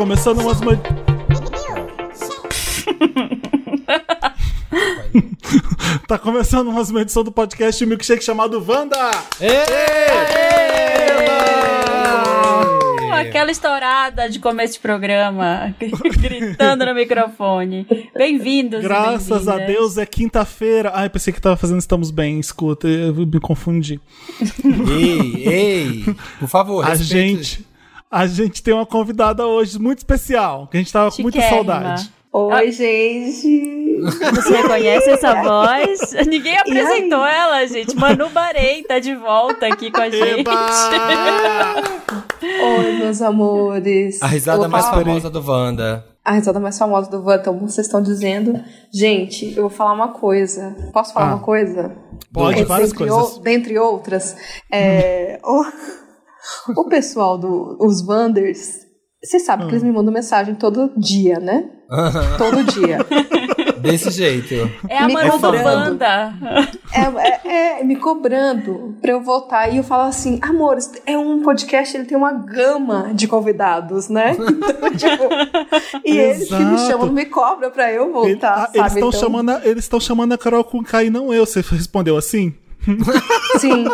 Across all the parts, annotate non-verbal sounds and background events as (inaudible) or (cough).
(laughs) Tá começando umas. ma- tá começando mais uma edição do podcast Milkshake chamado Wanda! Uh, aquela estourada de começo de programa, (laughs) gritando no microfone. Bem-vindos. Graças a bem-vindas. Deus é quinta-feira. Ai, pensei que tava fazendo Estamos Bem, escuta, eu me confundi. Ei, ei, por favor, (laughs) A respeite- gente, a gente tem uma convidada hoje muito especial, que a gente tava com muita saudade. Oi, gente. Você reconhece essa voz? (laughs) Ninguém apresentou ela, gente. Manu Barei tá de volta aqui com a gente. (laughs) Oi, meus amores. A risada mais famosa do Wanda. A risada mais famosa do Van, como vocês estão dizendo. Gente, eu vou falar uma coisa. Posso falar Ah. uma coisa? Pode, É, várias dentre coisas. o- dentre outras, é, (laughs) o, o pessoal do os Wanders, você sabe que eles me mandam mensagem todo dia, né? Todo dia. (laughs) Desse jeito. É a. Wanda. É, é- é, me cobrando pra eu voltar. E eu falo assim, amores, é um podcast, ele tem uma gama de convidados, né? (laughs) Então, tipo, e eles que me chamam me cobram pra eu Ele- voltar, ah, sabe? eles estão Então, chamando, a- eles estão chamando a Carol com K e não eu. Você respondeu assim? Sim.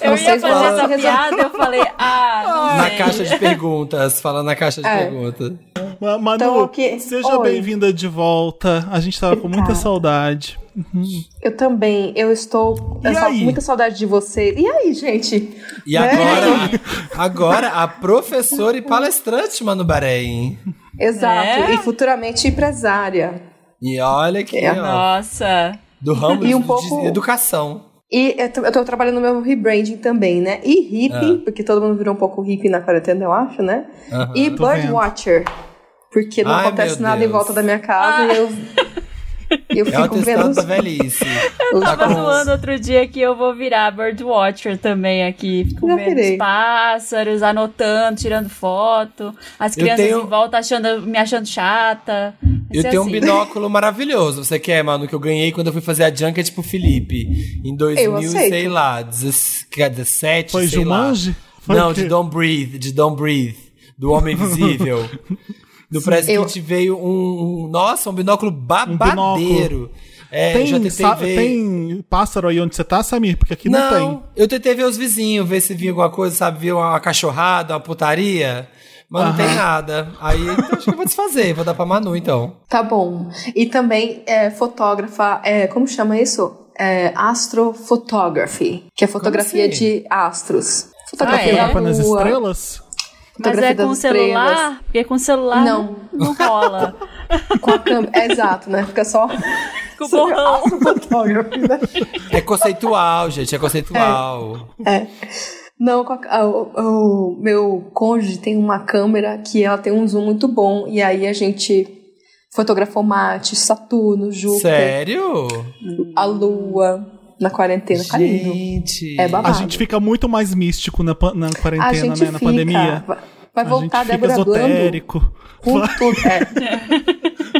Eu ia fazer essa piada, eu falei, ah, não Na sei. caixa de perguntas. Fala na caixa de É. perguntas. Ma- Manu, Então, seja bem-vinda de volta. A gente tava com muita saudade. Eu também, eu estou. Eu com muita saudade de vocês. E aí, gente? E Né? agora, agora a professora e palestrante Manu Bahrein. Exato. É? E futuramente empresária. E olha aqui, É. ó, Nossa. Do ramo E um de, pouco- de educação. E eu tô, eu tô trabalhando no meu rebranding também, né? E hippie, Ah. porque todo mundo virou um pouco hippie na quarentena, eu acho, né? Aham. E birdwatcher. Porque não Ai, acontece nada em Deus. volta da minha casa e eu, eu É o fico vendo testado os, da velhice. Tá Tava com- zoando outro dia que eu vou virar birdwatcher também aqui. Fico Já vendo virei. os pássaros, anotando, tirando foto. As Eu crianças tenho- em volta achando, me achando chata. Eu tenho um assim. binóculo maravilhoso. Você quer, mano? Que eu ganhei quando eu fui fazer a Junket pro Felipe. Em 2000, e aceito. sei lá, 17, Foi sei lá. Jumanji? Foi Não, de Don't Breathe, de Don't Breathe. Do Homem Invisível. Do Press Eu- Kit veio um, um- Nossa, um binóculo babadeiro. É, eu já tem, tentei tem pássaro aí onde você tá, Samir? Porque aqui não, tem. eu tentei ver os vizinhos, ver se via alguma coisa, sabe? Ver uma cachorrada, uma putaria. Mas não tem nada. Aí então, acho que eu vou desfazer, vou dar pra Manu então. Tá bom. E também é, fotógrafa, é, como chama isso? É, astrophotography, que é fotografia assim? de astros. Fotografia Ah, é? da nas estrelas? Mas é com das celular? estrelas. Porque com celular Não. não, rola. (laughs) Com a câmera. É, exato, né? Fica só. (laughs) Com o borrão. Né? É conceitual, gente, é conceitual. É. Não, a- a- o, o meu cônjuge tem uma câmera que ela tem um zoom muito bom. E aí a gente fotografou Marte, Saturno, Júpiter, Sério? a Lua na quarentena. Tá. Gente. É A babado. gente fica muito mais místico na, na A quarentena, gente né? Na fica. pandemia. Vai- Vai a voltar gente a fica Débora Blando esotérico. com tudo. (laughs) É.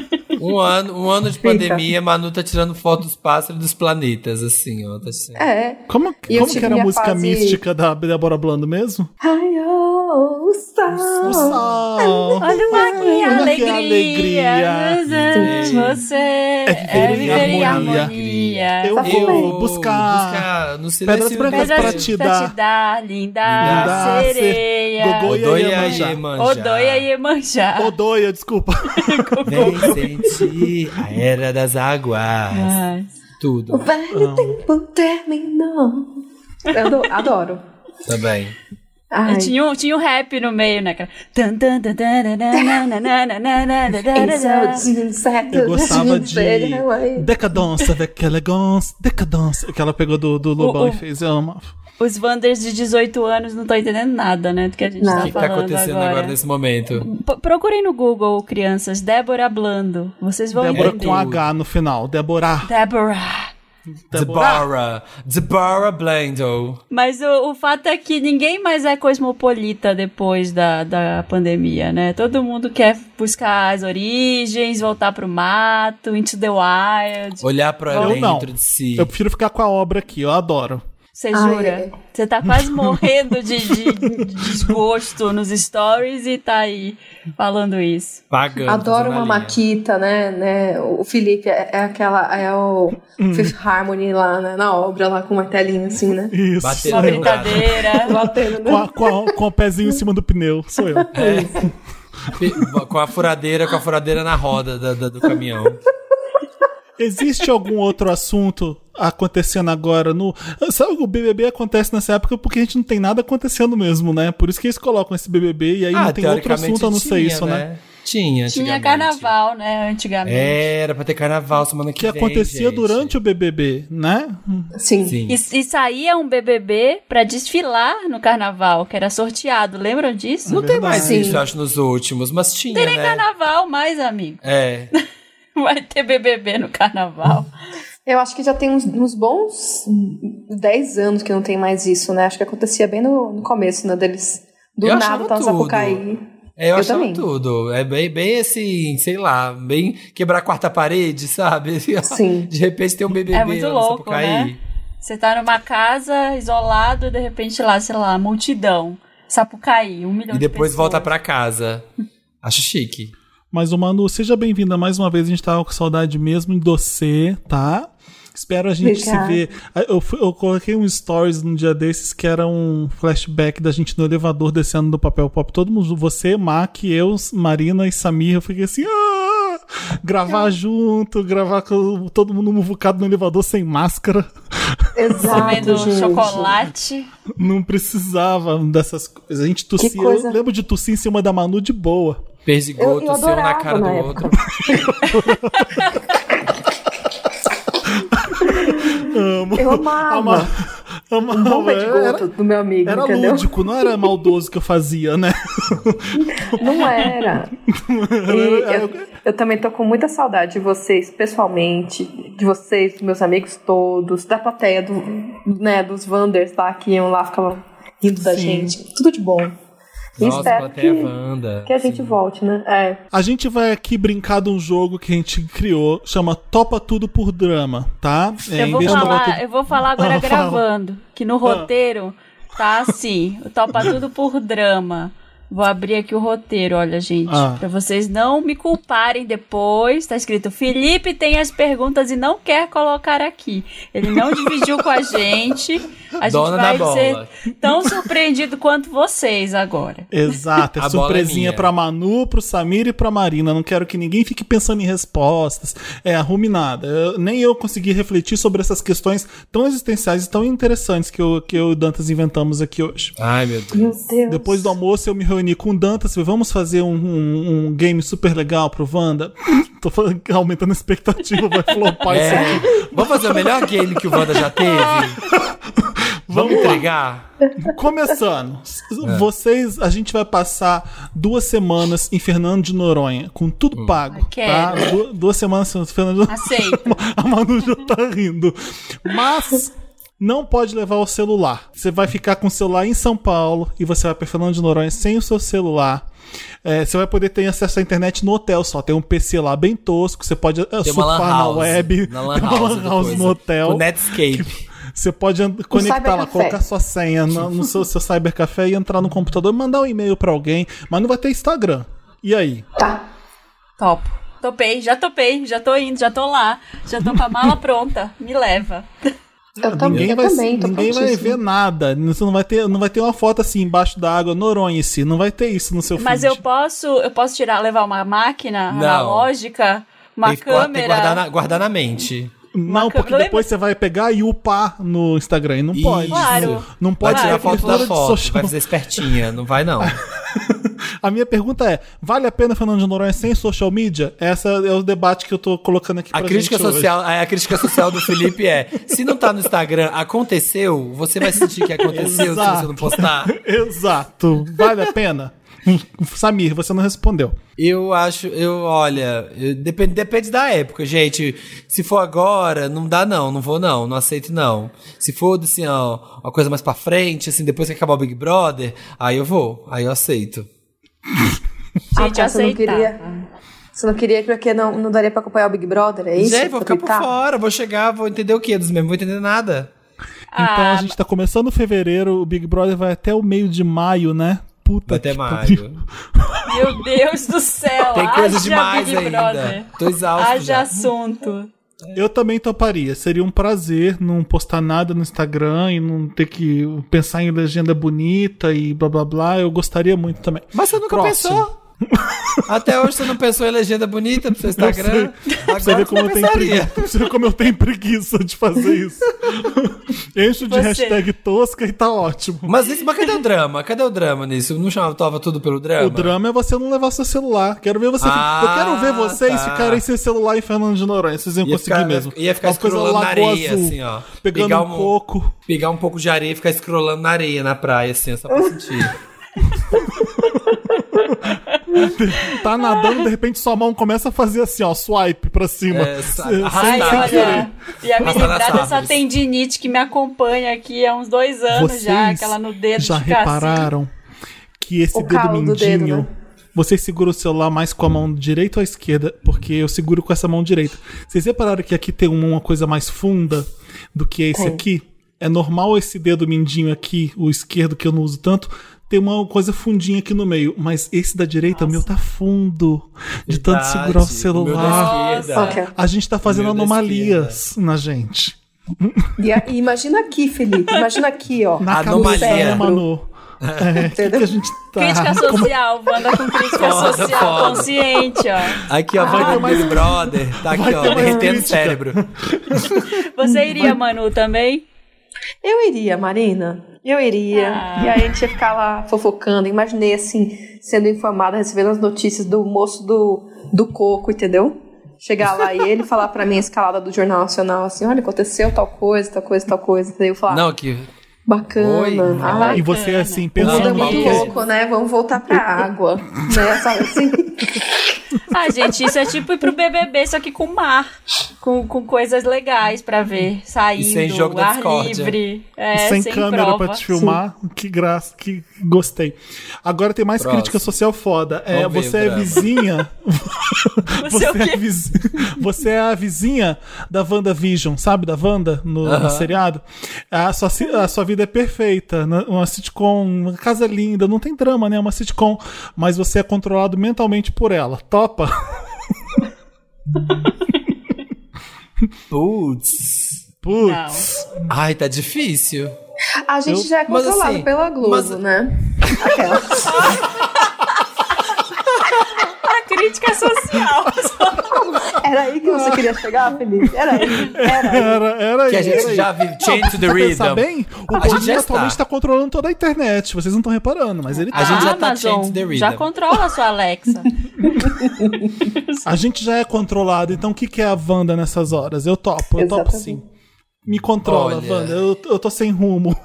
Um ano, um ano de Fica. pandemia, Manu tá tirando foto dos pássaros e dos planetas, assim, ó. Tá assim. é. Como, E como que era a música fase- mística da Débora Blando mesmo? Ai, oh, o O sol. sol. Olha que Olha que alegria. alegria. Você é viver em harmonia. Eu Tá vou buscar buscar no pedras brancas pra te dar. linda Linda sereia. Gogoia Odoia Iemanjá. Iemanjá. Odoia Iemanjá. Odoia, desculpa. (laughs) Vem a Era das Águas. Tudo. O velho tempo terminou. Eu adoro. Também. Ai. Tinha um, tinha um rap no meio, né? Cara? Eu gostava de decadência, decadência, decadência, que ela pegou do, do Lobão o, o... e fez. Eu amava. Os Wanders de 18 anos não estão entendendo nada, né? Do que a gente Nada. O tá que, que tá falando acontecendo agora. agora. nesse momento? P- Procurem no Google, crianças, Débora Blando. Vocês vão Débora entender. com H no final. Débora. Débora. Deborah. Deborah Blando. Mas o, o fato é que ninguém mais é cosmopolita depois da, da pandemia, né? Todo mundo quer buscar as origens, voltar pro mato, into the wild. Olhar pra Eu não. dentro de si. Eu prefiro ficar com a obra aqui, eu adoro. Você jura? Você tá quase (laughs) morrendo de, de, de, desgosto nos stories e tá aí falando isso. Pagando. Adoro uma maquita, né, né? O Felipe é, é aquela. É o hum. Fifth Harmony lá, né? Na obra, lá com o martelinho assim, né? Isso. Batendo uma brincadeira. (laughs) Batendo, né? com, a, com, a, com o pezinho em cima do pneu. Sou eu. É. (laughs) com a furadeira, com a furadeira na roda do, do, do caminhão. Existe algum outro assunto acontecendo agora no. Sabe, o BBB acontece nessa época porque a gente não tem nada acontecendo mesmo, né? Por isso que eles colocam esse BBB e aí ah, não tem outro assunto a não ser isso, né? né? Tinha, Tinha carnaval, né, antigamente. Era pra ter carnaval semana que, que vem. Que acontecia gente. durante o BBB, né? Sim. Sim. E, e, saía um BBB pra desfilar no carnaval, que era sorteado. Lembram disso? Não é tem mais Sim. isso, acho, nos últimos, mas tinha. Tem né? carnaval mais, amigo. É. (laughs) (laughs) Vai ter BBB no carnaval. Eu acho que já tem uns, uns, bons 10 anos que não tem mais isso, né? Acho que acontecia bem no, no começo, né? Deles do eu nada tá no Sapucaí. É, eu, eu achava também. tudo. É bem, bem assim, sei lá, bem quebrar a quarta parede, sabe? (laughs) Sim. De repente tem um BBB é muito louco, Né? Você tá numa casa isolado e de repente lá, sei lá, multidão. Sapucaí, um milhão E depois volta para casa. Acho chique. Mas, o Manu, seja bem-vinda mais uma vez. A gente tava com saudade mesmo de você, tá? Espero a gente Obrigada. se ver. Eu, fui, eu coloquei um stories num dia desses que era um flashback da gente no elevador descendo do papel pop. Todo mundo, você, Mac, eu, Marina e Samir. Eu fiquei assim. Ah! Gravar junto, gravar com todo mundo muvucado no elevador sem máscara. Exato. Comendo chocolate. Não precisava dessas coisas. A gente tossia. Coisa... Eu lembro de tossir em cima da Manu de boa. Persigou, tossiu na cara na do época. outro. Amo. Eu amava. Ama, amava. Um bom era, do meu amigo, Era entendeu? lúdico, não era maldoso que eu fazia, né? Não era. eu, eu, também tô com muita saudade de vocês, pessoalmente, de vocês, dos meus amigos todos, da plateia, do, né, dos Wanders lá que iam lá, ficavam rindo da Sim. gente. Tudo de bom. Nossa, espero que, Wanda. que a gente Sim. volte, né? É. A gente vai aqui brincar de um jogo que a gente criou, chama Topa Tudo por Drama, tá? É, eu, vou falar, eu vou falar agora (laughs) ah, gravando, fala. que no roteiro ah. tá assim, Topa Tudo por Drama. Vou abrir aqui o roteiro, olha, gente. Ah. Pra vocês não me culparem depois. Tá escrito: Felipe tem as perguntas e não quer colocar aqui. Ele não (laughs) dividiu com a gente. A Dona gente vai ser tão surpreendido quanto vocês agora. Exato. É a é surpresinha é pra Manu, pro Samir e pra Marina. Não quero que ninguém fique pensando em respostas. É, arrume nada. Eu, nem eu consegui refletir sobre essas questões tão existenciais e tão interessantes que eu, que eu e o Dantas inventamos aqui hoje. Ai, meu Deus. Meu Deus. Depois do almoço eu me reuni reunir com o Dantas, vamos fazer um, um, um, game super legal pro Wanda. (laughs) Tô falando, aumentando a expectativa, vai flopar é. isso aqui. Vamos fazer o melhor game que o Wanda já teve? (laughs) Vamos, entregar? Começando. É. Vocês, a gente vai passar duas semanas em Fernando de Noronha, com tudo hum. pago. Tá? Du duas semanas em Fernando de Noronha. Aceito. (laughs) A Manu já tá rindo. Mas não pode levar o celular. Você vai ficar com o celular em São Paulo e você vai para Fernando de Noronha sem o seu celular. É, você vai poder ter acesso à internet no hotel só. Tem um PC lá bem tosco, você pode uh, surfar na web. Na lan house, lan house no hotel. O Netscape. (laughs) Você pode conectar lá, colocar sua senha no, no seu, seu cybercafé e entrar no computador e mandar um e-mail para alguém, mas não vai ter Instagram. E aí? Tá. Top. Topei, já topei, já tô indo, já tô lá, já tô com a mala pronta. Me leva. (laughs) Eu também, ninguém vai, também, ninguém vai ver nada. Você não vai ter, não vai ter uma foto assim embaixo da água, Noronha se não vai ter isso no seu Mas feed. eu posso, eu posso tirar, levar uma máquina não. analógica, uma tem câmera. Guardar na, guardar na mente. Não, porque depois você vai pegar e upar no Instagram. E não Isso. pode. Claro. Não pode vai tirar foto da foto. Vai fazer espertinha. Não vai, não. (laughs) a minha pergunta é: vale a pena Fernando de Noronha sem social media? Essa é o debate que eu tô colocando aqui a pra crítica social hoje. A crítica social do Felipe é: se não tá no Instagram, aconteceu, você vai sentir que aconteceu se você não postar. (laughs) Exato. Vale a pena? Samir, você não respondeu. Eu acho, eu, olha, eu, depende, depende da época, gente. Se for agora, não dá não, não vou não, não aceito não. Se for, assim, ó, uma coisa mais pra frente, assim, depois que acabar o Big Brother, aí eu vou, aí eu aceito. Gente, ah, aceita. Não queria... Você não queria porque não, não daria pra acompanhar o Big Brother, é isso? Gente, vou ficar por fora, vou chegar, vou entender o que dos mesmos, vou entender nada. Então a gente tá começando fevereiro, o Big Brother vai até o meio de maio, né? Puta Até maio. Meu Deus do céu. Tem coisa demais Big ainda. Brother. Tô exausto Haja já. assunto. Eu também toparia. Seria um prazer não postar nada no Instagram e não ter que pensar em legenda bonita e blá blá blá. Eu gostaria muito também. Mas você nunca Próximo. pensou? Até hoje você não pensou em legenda bonita pro seu Instagram. Agora você vê como, eu tenho preguiça, você vê como eu tenho preguiça de fazer isso. Encho de você. hashtag tosca e tá ótimo. Mas, isso, mas cadê o drama? Cadê o drama nisso? Não chamava tudo pelo drama? O drama é você não levar seu celular. Quero ver você. Ah, eu quero ver vocês tá. ficarem sem celular em Fernando de Noronha. Vocês iam ia conseguir ficar, mesmo. Ia ficar escrolando na areia, azul, assim, ó. Pegando pegar um, um coco. Pegar um pouco de areia e ficar escrolando na areia na praia, assim, só pra sentir. (laughs) tá nadando, de repente sua mão começa a fazer assim, ó, swipe pra cima. É, (laughs) Ai, olha, e a minha lembrada dessa tendinite que me acompanha aqui há uns dois anos Vocês já, aquela no dedo. Já repararam que esse o dedo mindinho. Dedo, né? Você segura o celular mais com a mão direita ou a esquerda? Porque eu seguro com essa mão direita. Vocês repararam que aqui tem uma coisa mais funda do que esse aqui? É normal esse dedo mindinho aqui, o esquerdo que eu não uso tanto, tem uma coisa fundinha aqui no meio, mas esse da direita, Nossa. o meu tá fundo. De Verdade, tanto segurar o celular. A gente tá fazendo anomalias na gente. E, a, imagina aqui, Felipe. Imagina aqui, ó. Na anomalia, Manu. É, que, que a gente tá? Crítica social, Como... banda com crítica foda, social foda. consciente, ó. Aqui, ó, ah, vai Big Brother. Tá aqui, ó, derretendo o cérebro. (laughs) Você iria, Manu, também? Eu iria, Marina. Eu iria. Ah. E aí a gente ia ficar lá fofocando. Imaginei assim, sendo informada, recebendo as notícias do moço do, do coco, entendeu? Chegar lá e ele falar para mim a escalada do Jornal Nacional, assim, olha, aconteceu tal coisa, tal coisa, tal coisa. Daí eu falar. Não, que. Bacana. Oi, ah, e você assim, pensando. é muito louco, né? Vamos voltar pra água. (laughs) né? Sabe assim? (laughs) Ah, gente, isso é tipo ir pro BBB, só que com mar. Com, com coisas legais pra ver. Saindo, e sem jogo ar livre. É, sem, sem câmera prova. pra te filmar. Sim. Que graça, que gostei. Agora tem mais Próximo. crítica social foda. É, você é vizinha. (laughs) você, é vizinha. você é a vizinha da WandaVision, sabe? Da Wanda no, uh -huh. no seriado. A sua, a sua vida é perfeita. Né? Uma sitcom, uma casa linda, não tem drama, né? Uma sitcom. Mas você é controlado mentalmente por ela. Topa? Putz. Putz. Ai, tá difícil. A gente eu... já é controlado assim, pela Globo, mas... né? Aquela. (laughs) A crítica social. (laughs) Era aí que você queria chegar, Felipe? Era aí. Era aí. Era, era aí. Que a gente já vive Change to the Rhythm. bem, o Boninho atualmente está controlando toda a internet. Vocês não estão reparando, mas ele tá. A gente já tá Change to the Rhythm. Já controla a sua Alexa. (laughs) a gente já é controlado, então o que, que é a Wanda nessas horas? Eu topo, eu Exatamente. topo sim. Me controla, Olha... Wanda. Eu, eu tô sem rumo.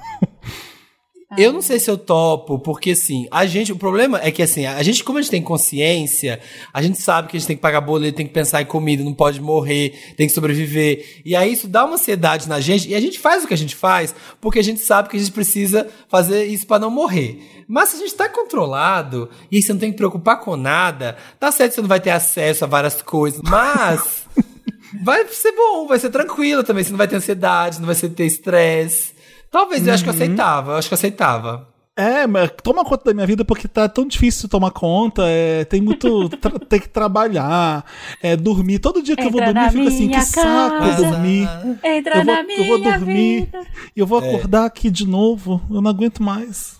Eu não sei se eu topo, porque assim, a gente, o problema é que assim, a gente, como a gente tem consciência, a gente sabe que a gente tem que pagar boleto, tem que pensar em comida, não pode morrer, tem que sobreviver. E aí isso dá uma ansiedade na gente, e a gente faz o que a gente faz, porque a gente sabe que a gente precisa fazer isso para não morrer. Mas se a gente tá controlado, e você não tem que preocupar com nada, tá certo que você não vai ter acesso a várias coisas, mas (laughs) vai ser bom, vai ser tranquilo também, você não vai ter ansiedade, não vai ter estresse. Talvez, eu acho que eu uhum. aceitava, eu acho que eu aceitava. É, mas toma conta da minha vida porque tá tão difícil tomar conta. É, tem muito. (laughs) tem que trabalhar, é, dormir. Todo dia que Entra eu vou dormir, eu fico assim, que casa. saco dormir. Entra eu vou, na minha eu vou dormir e eu vou é. acordar é. aqui de novo. Eu não aguento mais.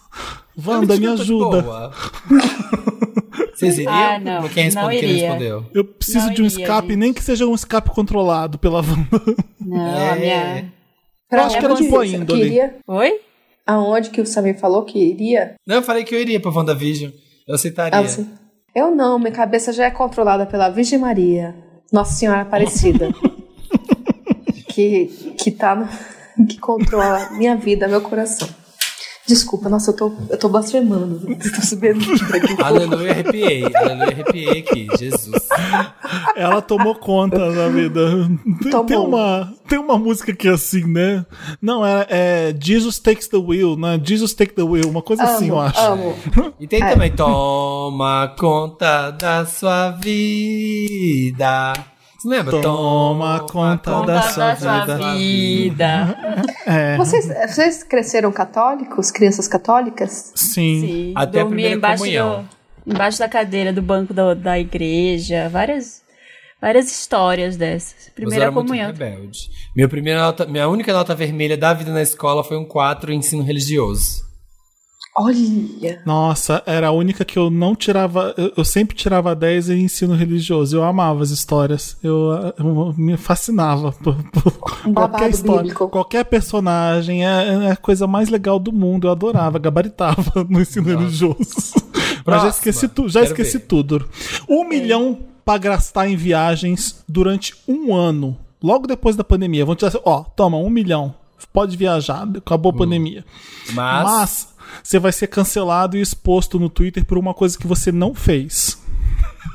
Wanda, me ajuda. Vocês iriam? Ah, não. Quem, responde, não quem respondeu? Eu preciso não de um iria, escape, gente. nem que seja um escape controlado pela Wanda. Não, é. a minha. Eu acho que era de boa índole. Iria... Oi? Aonde que o Samir falou que iria? Não, eu falei que eu iria pra WandaVision. Eu aceitaria. Ah, você... Eu não, minha cabeça já é controlada pela Virgem Maria, Nossa Senhora Aparecida. (laughs) que, que tá no, (laughs) que controla minha vida, meu coração. Desculpa, nossa, eu tô, eu tô blasfemando. tô subindo aqui. Aleluia, arrepiei. Aleluia, arrepiei aqui. Jesus. Ela tomou conta da vida. Tem, tem, uma, tem uma música que é assim, né? Não, é, é Jesus Takes the Wheel, né? Jesus Take the Wheel, uma coisa amo, assim, eu acho. Amo. E tem é. também Toma conta da sua vida. Você lembra? Toma conta, Conta da sua da vida. sua vida. (laughs) É, Vocês, vocês cresceram católicos? Crianças católicas? sim. Sim. Até a dormia primeira embaixo, comunhão. do, embaixo da cadeira do banco da, da igreja. Várias, várias histórias dessas. Primeira era muito comunhão. rebelde. Minha, primeira nota, minha única nota vermelha da vida na escola foi um 4 em ensino religioso. Olha! Nossa, era a única que eu não tirava. Eu, eu sempre tirava 10 em ensino religioso. Eu amava as histórias. Eu, eu me fascinava por, por Um qualquer história. bíblico. Qualquer personagem é, é a coisa mais legal do mundo. Eu adorava, gabaritava (laughs) no ensino religioso. Mas já esqueci, tu, já Quero esqueci ver. tudo. Um milhão pra gastar em viagens durante um ano. Logo depois da pandemia. Vão te dizer, ó, toma, um milhão. Pode viajar, acabou a pandemia. Mas, Mas você vai ser cancelado e exposto no Twitter por uma coisa que você não fez.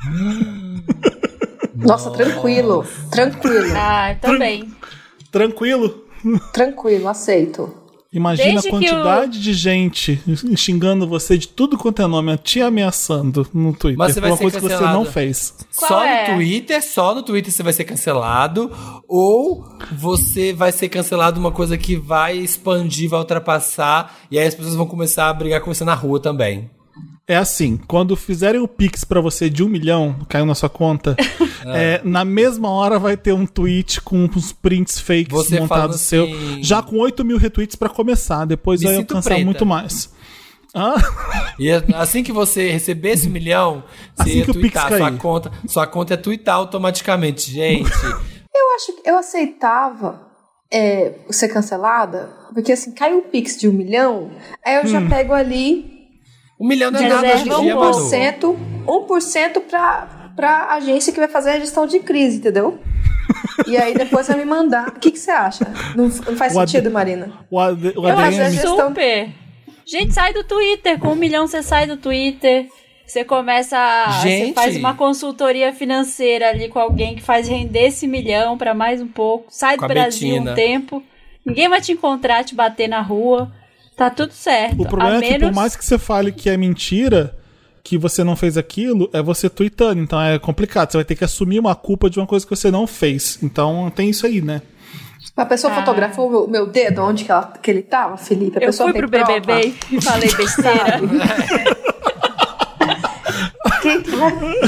(laughs) Nossa, tranquilo. Tranquilo. Ah, também. Tranquilo? Tranquilo, aceito. Imagina Desde a quantidade de gente xingando você de tudo quanto é nome, te ameaçando no Twitter Mas você por vai uma ser coisa que você cancelado. não fez. Qual só é? no Twitter, só no Twitter você vai ser cancelado. Ou você vai ser cancelado uma coisa que vai expandir, vai ultrapassar. E aí as pessoas vão começar a brigar com você na rua também. É assim, quando fizerem o Pix pra você de um milhão, caiu na sua conta, (laughs) é, na mesma hora vai ter um tweet com uns prints fakes Você montados seu, assim- já com 8 mil retweets pra começar, depois Me vai alcançar preta. muito mais. Hã? (laughs) E assim que você receber esse milhão, (laughs) você Assim ia que o Pix twittar. Sua cair. conta, sua conta é twittar automaticamente. Gente, Eu acho que eu aceitava é, ser cancelada, porque assim, cai o Pix de um milhão, aí eu já pego ali um milhão não é nada hoje em um dia, pouco. Manu. 1%, 1% pra, pra agência que vai fazer a gestão de crise, entendeu? (laughs) E aí depois vai me mandar. O que, que você acha? Não, não faz O AD sentido, Marina? O, AD, o Eu acho gestão- super. Gente, sai do Twitter. Com um milhão você sai do Twitter. Você começa. a- Você Gente. faz uma consultoria financeira ali com alguém que faz render esse milhão pra mais um pouco. Sai do Com Brasil Betina. um tempo. Ninguém vai te encontrar, te bater na rua. Tá tudo certo. O problema a é que menos... por mais que você fale que é mentira, que você não fez aquilo, é você tweetando. Então é complicado. Você vai ter que assumir uma culpa de uma coisa que você não fez. Então tem isso aí, né? A pessoa Ah. fotografou o meu, meu dedo, onde que, ela, que ele tava, Felipe? A Eu pessoa fui pro prova? BBB e falei (laughs) besteira. Quem que,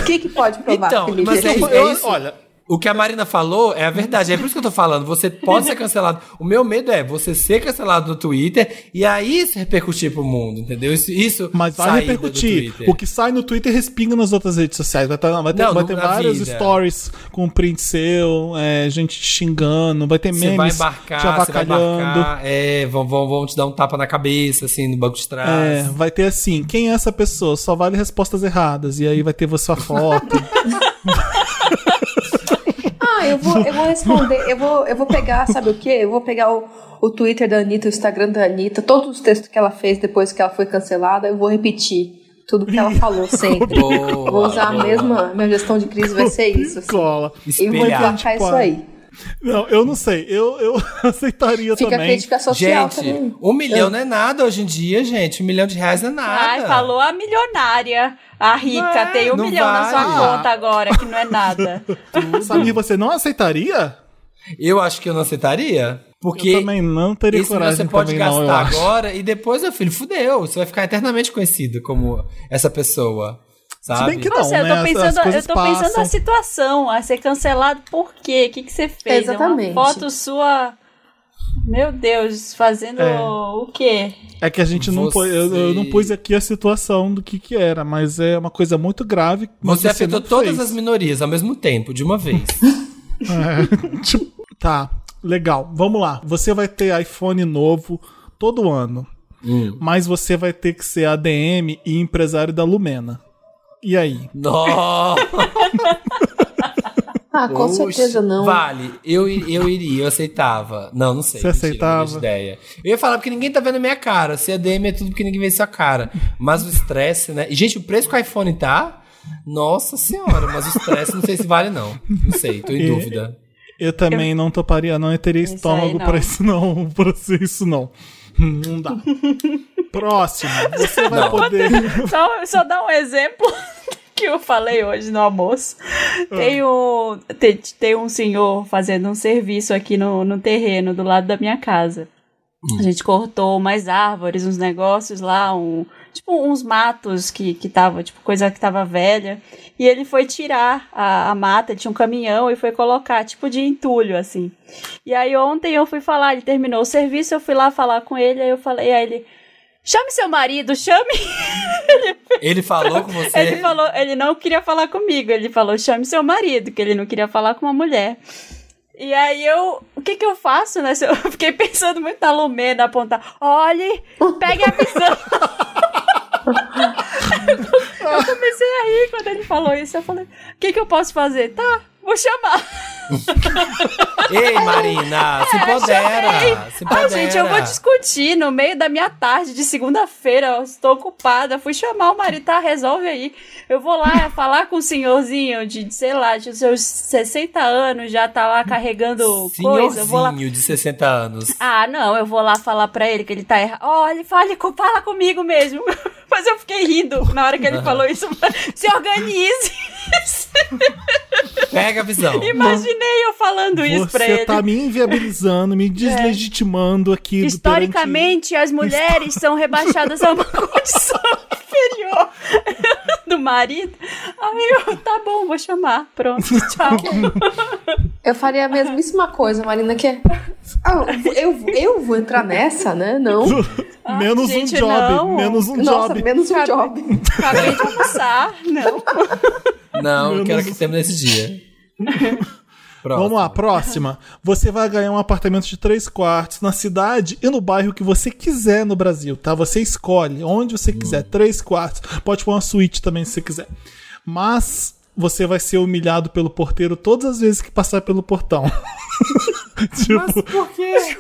quem que pode provar, Então, Felipe? mas é Eu- isso. olha, O que a Marina falou é a verdade. É por isso que eu tô falando. Você pode ser cancelado. O meu medo é você ser cancelado no Twitter e aí isso repercutir pro mundo, entendeu? Isso, isso mas vai repercutir. O que sai no Twitter respinga nas outras redes sociais. Vai, tá- vai ter, Não, vai ter várias vida. stories com print seu, é, gente te xingando, vai ter Você vai memes te embarcar, você vai avacalhando. embarcar, é, vão, vão, vão te dar um tapa na cabeça, assim, no banco de É, trás. vai ter assim, quem é essa pessoa? Só vale respostas erradas. E aí vai ter sua foto. (laughs) Ah, eu vou, eu vou responder, eu vou, eu vou pegar, sabe o quê? Eu vou pegar o, o Twitter da Anitta, o Instagram da Anitta, todos os textos que ela fez depois que ela foi cancelada, eu vou repetir tudo que ela falou sempre. Boa, vou usar a boa. mesma, minha gestão de crise vai ser isso. Assim. Cola. E vou emplacar isso aí. Não, eu não sei. Eu, eu (laughs) aceitaria Fica também. crítica social Gente, também. um milhão não é nada hoje em dia, gente. Um milhão de reais não é nada. Ai, falou a milionária. A rica Não é, tem um não milhão na sua conta agora, que não é nada. (laughs) Samir, você não aceitaria? Eu acho que eu não aceitaria. Porque eu também não teria esse coragem você pode não, eu gastar acho. agora e depois, meu filho, fudeu. Você vai ficar eternamente conhecido como essa pessoa. Sabe? Se bem que não, Nossa, eu né? tô As- as pensando, eu tô pensando na situação, a ser cancelado por quê? O que, que você fez? Exatamente. É uma foto sua. Meu Deus, fazendo É. o quê? É que a gente não Você- pôs, eu, eu não pus aqui a situação do que que era, mas é uma coisa muito grave. mas Você afetou todas fez. as minorias ao mesmo tempo, de uma vez. (laughs) É, (laughs) tipo, tá, legal. Vamos lá. Você vai ter iPhone novo todo ano, Hum. mas você vai ter que ser ADM e empresário da Lumena. E aí? Nossa! (laughs) Ah, com Oxe, certeza não. Vale, eu, eu iria, eu aceitava. Não, não sei. Você mentira, aceitava? não ideia. Eu ia falar porque ninguém tá vendo a minha cara. Se a DM é tudo porque ninguém vê sua cara. Mas o estresse, né? E, gente, o preço que o iPhone tá. Nossa senhora, mas o estresse não sei se vale, não. Não sei, tô em (laughs) E- dúvida. Eu também não toparia, não. Eu teria Isso estômago pra (laughs) isso, não. Pra ser isso, não. Não dá. Próximo. Você vai Não. poder. (laughs) Só, só dar um exemplo. (laughs) que eu falei hoje no almoço. Ah. Tem, um, tem, tem um senhor fazendo um serviço aqui no, no terreno do lado da minha casa. A gente cortou umas árvores, uns negócios lá, um, tipo uns matos que, que tava, tipo, coisa que tava velha. E ele foi tirar a, a mata, tinha um caminhão e foi colocar, tipo, de entulho, assim. E aí ontem eu fui falar, ele terminou o serviço, eu fui lá falar com ele, aí eu falei, aí ele. Chame seu marido, chame. (laughs) Ele falou com você? Ele falou, ele não queria falar comigo, ele falou, chame seu marido, que ele não queria falar com uma mulher. E aí eu. O que que eu faço, né? (laughs) Eu fiquei pensando muito na Lumena apontar. Olhe, pegue a visão. (laughs) eu comecei a rir quando ele falou isso. Eu falei, o que que eu posso fazer? Tá, vou chamar. (laughs) Ei, Marina, se empodera. Se empodera. Ah, gente, eu vou discutir no meio da minha tarde de segunda-feira. Estou ocupada. Fui chamar o marido, tá? Resolve aí. Eu vou lá falar com o senhorzinho de, sei lá, de seus 60 anos, já tá lá carregando coisa. Eu vou lá... de 60 anos. Ah, não, eu vou lá falar pra ele que ele tá errado. Olha, fale, fala comigo mesmo. (laughs) Mas eu fiquei rindo na hora que ele falou isso. (laughs) Se organize. Pega a visão. Imaginei eu falando Você isso pra ele. Você tá me inviabilizando, me (laughs) deslegitimando é. aqui. Historicamente, perante... as mulheres são rebaixadas a uma (laughs) condição inferior (laughs) do marido. Aí eu, tá bom, vou chamar. Pronto, tchau. Eu faria a mesmíssima coisa, Marina, que é. Ah, eu, eu vou entrar nessa, né? Não. Ah, menos gente, um job. Não. Menos um Nossa, job. menos um job. Acabei de almoçar. Não. Não, menos... quero que termine nesse dia. (laughs) Vamos lá, próxima. Você vai ganhar um apartamento de três quartos na cidade e no bairro que você quiser no Brasil, tá? Você escolhe onde você quiser, hum. três quartos. Pode pôr uma suíte também se você quiser. Mas você vai ser humilhado pelo porteiro todas as vezes que passar pelo portão. (laughs) (laughs) tipo, Mas por quê?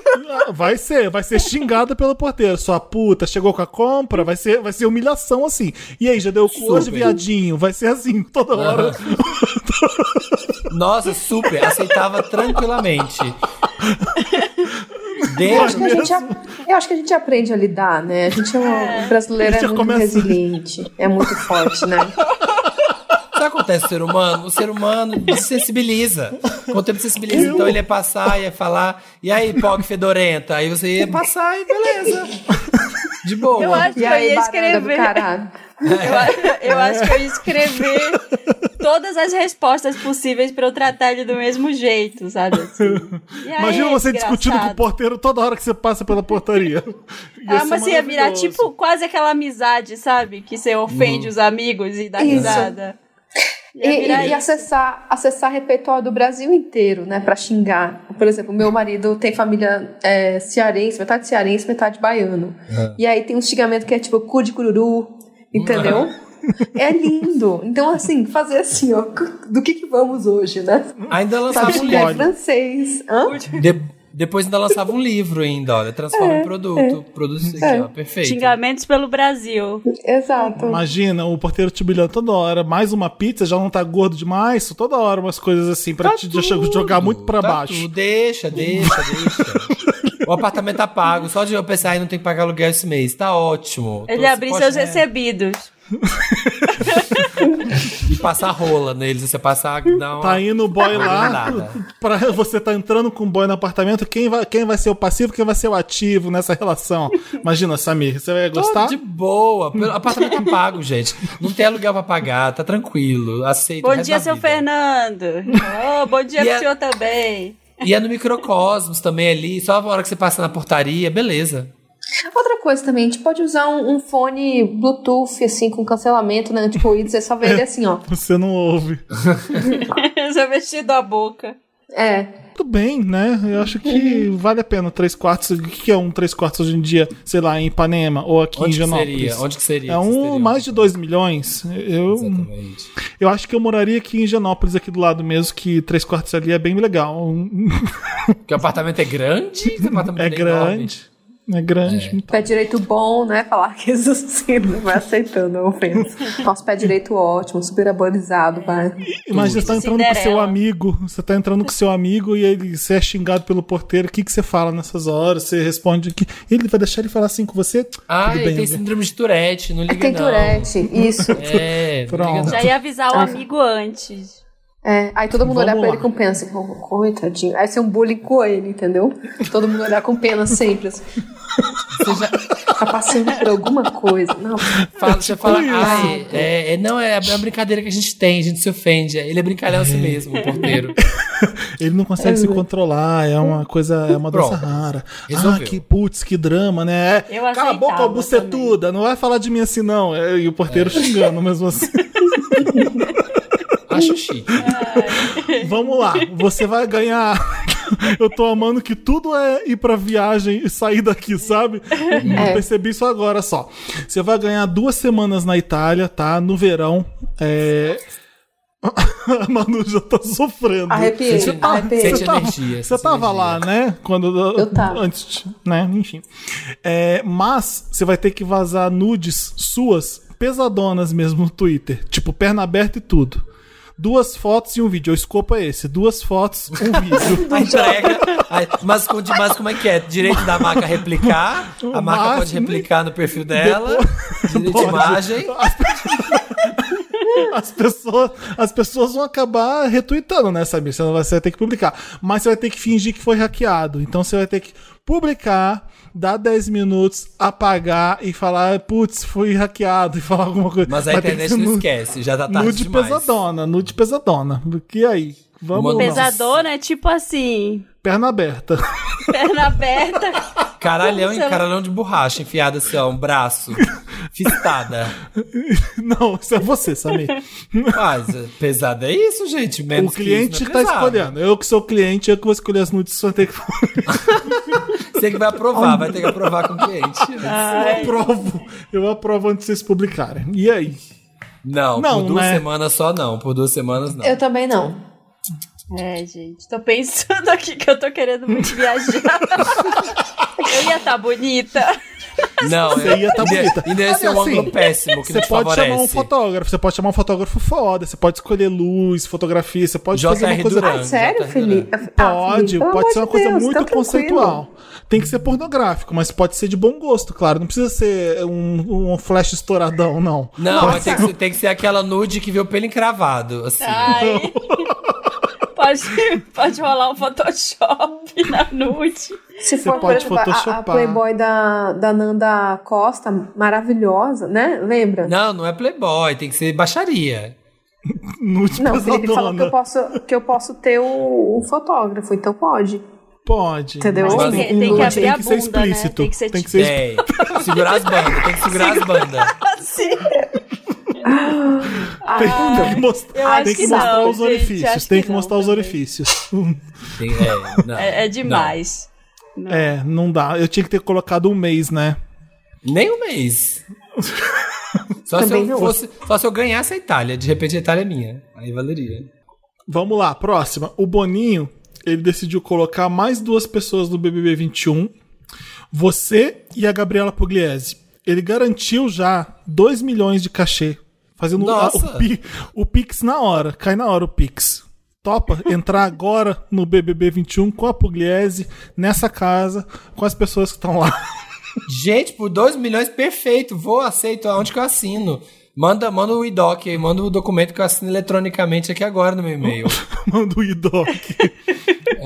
Vai ser, vai ser xingada pelo porteiro. Sua puta, chegou com a compra, vai ser, vai ser humilhação assim. E aí, já deu cu hoje, viadinho? Vai ser assim toda hora. (laughs) Nossa, super, aceitava tranquilamente. Eu acho, que a gente, eu acho que a gente aprende a lidar, né? A gente é um é. brasileiro é muito começa... resiliente, é muito forte, né? (laughs) que acontece com o ser humano? O ser humano sensibiliza. Com o tempo sensibiliza. Então ele ia passar, ia falar, e aí, POC fedorenta? Aí você ia passar e beleza. De boa. Eu acho que eu ia escrever. Eu, eu acho que eu ia escrever todas as respostas possíveis para eu tratar ele do mesmo jeito, sabe? Assim. Imagina você discutindo com o porteiro toda hora que você passa pela portaria. Ia ah, mas ia virar tipo quase aquela amizade, sabe? Que você ofende uhum. os amigos e dá Isso. risada. E, e, e, acessar, acessar repertório do Brasil inteiro, né, para xingar. Por exemplo, meu marido tem família é, cearense, metade cearense, metade baiano. É. E aí tem um xingamento que é tipo cu de cururu, entendeu? (laughs) É lindo. Então, assim, fazer assim, ó, do que que vamos hoje, né? Ainda lançava um livro. francês. Hã? De depois ainda lançava um livro ainda, olha, transforma é, em produto. É, produto é. Ó, perfeito. Xingamentos pelo Brasil. Exato. Imagina, o porteiro te bilhando toda hora, mais uma pizza, já não tá gordo demais, toda hora umas coisas assim, pra tá te tudo, jogar muito pra tá baixo. Tudo. Deixa, deixa, deixa. o apartamento tá pago, só de eu pensar aí não tem que pagar aluguel esse mês, tá ótimo. Ele abriu seus recebidos. (laughs) (laughs) e passar rola neles, você passar. Dá uma... Tá indo o boy lá. Pra, você tá entrando com o boy no apartamento. Quem vai, quem vai ser o passivo quem vai ser o ativo nessa relação? Imagina, Samir, você vai gostar? Tô de boa. O apartamento tá pago, gente. Não tem aluguel pra pagar, tá tranquilo. Aceita. Bom dia, seu Fernando. Oh, bom dia (laughs) pro é... senhor também. E é no microcosmos também ali, só a hora que você passa na portaria, beleza. Outra coisa também, a gente pode usar um, um fone Bluetooth, assim, com cancelamento, né? Tipo, e você só vê ele assim, ó. (laughs) Você não ouve. (laughs) Já vestido a boca. É. Tudo bem, né? Eu acho que vale a pena três quartos. O que é um três quartos hoje em dia, sei lá, em Ipanema ou aqui Onde em Genópolis? Seria? Onde que seria? É um mais de dois milhões. Eu, Exatamente. eu acho que eu moraria aqui em Genópolis, aqui do lado mesmo, que três quartos ali é bem legal. Porque o apartamento é grande? O apartamento é, é grande. É grande. É. Pé direito bom, né? Falar que não vai aceitando a ofensa. Nosso pé direito ótimo, super aborizado, vai. Imagina, você tá entrando Cinderela. com seu amigo, você tá entrando com seu amigo e ele, você é xingado pelo porteiro, o que, que você fala nessas horas? Você responde que ele vai deixar ele falar assim com você? Ah, ele bem, tem síndrome de Tourette, não liga é, tem não. Tourette, isso. É, Pronto. Já ia avisar o amigo antes. É, aí todo mundo Vamos olhar pra ele com pena, assim, oh, coitadinho. Aí ser um bullying com ele, entendeu? Todo mundo olhar com pena sempre, assim. Você já tá passando por alguma coisa. Não. Fala, você fala, ai, é, é, não, é a brincadeira que a gente tem, a gente se ofende. Ele é brincalhão assim mesmo, o porteiro. (laughs) ele não consegue é, se controlar, é uma coisa, é uma doença rara. Resolveu. Ah, que putz, que drama, né? Eu Cala a boca, bucetuda, não vai falar de mim assim, não. É, e o porteiro é. xingando mesmo assim. (laughs) Acho chique. Vamos lá, você vai ganhar. (laughs) Eu tô amando que tudo é ir pra viagem e sair daqui, sabe? É. Percebi isso agora só. Você vai ganhar duas semanas na Itália, tá? No verão. É. A (laughs) Manu já tá sofrendo. Arrepiei, você, tá, você, tava, energia, você tava energia. lá, né? Quando, eu tava. Antes, né? Enfim. É, mas você vai ter que vazar nudes suas pesadonas mesmo no Twitter. Tipo, perna aberta e tudo duas fotos e um vídeo. O escopo é esse: duas fotos, um vídeo. (laughs) a entrega. mas, mas como é que é? Direito da marca replicar. A marca pode replicar no perfil dela. Depois, direito de imagem. (laughs) As pessoas, as pessoas vão acabar retweetando, né, sabe? Você, vai, vai ter que publicar. Mas você vai ter que fingir que foi hackeado. Então você vai ter que publicar dá 10 minutos, apagar e falar, putz, fui hackeado (laughs) e falar alguma coisa. Mas a Mas internet não nude, esquece, já tá tarde nude demais. pesadona, nude pesadona. E aí? Vamos Pesadona é tipo assim. Perna aberta. (laughs) Perna aberta. Caralhão e caralhão de borracha enfiada assim, ó, um braço. Fistada. (laughs) Não, isso é você, Samir. Mas pesado é isso, gente. Menos o cliente é tá escolhendo. Eu que sou cliente, eu que vou escolher as nudes, só ter que. (laughs) você que vai aprovar, vai ter que aprovar com o cliente. Eu aprovo. Eu aprovo antes de vocês publicarem. E aí? Não, não por duas né? semanas só não. Por duas semanas não. Eu também não. É, gente, tô pensando aqui que eu tô querendo muito viajar. (laughs) eu ia estar tá bonita. Não, você ia estar tá bonita. Ainda ia ser um assim, ângulo péssimo que Você pode favorece. chamar um fotógrafo, você pode chamar um fotógrafo foda, você pode escolher luz, fotografia, você pode fazer uma coisa... Duran, ah, sério, Felipe? Ah, pode, Felipe, pode ser uma coisa Deus, muito conceitual. Tem que ser pornográfico, mas pode ser de bom gosto, claro. Não precisa ser um, um flash estouradão, não. Não, mas tem que, ser, tem que ser aquela nude que vê o pelo encravado, assim. Ai. (laughs) pode, pode rolar um Photoshop (laughs) na nude. Se for, por exemplo, a, a, Playboy da, da Nanda Costa, maravilhosa, né? Lembra? Não, não é Playboy, tem que ser baixaria. (laughs) Nude não, ele falou que eu posso, que eu posso ter o, o fotógrafo, então pode. Pode. Entendeu? Mas tem, tem que abrir tem bunda, que ser explícito. Né? Tem que ser, tem que ser é, segurar as bandas, tem que segurar as (laughs) bandas. Sim. Ah, tem que, mostrar, tem que, mostrar não, os gente, orifícios. Tem que, que mostrar os orifícios. Tem, é, não, é, é, demais. Não. É, não dá. Eu tinha que ter colocado um mês, né? Nem um mês. (laughs) só, se eu fosse, só se eu ganhasse a Itália. De repente a Itália é minha. Aí valeria. Vamos lá, próxima. O Boninho, ele decidiu colocar mais duas pessoas no BBB 21. Você e a Gabriela Pugliese. Ele garantiu já 2 milhões de cachê Fazendo a, o, o Pix na hora. Cai na hora o Pix. Topa entrar (laughs) agora no BBB 21 com a Pugliese, nessa casa, com as pessoas que estão lá. (laughs) Gente, por 2 milhões, perfeito. Vou, aceito. Aonde que eu assino? Manda, manda o IDOC aí, manda o documento que eu assino eletronicamente aqui agora no meu e-mail. (laughs) manda o IDOC.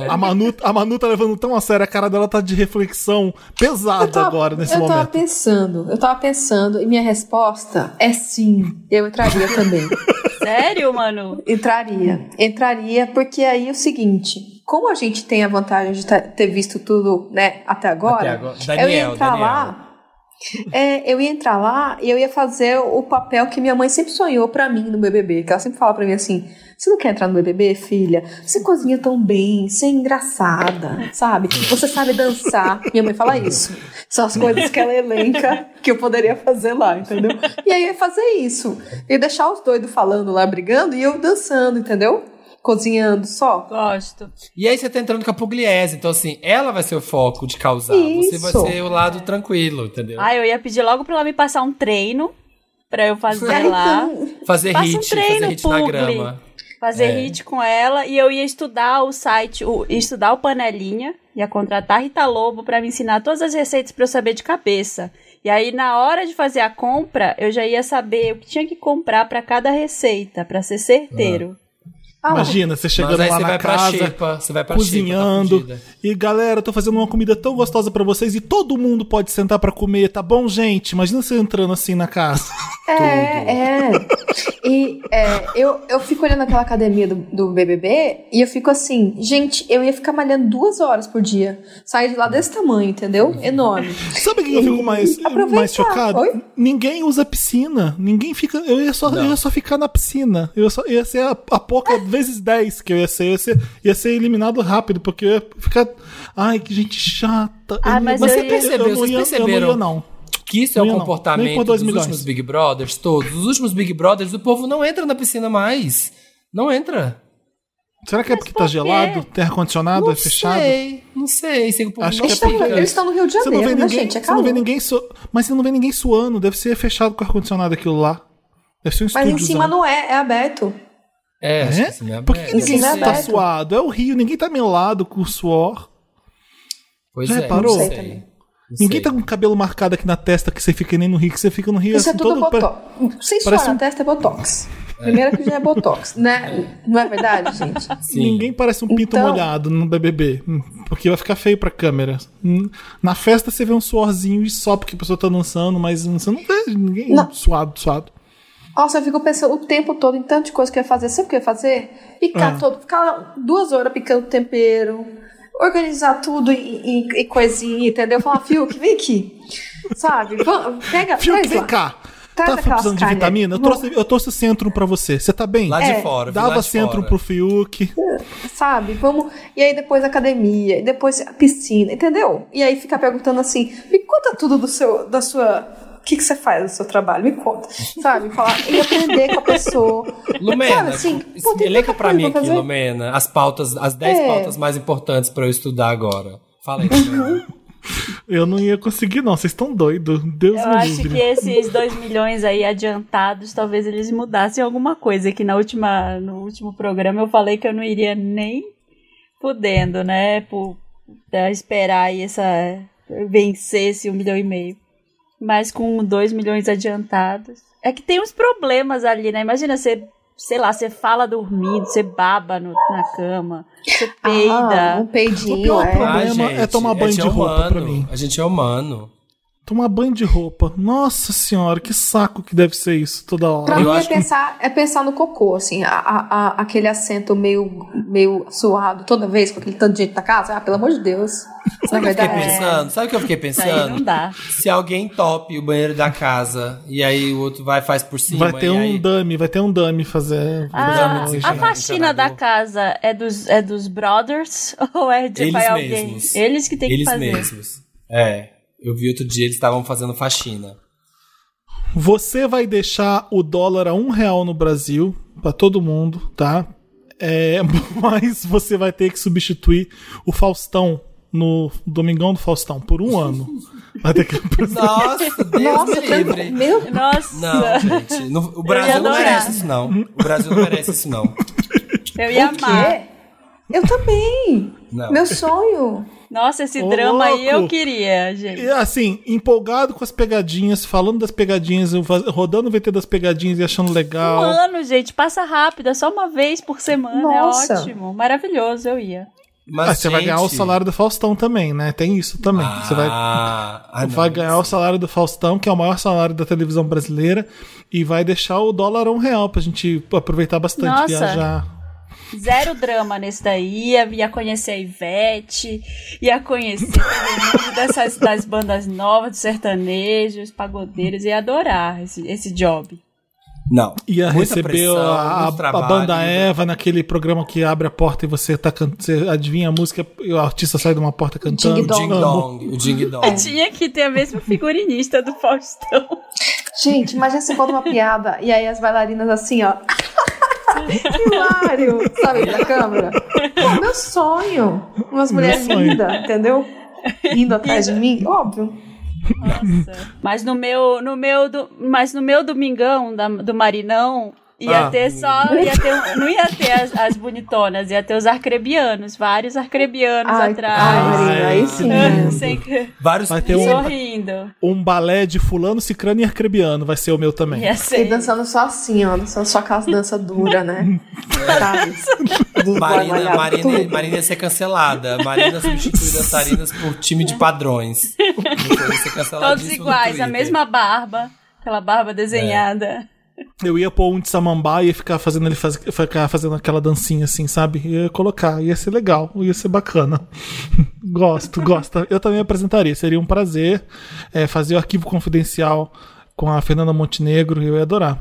É. A, Manu, a Manu tá levando tão a sério, a cara dela tá de reflexão pesada tava, agora nesse eu momento. Eu tava pensando, eu tava pensando, e minha resposta é sim. Eu entraria também. (laughs) Sério, Manu? Entraria. Entraria, porque aí é o seguinte como a gente tem a vantagem de ter visto tudo, né, até agora, até agora. Daniel, eu ia entrar Daniel. lá é, eu ia entrar lá e eu ia fazer o papel que minha mãe sempre sonhou para mim no BBB. Que ela sempre fala para mim assim: você não quer entrar no BBB, filha? Você cozinha tão bem, você é engraçada, sabe? Você sabe dançar. Minha mãe fala isso. São as coisas que ela elenca que eu poderia fazer lá, entendeu? E aí eu ia fazer isso. Eu ia deixar os doidos falando lá, brigando, e eu dançando, entendeu? Cozinhando só? Gosto. E aí você tá entrando com a Pugliese, então assim, ela vai ser o foco de causar. Você vai Isso. ser o lado tranquilo, entendeu? Ah, eu ia pedir logo pra ela me passar um treino pra eu fazer lá. então, fazer Passa um hit, treino, fazer hit na grama. Fazer É. hit com ela e eu ia estudar o site, o, ia estudar o Panelinha, ia contratar a Rita Lobo pra me ensinar todas as receitas pra eu saber de cabeça. E aí na hora de fazer a compra, eu já ia saber o que tinha que comprar pra cada receita, pra ser certeiro. ah, Imagina, você chegando lá você na casa, xepa, você vai pra cozinhando. xepa, tá e galera, tô fazendo uma comida tão gostosa pra vocês e todo mundo pode sentar pra comer, tá bom, gente? Imagina você entrando assim na casa. É, é. E é, eu, eu fico olhando aquela academia do, do BBB e eu fico assim, gente, eu ia ficar malhando duas horas por dia. Sair de lá desse tamanho, entendeu? Enorme. Sabe o que eu fico mais, Aproveitar. mais chocado? Oi? Ninguém usa piscina. Ninguém fica. Eu ia só, eu ia só ficar na piscina. Eu ia, só, ia ser a, a pouca (laughs) vezes 10 que eu ia ser. Eu ia ser, ia ser eliminado rápido, porque eu ia ficar. Ai, que gente chata. Ah, Eu não mas Mas eu você ia- percebeu, eu não vocês ia- Eu perceberam não ia, não. que isso é o Não não. Comportamento dos milhões. últimos Big Brothers todos? Os últimos Big Brothers, o povo não entra na piscina mais. Não entra. Será que é Mas porque por tá quê? gelado? Tem ar-condicionado? não É fechado? sei, não sei. Se o Acho não que é Eles estão, porque- eles estão no Rio de Você não Janeiro, né, ninguém, gente? É você não vê ninguém su... Mas você não vê ninguém suando. Deve ser fechado com ar-condicionado aquilo lá. Deve ser um Mas em cima não é, é aberto. É, acho É? que é Por que aberto. ninguém é tá suado? É o Rio, ninguém tá melado com suor. Pois Já é, reparou? não sei também. Não Ninguém sei. tá com o cabelo marcado aqui na testa que você fica nem no Rio, que você fica no Rio Isso é assim, tudo todo. botox. Sem suor parece na um- testa é botox. Primeiro que já é botox, né? Não é verdade, gente? Sim. Ninguém parece um pinto Então- molhado no BBB, hum, porque vai ficar feio pra câmera. Hum, Na festa você vê um suorzinho e só porque a pessoa tá dançando, mas você não vê ninguém Não. suado, suado. Nossa, eu fico pensando o tempo todo em tanta coisa que eu ia fazer. Sabe o que eu ia fazer? Picar Ah. todo, ficar duas horas picando tempero, organizar tudo em, em- em coisinha, entendeu? Falar, Fiuk, vem aqui. Sabe? Vamos, pega, Fiuk, vem lá. cá. Traz Tá precisando de vitamina? Eu trouxe, eu trouxe centro pra você. Você tá bem? Lá de É, fora, Dava de centro fora. pro Fiuk. Sabe? Vamos. E aí depois academia, e depois a piscina, entendeu? E aí ficar perguntando assim: me conta tudo do seu, da sua. O que, que você faz no seu trabalho? Me conta. Sabe? Falar e aprender com a pessoa. Lumena, Sabe, assim, pô, elenca pra mim aqui. Lumena, as pautas, as 10 É. pautas mais importantes pra eu estudar agora. Fala aí, Lumena. (laughs) Eu não ia conseguir, não. Vocês estão doidos. Deus Eu me acho livre. que esses 2 milhões aí adiantados, talvez eles mudassem alguma coisa. Que na última, no último programa eu falei que eu não iria nem podendo, né? Por esperar aí essa. vencer esse um milhão e meio. Mas com 2 milhões adiantados. É que tem uns problemas ali, né? Imagina você, sei lá, você fala dormindo, você baba no- na cama, você peida. Ah, um peidinho, O pior é. problema- é tomar banho a gente de é roupa humano, pra mim. A gente é humano. Tomar banho de roupa. Nossa senhora, que saco que deve ser isso toda hora. Pra mim é que- pensar, é pensar no cocô, assim, a, a- a- aquele assento meio, meio suado toda vez com aquele tanto de gente na casa. Ah, pelo amor de Deus. Sabe o que eu fiquei pensando? Sabe o que eu fiquei aí não pensando? dá. Se alguém tope o banheiro da casa e aí o outro vai e faz por cima. Vai ter e um aí... dummy, vai ter um dummy fazer. Ah, Exame, a faxina da casa é dos, é dos brothers (laughs) ou é de Eles alguém? mesmos. Eles que tem que Eles fazer. mesmos. É. Eu vi outro dia, eles estavam fazendo faxina. Você vai deixar o dólar a um real no Brasil pra todo mundo, tá? É, (laughs) mas você vai ter que substituir o Faustão no Domingão do Faustão por um ano. Vai ter que (laughs) Nossa, Deus Nossa, me livre. meu Nossa, Não, gente. no- o Brasil não merece isso, não. O Brasil não merece isso, não. eu ia amar. Eu também. Não. Meu sonho. Nossa, esse Ô, drama aí eu louco. queria, gente. E assim, empolgado com as pegadinhas, falando das pegadinhas, rodando o VT das pegadinhas e achando Um legal. ano, gente, passa rápido, é só uma vez por semana, Nossa. é ótimo, maravilhoso, eu ia. Mas, Ah, você vai ganhar o gente- salário do Faustão também, né? Tem isso também. Você vai, Ah, ah, (laughs) não. vai ganhar o salário do Faustão, que é o maior salário da televisão brasileira, e vai deixar o dólar a um real pra gente aproveitar bastante, Nossa. viajar. Zero drama nesse daí, ia, ia conhecer a Ivete, ia conhecer todo mundo dessas, das bandas novas, dos sertanejos, pagodeiros, ia adorar esse, esse job. Não. Ia Muita receber a, a- a banda muita- Eva naquele programa que abre a porta e você, tá can- você adivinha a música e o artista sai de uma porta cantando. Ding O Ding Dong. Dong. O Ding Dong. Tinha que ter a mesma figurinista do Faustão. Gente, imagina você conta uma piada e aí as bailarinas assim, ó. Hilário, sabe, da câmera. É meu sonho. Umas mulheres lindas, entendeu? Indo atrás de mim, óbvio. Nossa. Mas no meu, no meu, do, mas no meu domingão da, do Marinão, Ia ah. ter só. Ia ter, não ia ter as, as, bonitonas, ia ter os arcrebianos, vários arcrebianos ai, atrás. Ai, aí sim. (laughs) Sem, vários vai ter um, sorrindo. Um balé de fulano, cicrano e arcrebiano, vai ser o meu também. Ia ser. E dançando só assim, ó, dançando só aquelas danças duras, né? (laughs) Marina, Marina, Marina ia ser cancelada. Marina substitui dançarinas por time de padrões. (laughs) Todos iguais, a mesma barba, aquela barba desenhada. É. Eu ia pôr um de samambaia e ficar fazendo ele faz, ficar fazendo aquela dancinha assim, sabe? Ia colocar, ia ser legal, ia ser bacana. (laughs) gosto, gosto. Eu também apresentaria, seria um prazer é, fazer o arquivo confidencial com a Fernanda Montenegro, eu ia adorar.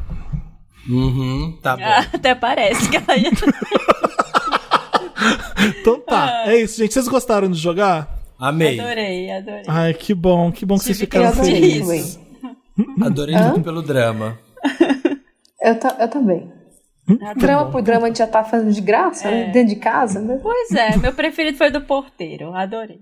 Uhum, tá bom. (laughs) Até parece que ela ia. (laughs) então tá, é isso, gente. Vocês gostaram de jogar? Amei. Adorei, adorei. Ai, que bom, que bom que vocês ficaram felizes. Adorei tudo pelo drama. Eu, eu também. Ah, drama por drama a gente já tá fazendo de graça, né? é. né? Dentro de casa, né? Pois é, meu preferido foi do porteiro, adorei.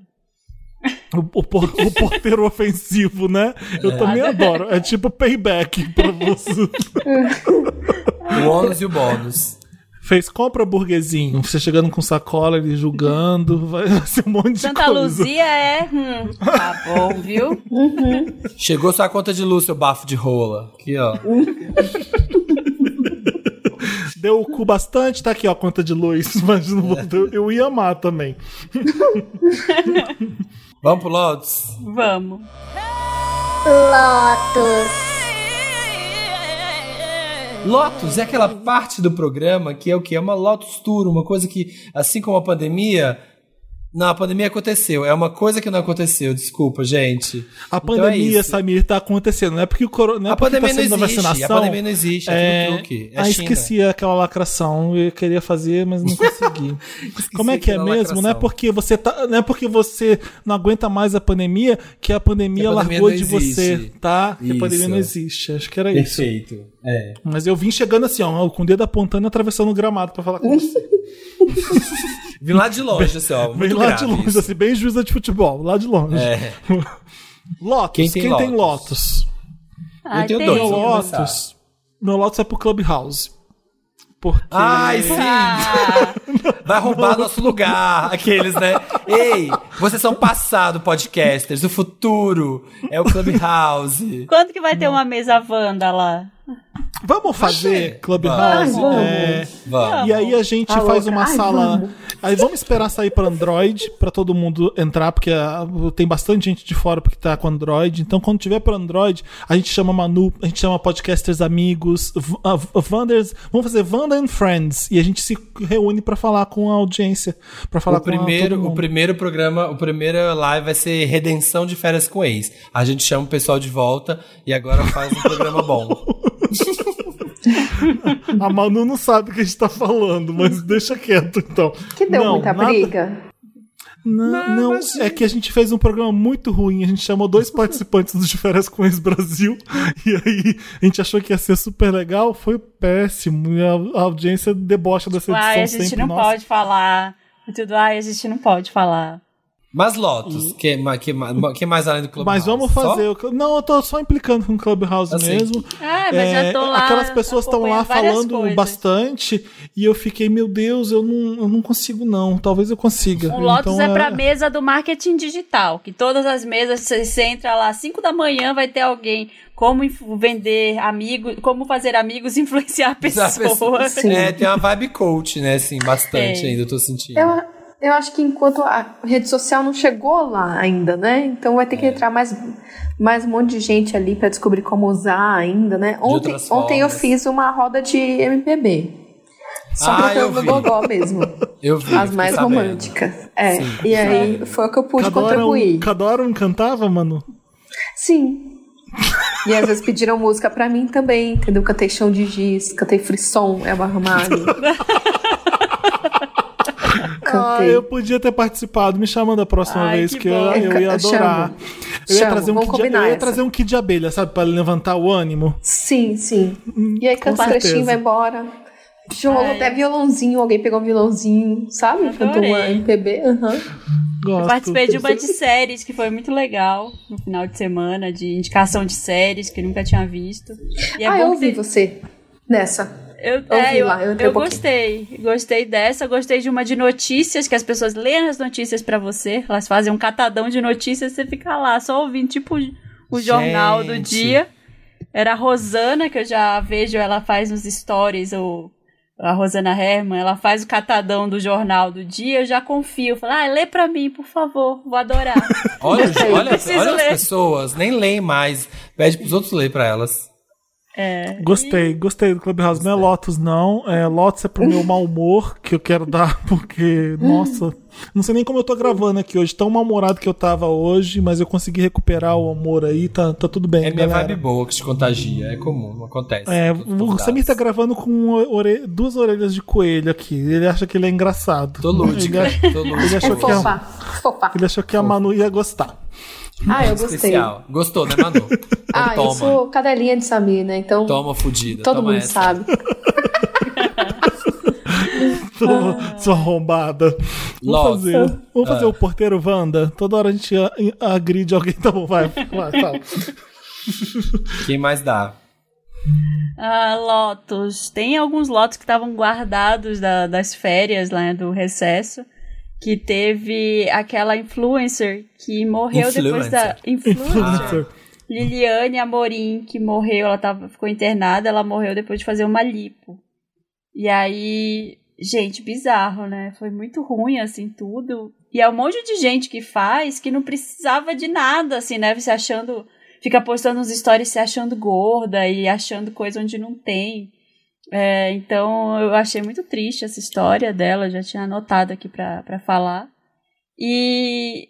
O, o, o porteiro ofensivo, né? Eu é. também adoro. É tipo payback pra você. (laughs) o ônus e o bônus. Fez compra burguesinho. Você chegando com sacola, ele julgando. (laughs) Vai ser um monte de Santa coisa. Luzia é. Hum, tá bom, viu? Uhum. Chegou sua conta de luz, seu bafo de rola. Aqui, ó. (laughs) Deu o cu bastante, tá aqui, ó, a conta de luz. (laughs) Mas não vou, eu ia amar também. Vamos pro Lotus? Vamos. Lotus. Lotus é aquela parte do programa que é o que? É uma Lotus Tour, uma coisa que, assim como a pandemia, não, a pandemia aconteceu. É uma coisa que não aconteceu, desculpa, gente. A então pandemia, é Samir, tá acontecendo. Não é porque o corona. Não é a pandemia tá não existe. Vacinação, a pandemia não existe. É, é truque. É ah, esqueci aquela lacração. Eu queria fazer, mas não (laughs) consegui. Como é que é mesmo? Lacração. Não é porque você tá. Não é porque você não aguenta mais a pandemia que a pandemia, a pandemia largou de você, tá? Que a pandemia não existe. Acho que era Perfeito. isso. Perfeito. É. Mas eu vim chegando assim, ó, com o dedo apontando e atravessando o gramado pra falar com (laughs) você. (laughs) Vim lá de longe, assim, ó. Vem lá de longe, isso. assim, bem juíza de futebol, lá de longe. É. (laughs) Lotus, quem tem, quem Lotus? Tem Lotus? Ah, eu tenho tem. dois. Meu Lotus, meu Lotus é pro Clubhouse. Porque... Ai, sim! Ah. (laughs) Vai roubar nosso lugar, aqueles, né? Ei, vocês são passado, podcasters. O futuro é o Clubhouse. Quando que vai ter uma mesa Wanda lá? Vamos fazer Clubhouse? Vamos. É, vamos. E aí a gente Alô, faz uma ai, sala. Vamos. Aí vamos esperar sair para Android, para todo mundo entrar, porque uh, tem bastante gente de fora porque tá com Android. Então, quando tiver para Android, a gente chama Manu, a gente chama podcasters amigos, uh, Vanders. Vamos fazer Vanda and Friends. E a gente se reúne para falar com a audiência. para falar o primeiro, com O primeiro programa, o primeiro live vai ser Redenção de Férias com Ex. A gente chama o pessoal de volta e agora faz um programa bom. (laughs) a Manu não sabe o que a gente tá falando, mas deixa quieto então. Que deu não, muita nada... briga. Não, não, não é que a gente fez um programa muito ruim. A gente chamou dois participantes do De Férias com Ex Brasil. E aí a gente achou que ia ser super legal. Foi péssimo. E a, a audiência debocha dessa edição. Ai, a gente não pode falar. Tudo, ai, a gente não pode falar. Mas Lotus, que, que, que mais além do Clubhouse? Mas vamos fazer. Só? Não, eu tô só implicando com o Clubhouse assim. mesmo. Ah, mas é, já tô lá. Aquelas pessoas estão lá falando coisas. bastante e eu fiquei, meu Deus, eu não, eu não consigo não. Talvez eu consiga. O Lotus então, é, é pra mesa do marketing digital, que todas as mesas, você entra lá às 5 da manhã, vai ter alguém como vender amigos, como fazer amigos (laughs) influenciar pessoas. É, tem uma vibe coach, né, assim, bastante é. ainda, eu tô sentindo. Eu, eu acho que enquanto a rede social não chegou lá ainda, né? Então vai ter que é. entrar mais, mais um monte de gente ali para descobrir como usar ainda, né? Ontem, ontem eu fiz uma roda de MPB. Só ah, eu vi. gogó mesmo. (laughs) Eu vi. As mais românticas. É. Sim. E aí foi o que eu pude contribuir. Cadoram cantava, mano? Sim. E às vezes pediram música pra mim também, entendeu? Cantei chão de giz, cantei frisson, Elba (laughs) Ramalho. Ah, eu podia ter participado. Me chamando a próxima Ai, vez, que, que eu, eu, ia adorar. Chamo. Eu, ia trazer um kit de, eu ia trazer um kit de abelha, sabe? Pra levantar o ânimo. Sim, sim. Hum, e aí canta o trechinho vai embora. Rolou até violãozinho, alguém pegou um violãozinho, sabe? Cantou uma MPB. Uhum. Eu participei de uma de séries que foi muito legal no final de semana, de indicação de séries que eu nunca tinha visto. E é ah, eu ouvi você nessa. Eu, é, eu, lá, eu, eu um gostei. Gostei dessa. Gostei de uma de notícias, que as pessoas leem as notícias para você. Elas fazem um catadão de notícias você fica lá só ouvindo, tipo o jornal do dia. Era a Rosana, que eu já vejo, ela faz nos stories, ou a Rosana Herman, ela faz o catadão do jornal do dia, eu já confio. Falo, ah, lê pra mim, por favor, vou adorar. olha, (laughs) olha, olha as pessoas, nem leem mais. Pede pros outros ler pra elas. É, gostei, e... gostei do Clubhouse. Não é Lotus, não. É, Lotus é pro meu mau humor que eu quero dar, (laughs) porque, nossa, não sei nem como eu tô gravando aqui hoje. Tão mal-humorado que eu tava hoje, mas eu consegui recuperar o amor aí, tá, tá tudo bem. É minha galera. vibe boa que te contagia, é comum, acontece. É, o Samir tá gravando com ore... duas orelhas de coelho aqui. Ele acha que ele é engraçado. Tô lúdica, ele, tô lúdica. Ele achou, que a, ele achou que a Manu ia gostar. Ah, eu gostei. Especial. Gostou, né, Manu? (laughs) ah, toma. eu sou cadelinha de Samir, né? Então. Toma fudida. Todo toma mundo essa. sabe. (laughs) Sua arrombada. Vamos fazer, vamos fazer ah. o porteiro Wanda? Toda hora a gente agride alguém, então vai. vai fala. Quem mais dá? Ah, lotos. Tem alguns lotos que estavam guardados da, das férias lá né, do recesso que teve aquela influencer que morreu influencer. depois da influencer. (laughs) Liliane Amorim, que morreu, ela tava, ficou internada, ela morreu depois de fazer uma lipo. E aí, gente, bizarro, né? Foi muito ruim, assim, tudo. E é um monte de gente que faz que não precisava de nada, assim, né? Se achando. Fica postando uns stories se achando gorda e achando coisa onde não tem. É, então eu achei muito triste essa história dela, já tinha anotado aqui para falar. E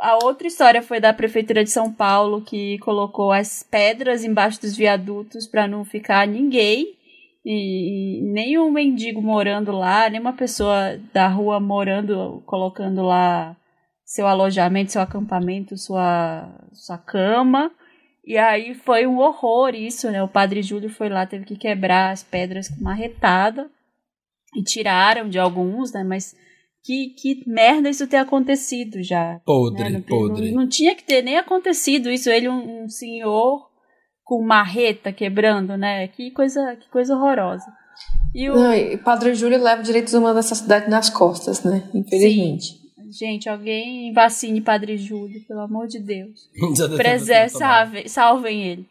a outra história foi da prefeitura de São Paulo que colocou as pedras embaixo dos viadutos para não ficar ninguém e, e nem um mendigo morando lá, nem uma pessoa da rua morando, colocando lá seu alojamento, seu acampamento, sua, sua cama. E aí foi um horror isso, né? O padre Júlio foi lá, teve que quebrar as pedras com uma retada. E tiraram de alguns, né? Mas que, que merda isso ter acontecido já. Podre, né? não, podre. Não, não, tinha que ter nem acontecido isso. Ele, um, um senhor com marreta quebrando, né? Que coisa, que coisa horrorosa. E o... Não, e Padre Júlio leva direitos humanos dessa cidade nas costas, né? Infelizmente. Sim. Gente, alguém vacine Padre Júlio, pelo amor de Deus. (laughs) Preserve, salve, salvem ele.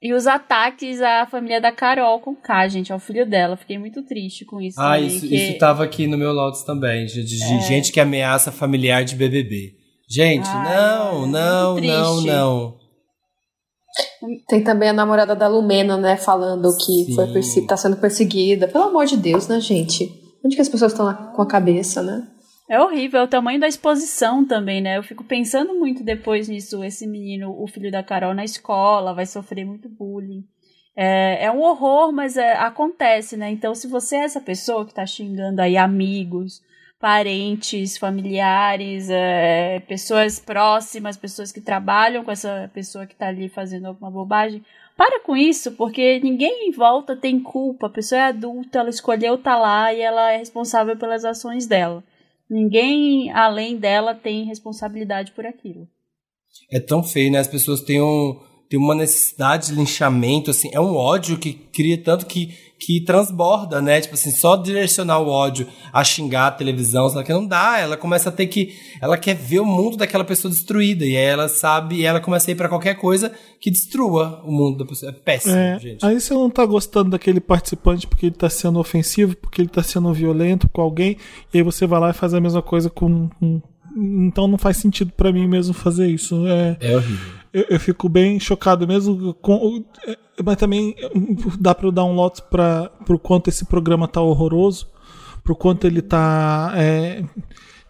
E os ataques à família da Carol com K, gente, ao filho dela. Fiquei muito triste com isso. Ah, também, isso, que... isso tava aqui no meu Lotus também, de, de é... gente que ameaça familiar de BBB. Gente, Ai, não, não, não, não. Tem também a namorada da Lumena, né, falando que foi tá sendo perseguida. Pelo amor de Deus, né, gente? Onde que as pessoas estão com a cabeça, né? É horrível, é o tamanho da exposição também, né? Eu fico pensando muito depois nisso. Esse menino, o filho da Carol, na escola, vai sofrer muito bullying. É, é um horror, mas é, acontece, né? Então, se você é essa pessoa que tá xingando aí amigos, parentes, familiares, é, pessoas próximas, pessoas que trabalham com essa pessoa que tá ali fazendo alguma bobagem, para com isso, porque ninguém em volta tem culpa. A pessoa é adulta, ela escolheu estar tá lá e ela é responsável pelas ações dela. Ninguém além dela tem responsabilidade por aquilo. É tão feio, né? As pessoas têm, um, têm uma necessidade de linchamento, assim, é um ódio que cria tanto que que transborda, né? Tipo assim, só direcionar o ódio a xingar a televisão, só que não dá. Ela começa a ter que. Ela quer ver o mundo daquela pessoa destruída. E aí ela sabe, e ela começa a ir pra qualquer coisa que destrua o mundo da pessoa. É péssimo, é, gente. Aí você não tá gostando daquele participante porque ele tá sendo ofensivo, porque ele tá sendo violento com alguém, e aí você vai lá e faz a mesma coisa com. com... Então não faz sentido para mim mesmo fazer isso. É, é horrível. Eu, eu, fico bem chocado mesmo com. Mas também dá para eu dar um lote para o quanto esse programa tá horroroso, pro quanto ele tá é,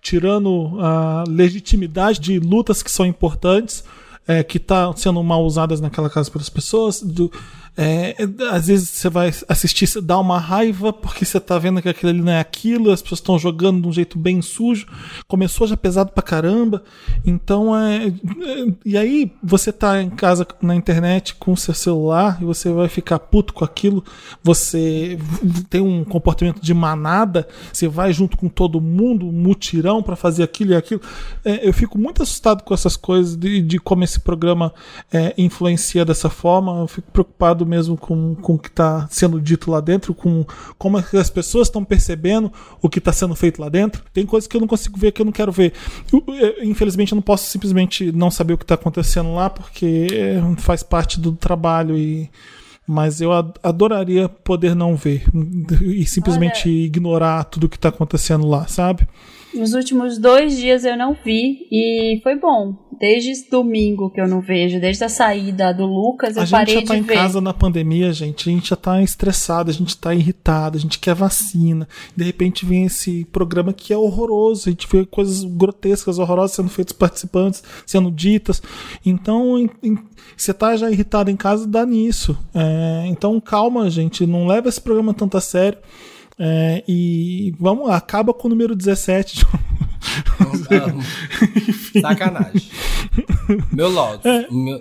tirando a legitimidade de lutas que são importantes, é, que tá sendo mal usadas naquela casa pelas pessoas. Do, É, às vezes você vai assistir, você dá uma raiva porque você tá vendo que aquilo ali não é aquilo, as pessoas estão jogando de um jeito bem sujo, começou já pesado pra caramba. Então é, é. E aí você tá em casa na internet com seu celular e você vai ficar puto com aquilo, você tem um comportamento de manada, você vai junto com todo mundo, um mutirão para fazer aquilo e aquilo. É, eu fico muito assustado com essas coisas de, de como esse programa é, influencia dessa forma. Eu fico preocupado mesmo com, com o que está sendo dito lá dentro, com como é as pessoas estão percebendo o que está sendo feito lá dentro. Tem coisas que eu não consigo ver, que eu não quero ver. Eu, infelizmente, eu não posso simplesmente não saber o que está acontecendo lá, porque é, faz parte do trabalho e mas eu adoraria poder não ver e simplesmente Olha, ignorar tudo que está acontecendo lá, sabe? Nos últimos dois dias eu não vi e foi bom. Desde domingo que eu não vejo, desde a saída do Lucas, eu parei de ver. A gente já tá em ver. casa na pandemia, gente. A gente já tá estressado, a gente tá irritado, a gente quer vacina. De repente vem esse programa que é horroroso. A gente vê coisas grotescas, horrorosas sendo feitas participantes, sendo ditas. Então, você tá já irritado em casa, dá nisso. É, então, calma, gente. Não leva esse programa tanto a sério. É, e vamos lá, acaba com o número 17. Sacanagem. Meu Lotus. É. Meu,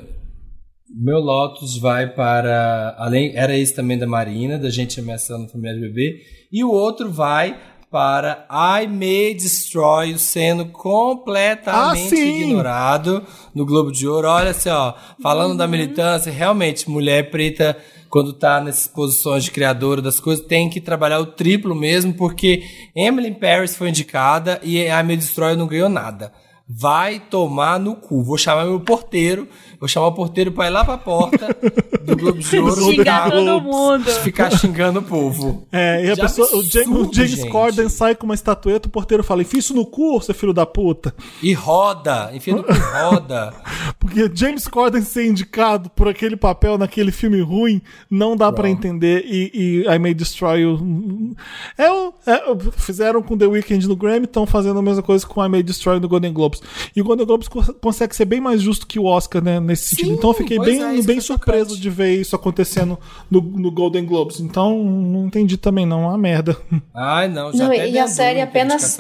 meu Lotus vai para. Além, era esse também da Marina, da gente ameaçando a família de bebê. E o outro vai para I May Destroy sendo completamente ah, ignorado no Globo de Ouro. Olha assim, ó, falando uhum. da militância, realmente, mulher preta quando tá nessas posições de criadora das coisas, tem que trabalhar o triplo mesmo, porque Emily Paris foi indicada e a Me Destroy não ganhou nada. Vai tomar no cu. Vou chamar meu porteiro Vou chamar o porteiro pra ir lá pra porta do Globo de Ouro Xingar todo mundo. ficar xingando o povo. É, e a pessoa, absurdo, o James, o James Corden sai com uma estatueta, o porteiro fala: enfia isso no cu, seu filho da puta. E roda, enfia no cu roda. (laughs) Porque James Corden ser indicado por aquele papel naquele filme ruim, não dá para entender. E, e I May Destroy You. É, é, fizeram com The Weeknd no Grammy, estão fazendo a mesma coisa com I May Destroy no Golden Globes. E o Golden Globes consegue ser bem mais justo que o Oscar, né? nesse Sim, sentido. Então eu fiquei bem, é, bem surpreso de ver isso acontecendo no, no, Golden Globes. Então não entendi também, não. É uma merda. Ai, não, já não, E a série apenas.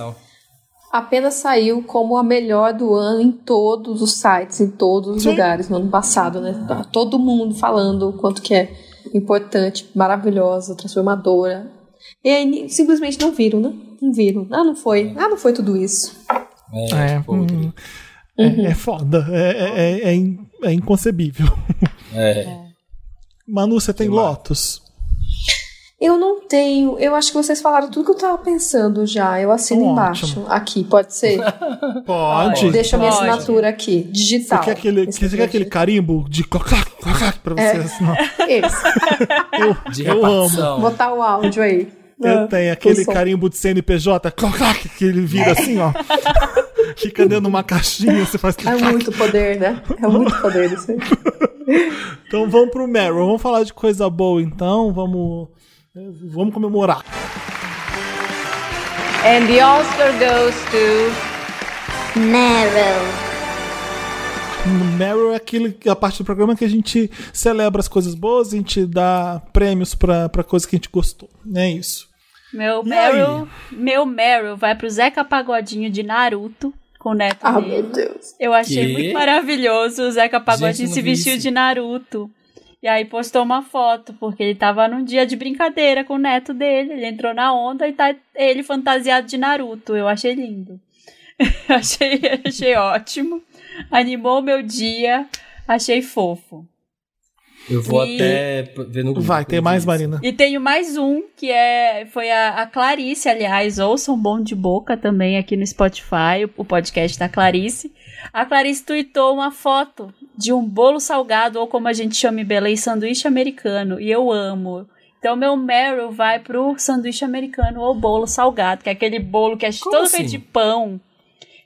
Apenas saiu como a melhor do ano em todos os sites, em todos os Sim. lugares no ano passado, né? Tá todo mundo falando o quanto que é importante, maravilhosa, transformadora. E aí simplesmente não viram, né? Não viram. Ah, não foi. Ah, não foi tudo isso. É, é, hum, é, uhum. é foda. É, é, é, é inconcebível. É. Manu, você tem Lotus? Eu não tenho. Eu acho que vocês falaram tudo que eu tava pensando já. Eu assino embaixo. Ótimo. Aqui, pode ser? (laughs) pode. Deixa a minha assinatura aqui, digital. Você quer aquele, você quer aquele carimbo de clocac, clocac pra você é. assinar? (laughs) Esse. (laughs) eu, de eu amo. Botar o áudio aí. Eu ah, tenho aquele carimbo de CNPJ, clocac, que ele vira assim, ó. Fica dentro de uma caixinha, você faz. É muito poder, né? É muito poder isso aí. então vamos pro Meryl. Vamos falar de coisa boa, então. Vamos, vamos comemorar. And the Oscar goes to Meryl. Meryl é aquele, a parte do programa que a gente celebra as coisas boas, a gente dá prêmios para coisas que a gente gostou. É isso. Meu Meryl, meu Meryl vai pro Zeca Pagodinho de Naruto com o neto ah, dele. meu Deus. Eu achei que? muito maravilhoso o Zeca Pagodinho se vestiu isso. de Naruto. E aí postou uma foto, porque ele tava num dia de brincadeira com o neto dele. Ele entrou na onda e tá ele fantasiado de Naruto. Eu achei lindo. (laughs) achei, achei ótimo. Animou meu dia. Achei fofo. Eu vou e... até ver no Vai, tem mais, Marina. E tenho mais um, que é foi a, a Clarice, aliás, ouçam Bom de Boca também aqui no Spotify, o, o podcast da Clarice. A Clarice tweetou uma foto de um bolo salgado, ou como a gente chama em Belém, sanduíche americano, e eu amo. Então, meu Meryl vai pro sanduíche americano ou bolo salgado, que é aquele bolo que é como todo assim? feito de pão.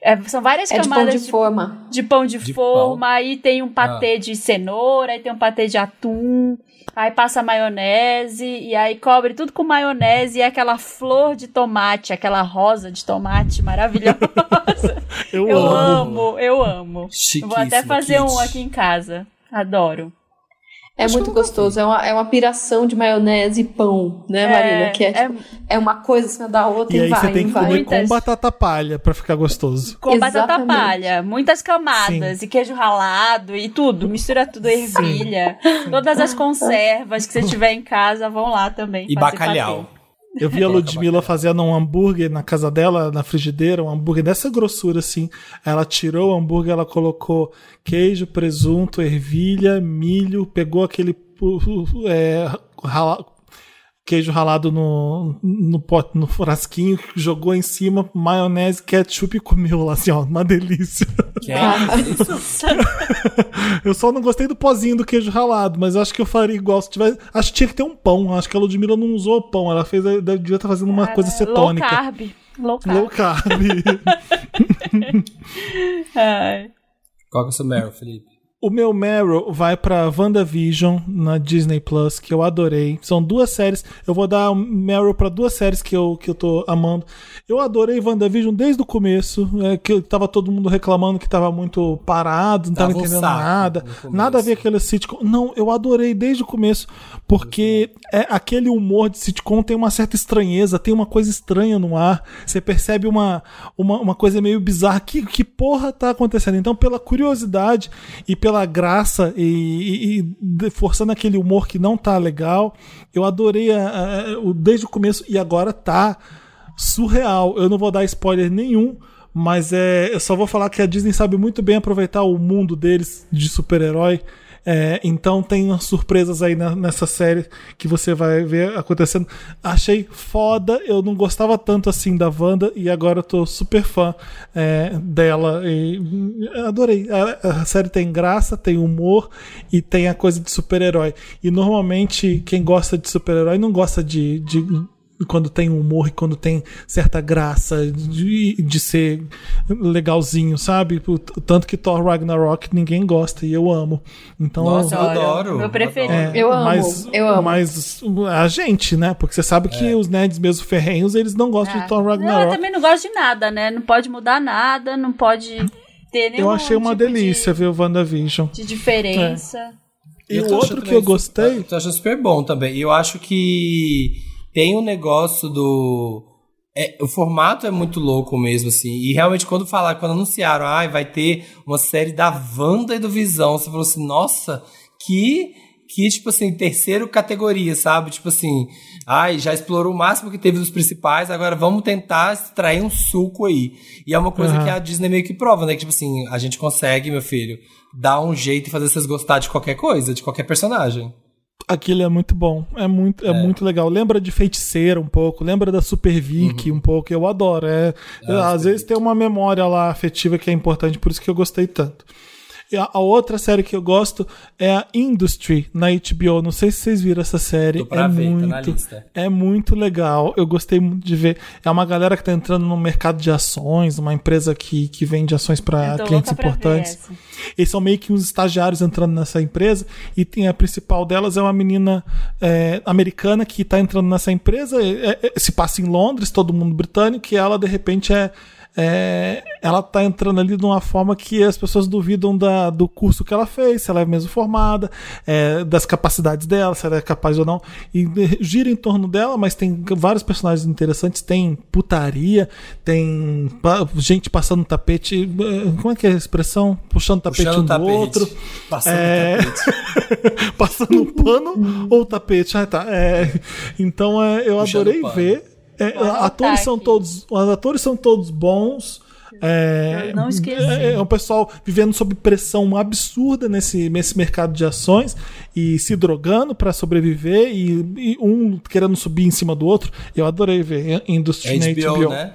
É, são várias é camadas de pão de, de forma. De pão de, de forma, pão. aí tem um patê ah. de cenoura, aí tem um patê de atum, aí passa maionese, e aí cobre tudo com maionese e aquela flor de tomate, aquela rosa de tomate maravilhosa. (laughs) eu, eu amo. amo, eu amo. Vou até fazer kit. um aqui em casa. Adoro. É Acho muito gostoso. É uma, é uma piração de maionese e pão, né, é, Marina? Que é, é, tipo, é uma coisa assim da outra e, e aí vai, você tem que vai. comer Muitas... com batata palha pra ficar gostoso. Com Exatamente. batata palha. Muitas camadas Sim. e queijo ralado e tudo. Mistura tudo, ervilha. Todas as conservas que você tiver em casa vão lá também. E bacalhau. Eu vi a Ludmilla fazendo um hambúrguer na casa dela, na frigideira, um hambúrguer dessa grossura assim. Ela tirou o hambúrguer, ela colocou queijo, presunto, ervilha, milho, pegou aquele é, queijo ralado no, no, pote, no frasquinho, jogou em cima, maionese, ketchup e comeu lá, assim, ó, uma delícia. Que é isso? (laughs) eu só não gostei do pozinho do queijo ralado, mas acho que eu faria igual se tivesse. Acho que tinha que ter um pão. Acho que a Ludmilla não usou pão, ela fez, devia estar fazendo uma Cara, coisa cetônica. Low carb. Low carb. Low carb. (laughs) Qual que é o seu Meryl, Felipe? O meu Meryl vai pra WandaVision na Disney Plus, que eu adorei. São duas séries. Eu vou dar um Meryl pra duas séries que eu, que eu tô amando. Eu adorei WandaVision desde o começo, é, que tava todo mundo reclamando que tava muito parado, não tava, tava entendendo nada. Nada a ver com aquele sitcom. Não, eu adorei desde o começo, porque é, aquele humor de sitcom tem uma certa estranheza, tem uma coisa estranha no ar. Você percebe uma, uma, uma coisa meio bizarra. Que, que porra tá acontecendo? Então, pela curiosidade e pela pela graça e, e, e, forçando aquele humor que não tá legal. Eu adorei a, a, a, desde o começo e agora tá surreal. Eu não vou dar spoiler nenhum, mas é, eu só vou falar que a Disney sabe muito bem aproveitar o mundo deles de super-herói é, então tem surpresas aí na, nessa série que você vai ver acontecendo. Achei foda, eu não gostava tanto assim da Wanda e agora eu tô super fã é, dela. E, adorei. A, a, série tem graça, tem humor e tem a coisa de super-herói. E normalmente quem gosta de super-herói não gosta de, de quando tem humor e quando tem certa graça de, de ser legalzinho, sabe? Tanto que Thor Ragnarok ninguém gosta e eu amo. Então, Nossa, eu adoro. Meu preferido. É, eu amo. Mas, eu amo. Mas a gente, né? Porque você sabe que é. os nerds mesmo ferrenhos, eles não gostam é. de Thor Ragnarok. Eu também não gosto de nada, né? Não pode mudar nada, não pode ter nenhum Eu achei uma tipo delícia de, ver o WandaVision. De diferença. É. E o outro que eu gostei. Eu acho super bom também. E eu acho que tem um negócio do. É, o formato é muito louco mesmo, assim. E realmente, quando falaram, quando anunciaram, ah, vai ter uma série da Wanda e do Visão, você falou assim, nossa, que. Que, tipo assim, terceiro categoria, sabe? Tipo assim, ai, já explorou o máximo que teve dos principais, agora vamos tentar extrair um suco aí. E é uma coisa uhum. que a Disney meio que prova, né? Que, tipo assim, a gente consegue, meu filho, dar um jeito e fazer vocês gostar de qualquer coisa, de qualquer personagem. Aquilo é muito bom, é muito, é, é, muito legal. Lembra de Feiticeira um pouco, lembra da Super Vic uhum. um pouco, eu adoro. É, é às vezes tem uma memória lá afetiva que é importante, por isso que eu gostei tanto. A, a, outra série que eu gosto é a Industry na HBO. Não sei se vocês viram essa série. é ver, muito, tá é muito legal. Eu gostei muito de ver. É uma galera que está entrando no mercado de ações, uma empresa que, que vende ações para clientes importantes. Eles são meio que uns estagiários entrando nessa empresa e tem a principal delas é uma menina é, americana que está entrando nessa empresa. É, é, se passa em Londres, todo mundo britânico, e ela de repente é é, ela tá entrando ali de uma forma que as pessoas duvidam da, do curso que ela fez, se ela é mesmo formada, é, das capacidades dela, se ela é capaz ou não. E gira em torno dela, mas tem vários personagens interessantes. Tem putaria, tem gente passando tapete. É, como é que é a expressão? Puxando tapete Puxando um tapete. do outro. Passando é... tapete. (laughs) passando pano ou tapete. Ah, tá. É... Então é, eu Puxando adorei ver. É, atores são todos, os atores são todos bons. É, não esqueci. É, é um pessoal vivendo sob pressão absurda nesse, nesse mercado de ações e se drogando para sobreviver e, e, um querendo subir em cima do outro. Eu adorei ver Industry HBO, na HBO. Né?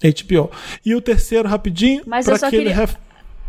HBO. E o terceiro, rapidinho, Mas eu só queria... Ref...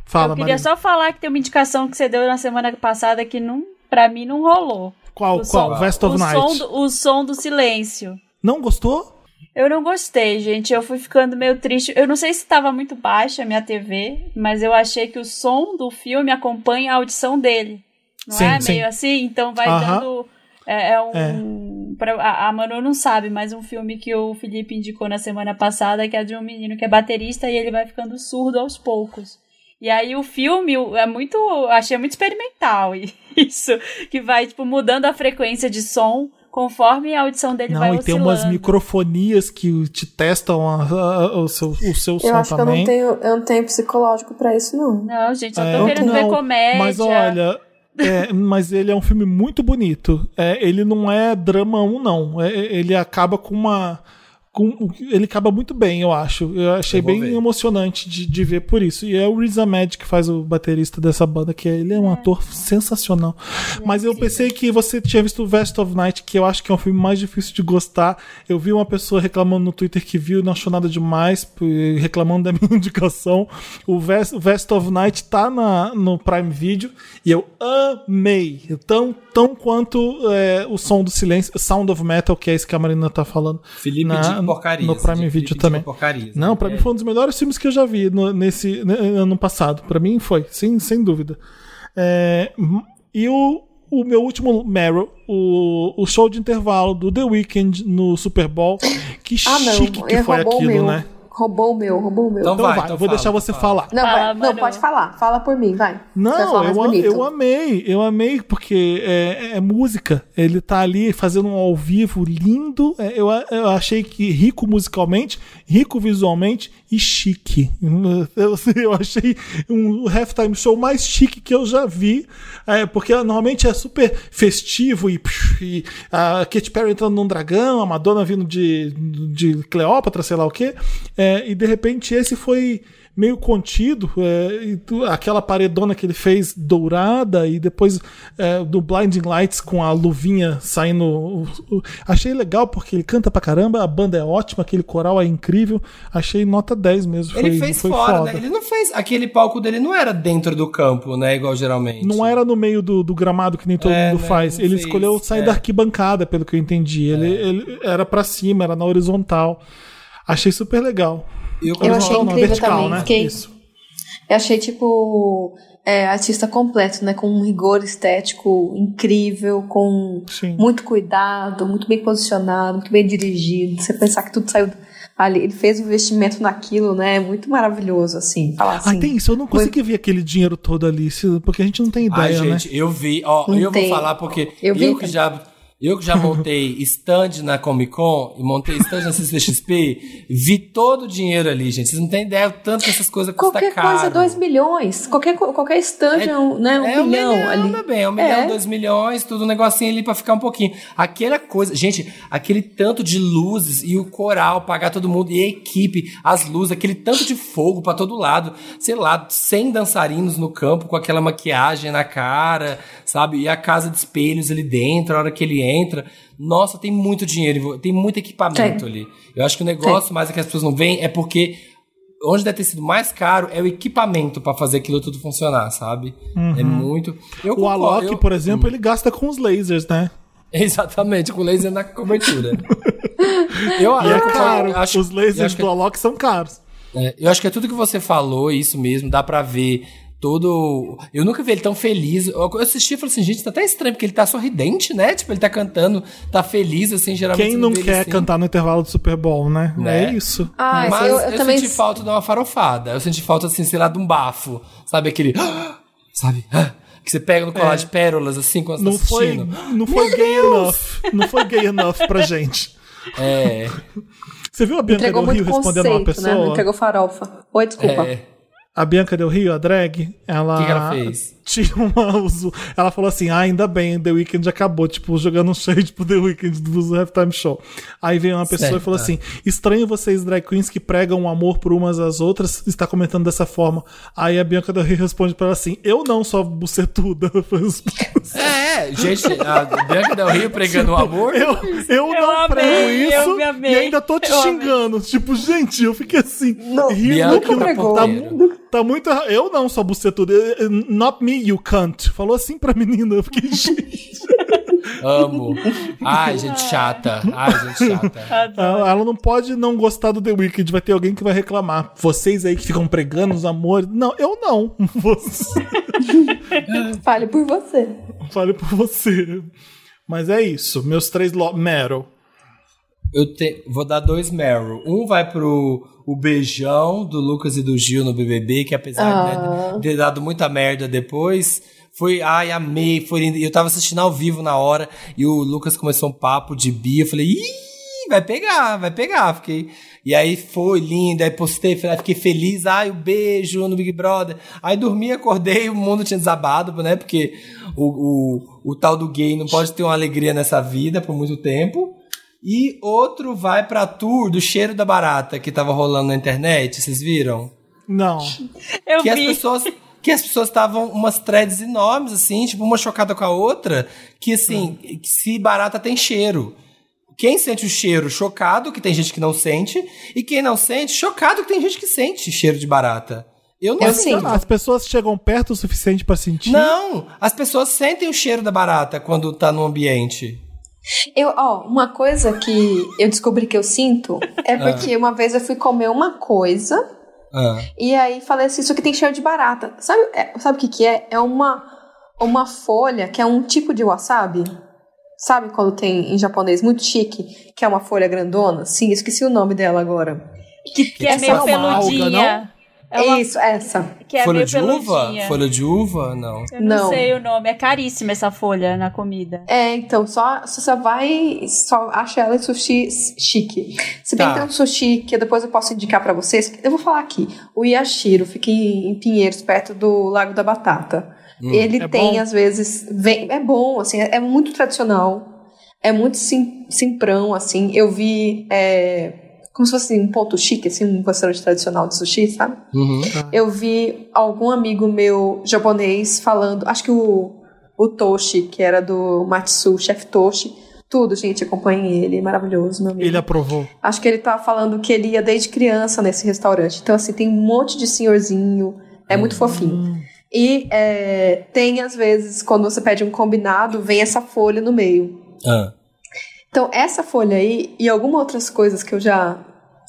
Fala, eu queria só falar que tem uma indicação que você deu na semana passada que não, pra mim não rolou. Qual? O qual? Som, Vest of o Night. Som do, o som do silêncio. Não gostou? Eu não gostei, gente. Eu fui ficando meio triste. Eu não sei se estava muito baixa a minha TV, mas eu achei que o som do filme acompanha a audição dele. Não sim, é sim. meio assim? Então vai dando. É, é um. É. Pra, a, a Manu não sabe, mas um filme que o Felipe indicou na semana passada, que é de um menino que é baterista e ele vai ficando surdo aos poucos. E aí o filme é muito, achei muito experimental (laughs) isso, que vai tipo mudando a frequência de som conforme a audição dele não, vai oscilando. Não, e tem umas microfonias que te testam a, a, o seu, o seu eu som acho também. Que eu, não tenho, eu não tenho psicológico para isso, não. Não, gente, eu tô é, querendo ver comédia. Mas olha, é, mas ele é um filme muito bonito. É, ele não é drama 1, não. É, ele acaba com uma com, ele acaba muito bem, eu acho. Eu achei eu bem ver. emocionante de, de ver por isso. E é o Riz Ahmed que faz o baterista dessa banda, que é, ele é um é. ator sensacional. É Mas eu pensei que você tinha visto o Vest of Night, que eu acho que é um filme mais difícil de gostar. Eu vi uma pessoa reclamando no Twitter que viu e não achou nada demais, reclamando da (laughs) minha indicação. O Vest, o Vest of Night tá na, no Prime Video e eu amei. Tão, tão quanto é, o som do silêncio, Sound of Metal, que é esse que a Marina tá falando. Felipe na, porcarias. No Prime Video também. Porcarias, não, pra é. mim foi um dos melhores filmes que eu já vi no, nesse ano passado. Pra mim foi, sem, sem dúvida. É, e o, o meu último Meryl, o, o show de intervalo do The Weeknd no Super Bowl. Que ah, chique que foi aquilo, né? Roubou o meu, roubou o meu. Então, então vai, então vou fala, deixar você fala. falar. Não, fala, vai, não, pode falar. Fala por mim, vai. Não, eu, eu amei, eu amei, porque é, é, música. Ele tá ali fazendo um ao vivo lindo. É, eu, eu achei que rico musicalmente, rico visualmente e chique. Eu, (laughs) eu achei um halftime show mais chique que eu já vi. É, porque normalmente é super festivo e, e a Katy Perry entrando num dragão, a Madonna vindo de, de Cleópatra, sei lá o quê. É, e de repente esse foi meio contido, é, aquela paredona que ele fez dourada e depois é, do Blinding Lights com a luvinha saindo. O, o, achei legal porque ele canta pra caramba, a banda é ótima, aquele coral é incrível. Achei nota 10 mesmo. Ele foi, fez foi fora, foda. né? Ele não fez. Aquele palco dele não era dentro do campo, né? Igual geralmente. Não era no meio do, do gramado que nem todo é, mundo né? faz. Ele fez, escolheu sair é. da arquibancada, pelo que eu entendi. Ele, é. ele era para cima, era na horizontal. Achei super legal. Eu, eu achei incrível vertical, também. Né? Fiquei... Isso. Eu achei, tipo, é, artista completo, né? Com um rigor estético incrível, com Sim. muito cuidado, muito bem posicionado, muito bem dirigido. Você pensar que tudo saiu ali, ele fez um investimento naquilo, né? Muito maravilhoso, assim. Falar assim ah, tem isso. Eu não consegui ver aquele dinheiro todo ali, porque a gente não tem ideia, Ai, gente, né? eu vi. Ó, não eu tem. vou falar porque eu, eu que já eu que já montei (laughs) stand na Comic Con e montei stand na CCXP, vi todo o dinheiro ali, gente. Vocês não têm ideia do tanto que essas coisas custam caro. Qualquer coisa, 2 milhões. Qualquer, qualquer stand é, é um, né, um, é um milhão, milhão ali. Meu bem, é um milhão, é. dois milhões, tudo um negocinho ali pra ficar um pouquinho. Aquela coisa, gente, aquele tanto de luzes e o coral, pagar todo mundo, e a equipe, as luzes, aquele tanto de fogo para todo lado. Sei lá, 100 dançarinos no campo com aquela maquiagem na cara, sabe? E a casa de espelhos ali dentro, a hora que ele entra. Nossa, tem muito dinheiro, tem muito equipamento ali. Eu acho que o negócio Sim. mais é que as pessoas não veem é porque onde deve ter sido mais caro é o equipamento para fazer aquilo tudo funcionar, sabe? Uhum. É muito. Eu o Alok, eu... por exemplo, hum. ele gasta com os lasers, né? (laughs) Exatamente, com laser na cobertura. (laughs) eu, e é caro. Acho, os lasers do Alok são caros. É, eu acho que é tudo que você falou, isso mesmo, dá para ver todo. Eu nunca vi ele tão feliz. Eu assisti e falei assim, gente, tá até estranho, porque ele tá sorridente, né? Tipo, ele tá cantando, tá feliz, assim, geralmente. Quem não quer assim. cantar no intervalo do Super Bowl, né? né? É isso. Ah, Mas eu, eu, eu também... senti falta de uma farofada. Eu senti falta, assim, sei lá, de um bafo. Sabe aquele. (gasps) Sabe? (gasps) Que você pega no colar é. de pérolas, assim, quando você não tá foi, Não foi gay enough. Não foi gay enough pra gente. (laughs) É. Você viu a Bianca Entregou do Rio respondendo uma pessoa? Né? Não entregou farofa. Oi, desculpa. É. A Bianca Del Rio, a drag, ela. O que, que ela fez? tinha uma. Ela falou assim: ah, ainda bem, The Weeknd acabou, tipo, jogando um shade pro The Weeknd do Halftime Show. Aí veio uma pessoa certo. e falou assim: estranho vocês, drag queens, que pregam um amor por umas às outras, está comentando dessa forma. Aí a Bianca Del Rio responde pra ela assim: eu não sou bucetuda. (laughs) é, gente, a Bianca Del Rio pregando o amor. Eu, eu, eu não amei, prego isso e ainda tô te eu xingando. Amei. Tipo, gente, eu fiquei assim, não, rindo. Bianca tá, tá muito. Eu não sou bucetuda. Not me, you cunt. Falou assim pra menina. Eu fiquei, (laughs) gente. Amo. Ai, gente chata. Ai, gente chata. Ela, ela, não pode não gostar do The Weeknd. Vai ter alguém que vai reclamar. Vocês aí que ficam pregando os amores. Não, eu não. Você. (laughs) Fale por você. Fale por você. Mas é isso. Meus três. Lo Meryl. Eu te, vou dar dois Meryl. Um vai pro o beijão do Lucas e do Gil no BBB, que apesar ah. de ter dado muita merda depois, foi, ai, amei, foi lindo. Eu tava assistindo ao vivo na hora e o Lucas começou um papo de bi, eu falei, ih, vai pegar, vai pegar. Fiquei, e aí foi lindo, aí postei, fiquei feliz, ai, o um beijo no Big Brother. Aí dormi, acordei, o mundo tinha desabado, né? Porque o, o, o tal do gay não pode ter uma alegria nessa vida por muito tempo. E outro vai pra tour do cheiro da barata que tava rolando na internet, vocês viram? Não. Eu que vi. As pessoas, que as pessoas estavam umas threads enormes, assim, tipo, uma chocada com a outra, que assim, hum. se barata tem cheiro. Quem sente o cheiro chocado, que tem gente que não sente, e quem não sente, chocado que tem gente que sente cheiro de barata. Eu não eu sinto. As pessoas chegam perto o suficiente para sentir? Não, as pessoas sentem o cheiro da barata quando tá no ambiente. Eu, ó, uma coisa que eu descobri que eu sinto é ah. porque ah. uma vez eu fui comer uma coisa ah. e aí falei assim, isso aqui tem cheiro de barata. Sabe, é, sabe o que que é? É uma, uma folha que é um tipo de wasabi. Sabe quando tem em japonês muito chique, que é uma folha grandona? Sim, esqueci o nome dela agora. Que, que é meio peludinha. Alga, é uma... Isso, essa. Que é folha de uva? Folha de uva? Não. Eu não, não, sei o nome. É caríssima essa folha na comida. É, então, só você vai. Só acha ela em sushi chique. Se bem tá. que tem um sushi que depois eu posso indicar para vocês. Eu vou falar aqui. O Yashiro fica em, em Pinheiros, perto do Lago da Batata. Hum, Ele é tem, bom? às vezes. Vem, é bom, assim, é, é muito tradicional. É muito sim, simprão, assim. Eu vi. É, como se fosse um ponto chique, assim, um restaurante tradicional de sushi, sabe? Uhum. Eu vi algum amigo meu japonês falando, acho que o, o Toshi, que era do Matsu, chef Toshi, tudo, gente, acompanhe ele, maravilhoso, meu amigo. Ele aprovou. Acho que ele tá falando que ele ia desde criança nesse restaurante. Então, assim, tem um monte de senhorzinho, é muito uhum. fofinho. E é, tem, às vezes, quando você pede um combinado, vem essa folha no meio. Ah. Então, essa folha aí e algumas outras coisas que eu já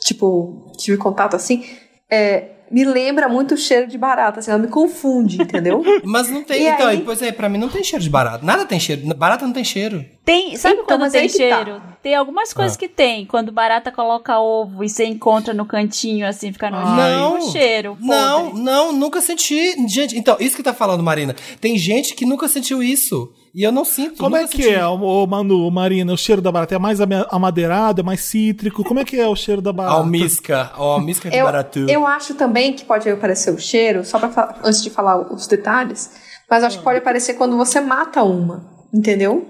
tipo, tive contato assim, é, me lembra muito o cheiro de barata, assim, ela me confunde, entendeu? (laughs) Mas não tem, e então, aí... pois é, pra mim não tem cheiro de barata. Nada tem cheiro. Barata não tem cheiro. Tem, sabe então, quando tem tá. cheiro? Tá. Tem algumas coisas ah. que tem. Quando barata coloca ovo e você encontra no cantinho, assim, fica no não, cheiro. Não, não, nunca senti. Gente, então, isso que tá falando, Marina. Tem gente que nunca sentiu isso. E eu não sinto. Como é que senti. é, o, Manu, Marina, o cheiro da barata? É mais amadeirado, é mais cítrico? Como é que é o cheiro da barata? Almisca, o almisca de eu, baratu. Eu acho também que pode aparecer o cheiro, só pra antes de falar os detalhes, mas acho que pode aparecer quando você mata uma, entendeu?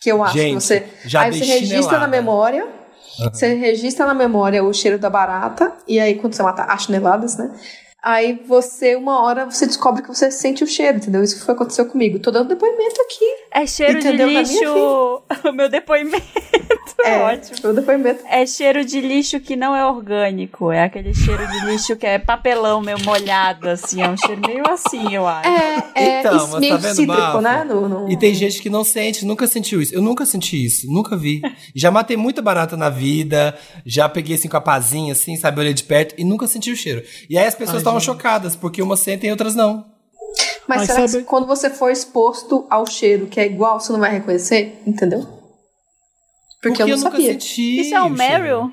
Que eu acho Gente, que você. Já aí você registra na memória. Uhum. Você registra na memória o cheiro da barata, e aí quando você mata as chineladas, né? Aí você, uma hora, você descobre que você sente o cheiro, entendeu? Isso que foi aconteceu comigo. Tô dando depoimento aqui. É cheiro entendeu? de lixo. (laughs) o meu depoimento. É, ótimo. Meu depoimento. É cheiro de lixo que não é orgânico. É aquele cheiro de lixo que é papelão meio molhado, assim. É um cheiro meio assim, eu acho. É, é então, isso, meio tá vendo, cítrico, né? No, no... E tem gente que não sente, nunca sentiu isso. Eu nunca senti isso, nunca vi. já matei muita barata na vida, já peguei assim com a pazinha, assim, sabe, olhei de perto e nunca senti o cheiro. E aí as pessoas estavam chocadas, porque umas sentem e outras não. Mas, Mas será sabe... que quando você for exposto ao cheiro que é igual, você não vai reconhecer? Entendeu? Porque, Porque eu, eu nunca sabia. senti. Isso é o Meryl?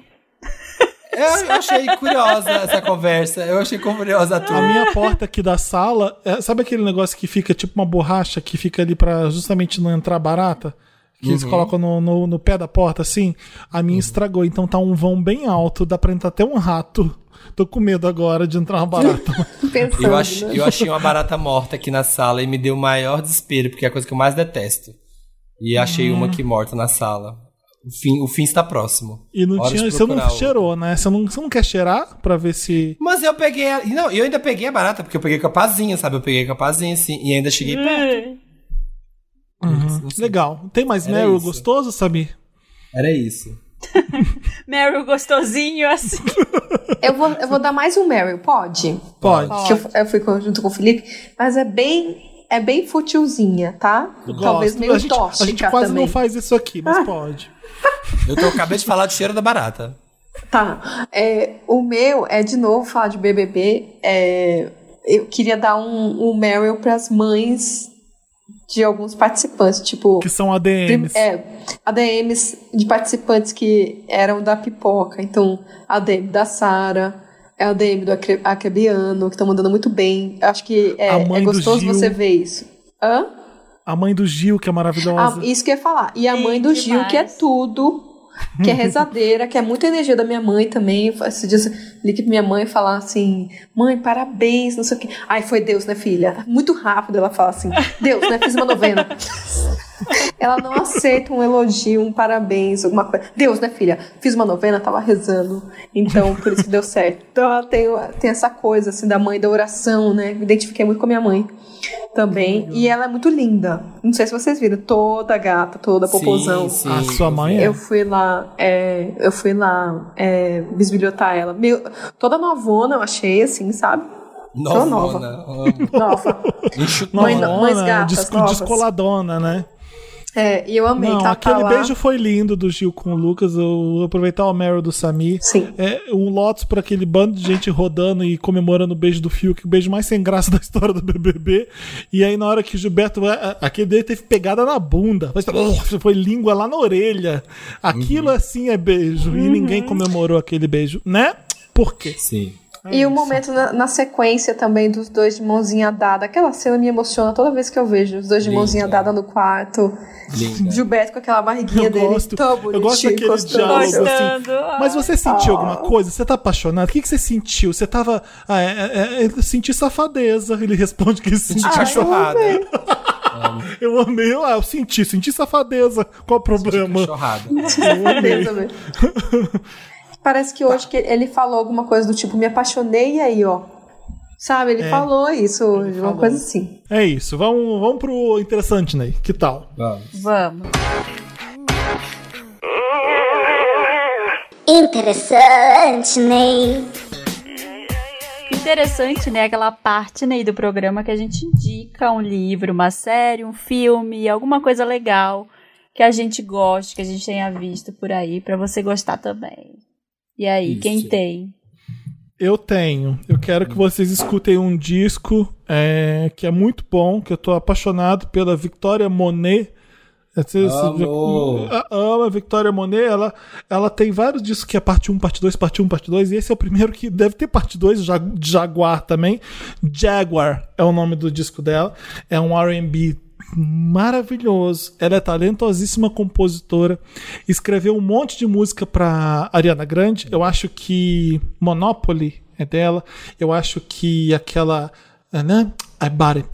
Eu, achei curiosa essa conversa. Eu achei curiosa tudo. A minha porta aqui da sala, é, sabe aquele negócio que fica tipo uma borracha que fica ali para justamente não entrar barata? Que uhum. eles colocam no, no, no, pé da porta assim? A minha uhum. estragou, então tá um vão bem alto, dá pra entrar até um rato. Tô com medo agora de entrar uma barata. (laughs) Pensando, eu, ach, né? eu achei uma barata morta aqui na sala e me deu o maior desespero, porque é a coisa que eu mais detesto. E achei uhum. uma aqui morta na sala. O fim, o fim está próximo. E não tinha, você não cheirou, né? Você não, você não quer cheirar pra ver se. Mas eu peguei. A, não, eu ainda peguei a barata, porque eu peguei com a pazinha, sabe? Eu peguei com a pazinha assim, e ainda cheguei perto. Uhum. Legal. Tem mais Meryl gostoso, Sabi? Era isso. (laughs) Meryl gostosinho, assim. eu, vou, eu vou dar mais um Meryl, pode? Pode. Que eu, eu fui junto com o Felipe, mas é bem é bem futilzinha, tá? Talvez meio a gente, tóxica A gente quase também. não faz isso aqui, mas ah. pode. Eu tô, acabei de falar do cheiro da barata. Tá. É, o meu é, de novo, falar de BBB. É, eu queria dar um, um Meryl pras mães de alguns participantes, tipo. Que são ADMs. É, ADMs de participantes que eram da pipoca. Então, ADM da Sara, é a ADM do Akebiano, que estão mandando muito bem. Acho que é, é gostoso você ver isso. Hã? A mãe do Gil, que é maravilhosa. Ah, isso que eu ia falar. E a mãe do Gil, que é tudo que é rezadeira, que é muita energia da minha mãe também. Esses dias liguei pra minha mãe e falar assim: mãe, parabéns, não sei o quê. Ai, foi Deus, né, filha? Muito rápido ela fala assim: Deus, né? Fiz uma novena. (laughs) ela não aceita um elogio, um parabéns, alguma coisa. Deus, né, filha? Fiz uma novena, tava rezando. Então, por isso que deu certo. Então, ela tem, tem essa coisa, assim, da mãe da oração, né? Me identifiquei muito com a minha mãe também. E ela é muito linda. Não sei se vocês viram, toda gata, toda popozão. Sim, sim. A sua mãe é? Eu fui lá, é, eu fui lá é, bisbilhotar ela. Meu, toda novona eu achei, assim, sabe? Novona, nova. Nova. Mãe, mães gatas, descoladona, né? É, e eu amei. Não, tá, aquele tá beijo foi lindo do Gil com o Lucas. Eu vou aproveitar o Meryl do Sami. Sim. É, um Lotus para aquele bando de gente rodando e comemorando o beijo do Fiuk, o beijo mais sem graça (laughs) da história do BBB. E aí, na hora que o Gilberto. Aquele dele teve pegada na bunda. (laughs) Foi língua lá na orelha. Aquilo uhum. assim é beijo. Uhum. E ninguém comemorou aquele beijo, né? Por quê? Sim. É e o momento na, na, sequência também dos dois de mãozinha dada. Aquela cena me emociona toda vez que eu vejo os dois de Linda. mãozinha dada no quarto. Linda. Gilberto com aquela barriguinha eu dele. Gosto. eu gosto daquele diálogo assim. Mas você sentiu ah. alguma coisa? Você tá apaixonado? O que, que você sentiu? Você tava. Ah, é, é, é, senti safadeza. Ele responde que sentiu ah, cachorrada. Eu amei. Eu, ah, eu senti, senti safadeza. Qual o problema? Senti cachorrada. Safadeza mesmo. (laughs) Parece que hoje que ele falou alguma coisa do tipo, me apaixonei e aí, ó. Sabe, ele é, falou isso hoje, uma coisa assim. É isso. Vamos, vamos pro interessante, Ney. Que tal? Vamos. Vamos. Interessante, Ney. Interessante, né? Aquela parte, Ney, do programa que a gente indica um livro, uma série, um filme, alguma coisa legal que a gente goste, que a gente tenha visto por aí, para você gostar também. E aí, Isso. quem tem? Eu tenho. Eu quero que vocês escutem um disco é, que é muito bom, que eu tô apaixonado pela Victoria Monet. Amo. Ama a Victoria Monet, ela, ela tem vários discos que é parte 1, parte 2, parte 1, parte 2, e esse é o primeiro que deve ter parte 2, Jaguar também. Jaguar é o nome do disco dela. É um RB maravilhoso. Ela é talentosíssima compositora. Escreveu um monte de música para Ariana Grande. Eu acho que Monopoly é dela. Eu acho que aquela. Né? I bought it.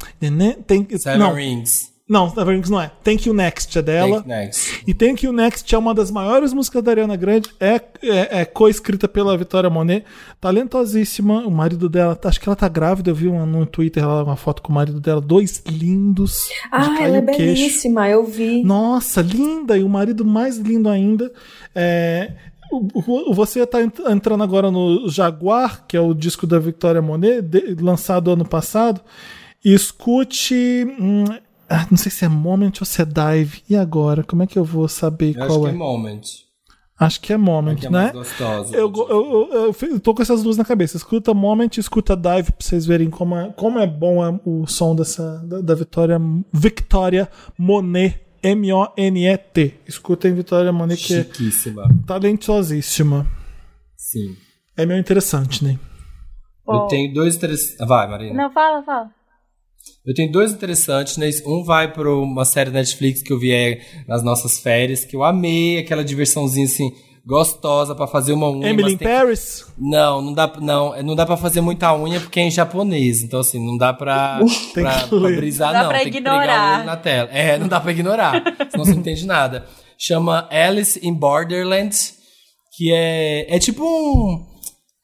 Tem, Seven não. Rings. Não, Neverings não é. Thank You Next é dela. Thank Next. E Thank You Next é uma das maiores músicas da Ariana Grande. É, é, é co-escrita pela Vitória Monet. Talentosíssima. O marido dela, acho que ela tá grávida. Eu vi uma, no Twitter ela, uma foto com o marido dela. Dois lindos. Ah, ela é belíssima. Eu vi. Nossa, linda. E o marido mais lindo ainda. É, você está entrando agora no Jaguar, que é o disco da Victoria Monet, de, lançado ano passado. E escute. Hum, ah, não sei se é Moment ou se é Dive. E agora? Como é que eu vou saber eu qual acho é? Que é Moment. Acho que é Moment, que é né? Gostosa, eu, eu, eu, eu, tô com essas duas na cabeça. Escuta Moment e escuta Dive pra vocês verem como é, como é bom o som dessa, da, da Vitória, Victoria Monet. M-O-N-E-T. Escutem Vitória Monet, que é talentosíssima. Sim. É meio interessante, né? Eu tenho dois interessantes. Vai, Marina. Não, fala, fala. Eu tenho dois interessantes, né? Um vai para uma série Netflix que eu vi é, nas nossas férias, que eu amei, aquela diversãozinha assim gostosa para fazer uma unha. Emily in Paris? Que... Não, não dá, não, não dá para fazer muita unha porque é em japonês. Então assim, não dá para pra, (laughs) pra brisar dá não, pra tem ignorar. que na tela. É, não dá para ignorar, (laughs) senão você não entende nada. Chama Alice in Borderland, que é é tipo um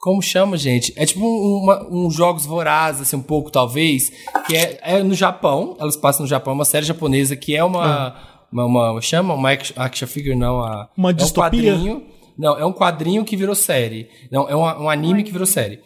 como chama, gente? É tipo um, um jogos vorazes, assim, um pouco, talvez. Que é, é, no Japão. Elas passam no Japão, uma série japonesa que é uma. Ah. Uma, uma, chama? Uma action figure, não. A, uma é um quadrinho. Não, é um quadrinho que virou série. Não, é um, um anime que virou série.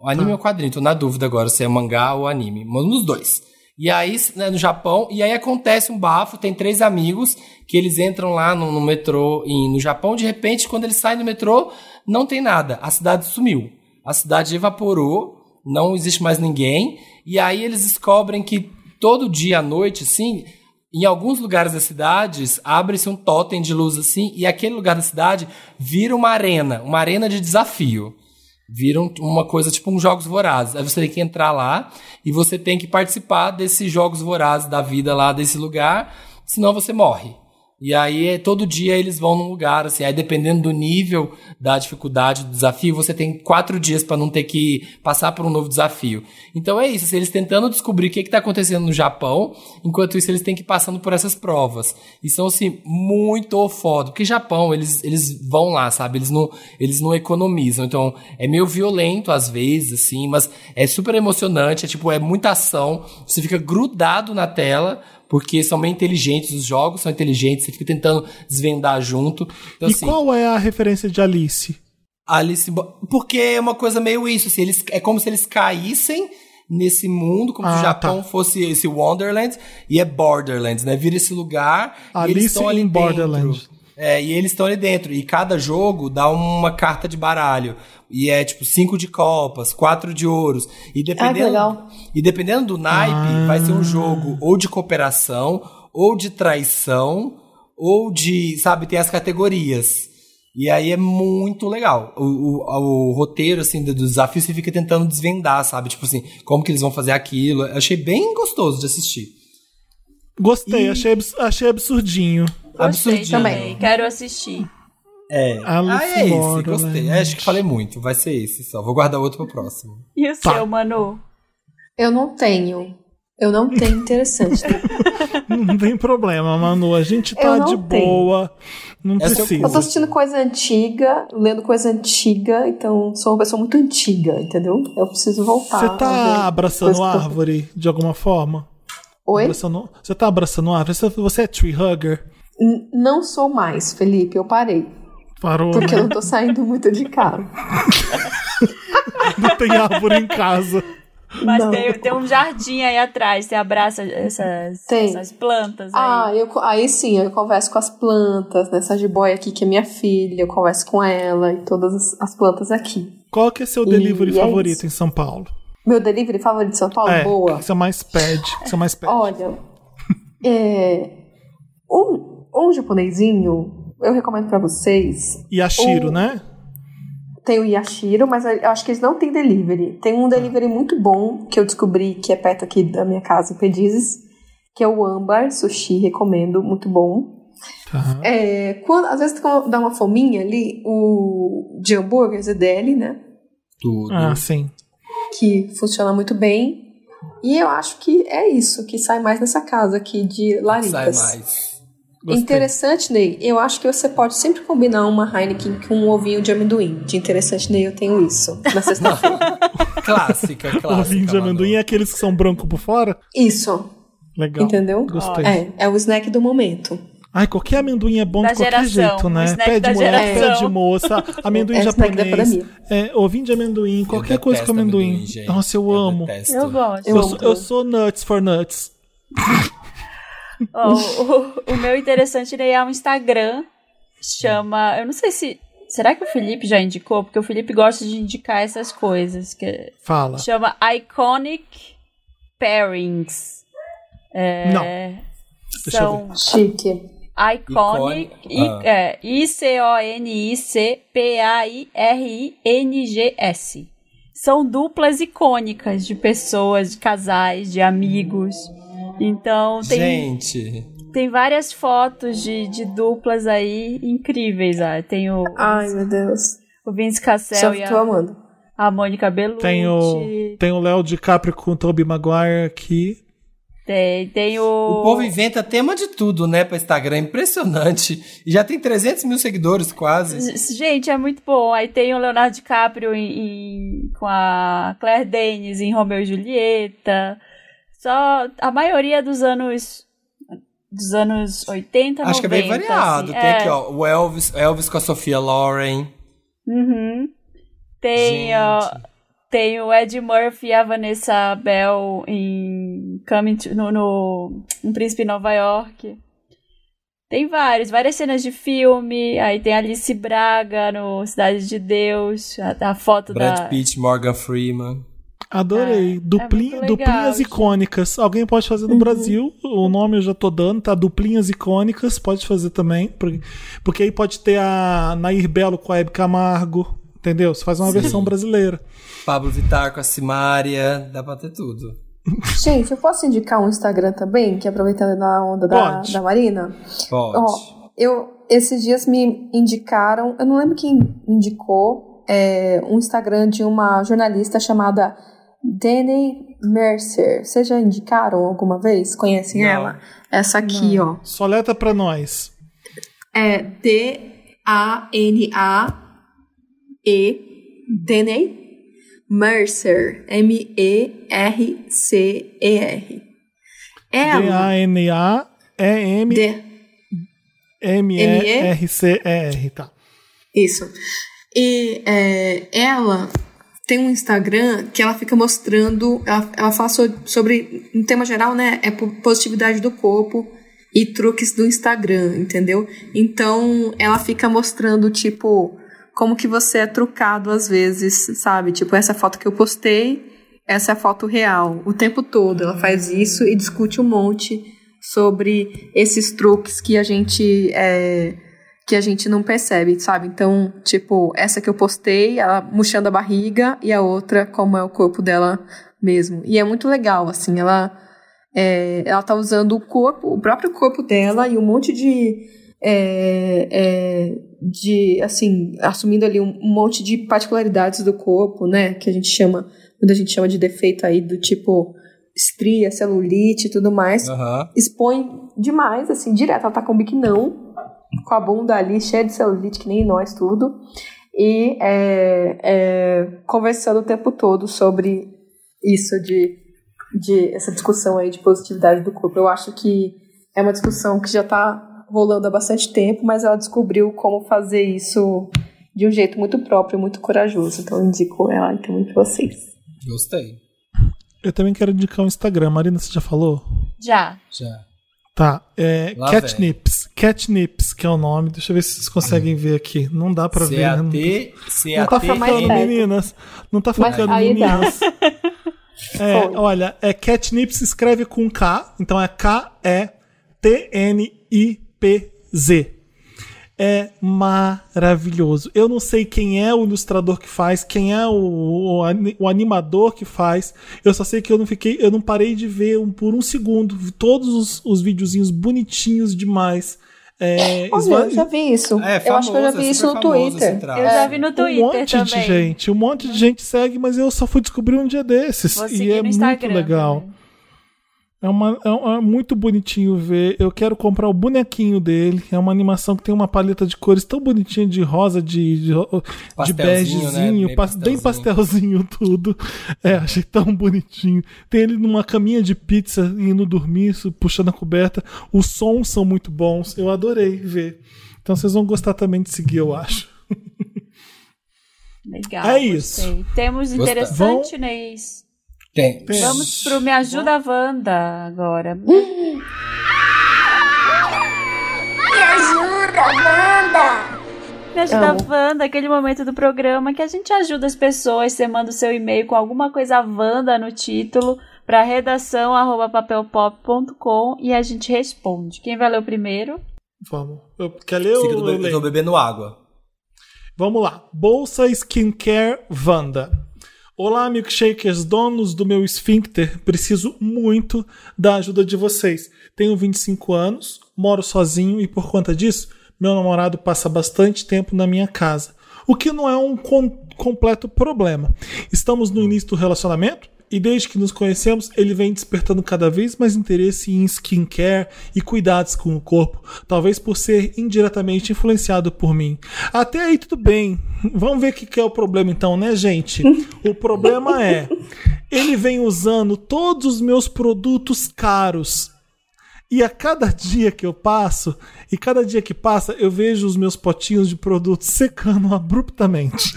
O anime ah. é um quadrinho, tô na dúvida agora se é mangá ou anime. Um dos dois. E aí, né, no Japão, e aí acontece um bafo, tem três amigos que eles entram lá no, no metrô em, no Japão, de repente, quando eles saem do metrô, não tem nada. A cidade sumiu. A cidade evaporou, não existe mais ninguém. E aí eles descobrem que todo dia à noite, assim, em alguns lugares das cidades, abre-se um totem de luz assim, e aquele lugar da cidade vira uma arena, uma arena de desafio. Vira uma coisa tipo uns jogos vorazes. Aí você tem que entrar lá e você tem que participar desses jogos vorazes da vida lá desse lugar, senão você morre. E aí, todo dia eles vão num lugar, assim, aí dependendo do nível da dificuldade do desafio, você tem quatro dias para não ter que passar por um novo desafio. Então é isso, assim, eles tentando descobrir o que está acontecendo no Japão, enquanto isso eles têm que ir passando por essas provas. E são, assim, muito foda, porque Japão, eles, eles vão lá, sabe? Eles não, eles não economizam. Então, é meio violento às vezes, assim, mas é super emocionante, é tipo, é muita ação, você fica grudado na tela, porque são bem inteligentes, os jogos são inteligentes, você fica tentando desvendar junto. Então, e assim, qual é a referência de Alice? Alice, porque é uma coisa meio isso, assim, eles, é como se eles caíssem nesse mundo, como ah, se o Japão tá. fosse esse Wonderland, e é Borderlands, né? Vira esse lugar Alice e eles estão ali Borderlands. É, e eles estão ali dentro. E cada jogo dá uma carta de baralho. E é tipo cinco de copas, quatro de ouros. E dependendo, ah, e dependendo do naipe, ah. vai ser um jogo ou de cooperação, ou de traição, ou de. Sabe, tem as categorias. E aí é muito legal. O, o, o, roteiro, assim, do desafio, você fica tentando desvendar, sabe? Tipo assim, como que eles vão fazer aquilo. Eu achei bem gostoso de assistir. Gostei, e... achei, achei absurdinho. Gostei também, quero assistir. É, ah, é esse, gostei. Né? acho que falei muito, vai ser esse só. Vou guardar outro pro próximo. E o tá. seu, Manu? Eu não tenho. Eu não tenho interessante. (laughs) não tem problema, Manu. A gente tá de tenho. boa. Não Essa precisa. Eu tô assistindo coisa antiga, lendo coisa antiga, então sou uma pessoa muito antiga, entendeu? Eu preciso voltar. Você tá abraçando árvore de alguma forma? Oi? Abraçando... Você tá abraçando árvore? Você é tree hugger? N não sou mais, Felipe, eu parei. Parou. Porque eu não tô saindo muito de casa. (laughs) não tem árvore em casa. Mas tem, tem, um jardim aí atrás, você abraça essas, essas plantas aí. Ah, eu, aí sim, eu converso com as plantas, nessa né? jiboia aqui que é minha filha, eu converso com ela e todas as, as plantas aqui. Qual que é seu delivery e é favorito é em São Paulo? Meu delivery favorito em São Paulo? É, Boa. que você mais pede? Que você mais pede? Olha, (laughs) é, um, um japonesinho, eu recomendo para vocês. Yashiro, um, né? Tem o Yashiro, mas eu acho que eles não têm delivery. Tem um delivery muito bom que eu descobri que é perto aqui da minha casa, em Pedizes, que é o Ambar Sushi, recomendo, muito bom. Uhum. É, quando, às vezes dá uma fominha ali, o de hambúrgueres é dele, né? Tudo. Ah, sim. Que funciona muito bem. E eu acho que é isso que sai mais nessa casa aqui de Laricas. Sai mais. Gostei. Interessante, Ney. Eu acho que você pode sempre combinar uma Heineken com um ovinho de amendoim. De interessante, Ney, eu tenho isso na sexta-feira. (laughs) clássica, clássica. Ovinho de amendoim é aqueles que são brancos por fora? Isso. Legal. Entendeu? Gostei. É, é o snack do momento. Ai, qualquer amendoim é bom da de qualquer geração, jeito, né? Pé de mulher, pé de moça, (laughs) amendoim é japonês, é, ovinho de amendoim, qualquer coisa com amendoim. amendoim Nossa, eu, eu amo. Detesto. Eu gosto. Eu, eu, sou, eu sou nuts for nuts. (laughs) Oh, o, o, meu interessante é um Instagram. Chama. Eu não sei se. Será que o Felipe já indicou? Porque o Felipe gosta de indicar essas coisas. Que Fala. Chama Iconic Pairings. É, não. Deixa são Chique. Iconic, ah. é, I-C-O-N-I-C-P-A-I-R-I-N-G-S. São duplas icônicas de pessoas, de casais, de amigos. Então tem. Gente. Tem várias fotos de, de duplas aí incríveis. Ah. Tem o. Ai, meu Deus. O Vince Cassel e a, amando. a Mônica Bellucci. Tem o, tem o Léo DiCaprio com o Tobey Maguire aqui. Tem, tem o. O povo inventa tema de tudo, né, para Instagram. Impressionante. E já tem 300 mil seguidores quase. Gente, é muito bom. Aí tem o Leonardo DiCaprio em, em, com a Claire Danes em Romeo e Julieta. Só a maioria dos anos dos anos 80, Acho 90, que é bem variado. Assim, Tem é. aqui, ó, o Elvis, Elvis com a Sofia Loren. Uhum. Tem, ó, tem o Ed Murphy e a Vanessa Bell em Coming to, no, no um Príncipe Nova York. Tem vários, várias cenas de filme. Aí tem Alice Braga no Cidade de Deus, a, a foto Brad da Pitt, Morgan Freeman. Adorei. É, Dupli, é duplinhas icônicas. Alguém pode fazer no uhum. Brasil. O nome eu já tô dando, tá? Duplinhas icônicas. Pode fazer também. Porque, porque aí pode ter a Nair Belo com a Hebe Camargo. Entendeu? Você faz uma Sim. versão brasileira. Pablo Vittar com a Simária. Dá pra ter tudo. (laughs) Gente, eu posso indicar um Instagram também, que aproveitando na onda da, da Marina? Pode. Ó, eu, esses dias me indicaram, eu não lembro quem indicou, é, um Instagram de uma jornalista chamada Danny Mercer. Vocês já indicaram alguma vez? Conhecem não. ela? Essa aqui, não. ó. Soleta pra nós. É D-A-N-A-E Danny Mercer. M-E-R-C-E-R. Ela. D-A-N-A-E-M. M-E-R-C-E-R, tá. Isso. E é, ela tem um Instagram que ela fica mostrando, ela, ela fala sobre, no tema geral, né, é positividade do corpo e truques do Instagram, entendeu? Então, ela fica mostrando, tipo, como que você é trucado às vezes, sabe? Tipo, essa foto que eu postei, essa é a foto real, o tempo todo. Ela faz isso e discute um monte sobre esses truques que a gente é, que a gente não percebe, sabe? Então, tipo, essa que eu postei, ela murchando a barriga, e a outra, como é o corpo dela mesmo. E é muito legal, assim, ela, é, ela tá usando o corpo, o próprio corpo dela e um monte de. É, é, de, assim, assumindo ali um, um, monte de particularidades do corpo, né? Que a gente chama, quando a gente chama de defeito aí, do tipo estria, celulite e tudo mais. Uhum. Expõe demais, assim, direto. Ela tá com biquinão com a bunda ali cheia de celulite, que nem nós tudo, e é, é, conversando o tempo todo sobre isso de, de essa discussão aí de positividade do corpo. Eu acho que é uma discussão que já está rolando há bastante tempo, mas ela descobriu como fazer isso de um jeito muito próprio, muito corajoso. Então eu indico ela e também para vocês. Gostei. Eu também quero indicar um Instagram. Marina, você já falou? Já. Já. Tá. É, Catnips. Catnips, que é o nome. Deixa eu ver se vocês conseguem ver aqui. Não dá pra ver. Né? Não, tá, não tá focando, meninas. Não tá focando, meninas. (laughs) É, olha, é Catnips escreve com K, então é K-E-T-N-I-P-Z é maravilhoso. Eu não sei quem é o ilustrador que faz, quem é o, o, o, animador que faz. Eu só sei que eu não fiquei, eu não parei de ver um, por um segundo todos os, os videozinhos bonitinhos demais. É, Olha, eu já vi isso. É, famoso, eu acho que eu já vi é isso no Twitter. Eu já vi no Twitter um monte também. de gente, um monte de gente segue, mas eu só fui descobrir um dia desses. Vou e é muito legal. Também. É, uma, é, é, muito bonitinho ver. Eu quero comprar o bonequinho dele. É uma animação que tem uma paleta de cores tão bonitinha de rosa, de, de, de begezinho, né? bem, pastelzinho. bem pastelzinho tudo. É, achei tão bonitinho. Tem ele numa caminha de pizza indo dormir, puxando a coberta. Os sons são muito bons. Eu adorei ver. Então vocês vão gostar também de seguir, eu acho. (laughs) Legal. É gostei. isso. Temos interessante, Vão... Neis. Tem. Vamos pro Me Ajuda Wanda agora. Me ajuda, Wanda! Me ajuda Amo. Wanda, aquele momento do programa que a gente ajuda as pessoas. Você manda o seu e-mail com alguma coisa Wanda no título para redação papelpop.com e a gente responde. Quem vai ler o primeiro? Vamos. Eu, quer ler ou eu, eu tô bebendo água. Vamos lá. Bolsa Skincare Wanda. Olá, milkshakers, donos do meu esfíncter, preciso muito da ajuda de vocês. Tenho 25 anos, moro sozinho e por conta disso, meu namorado passa bastante tempo na minha casa, o que não é um com completo problema. Estamos no início do relacionamento e desde que nos conhecemos, ele vem despertando cada vez mais interesse em skincare e cuidados com o corpo, talvez por ser indiretamente influenciado por mim. Até aí tudo bem. Vamos ver o que é o problema então, né, gente? O problema é, ele vem usando todos os meus produtos caros. E a cada dia que eu passo, e cada dia que passa, eu vejo os meus potinhos de produtos secando (laughs) abruptamente.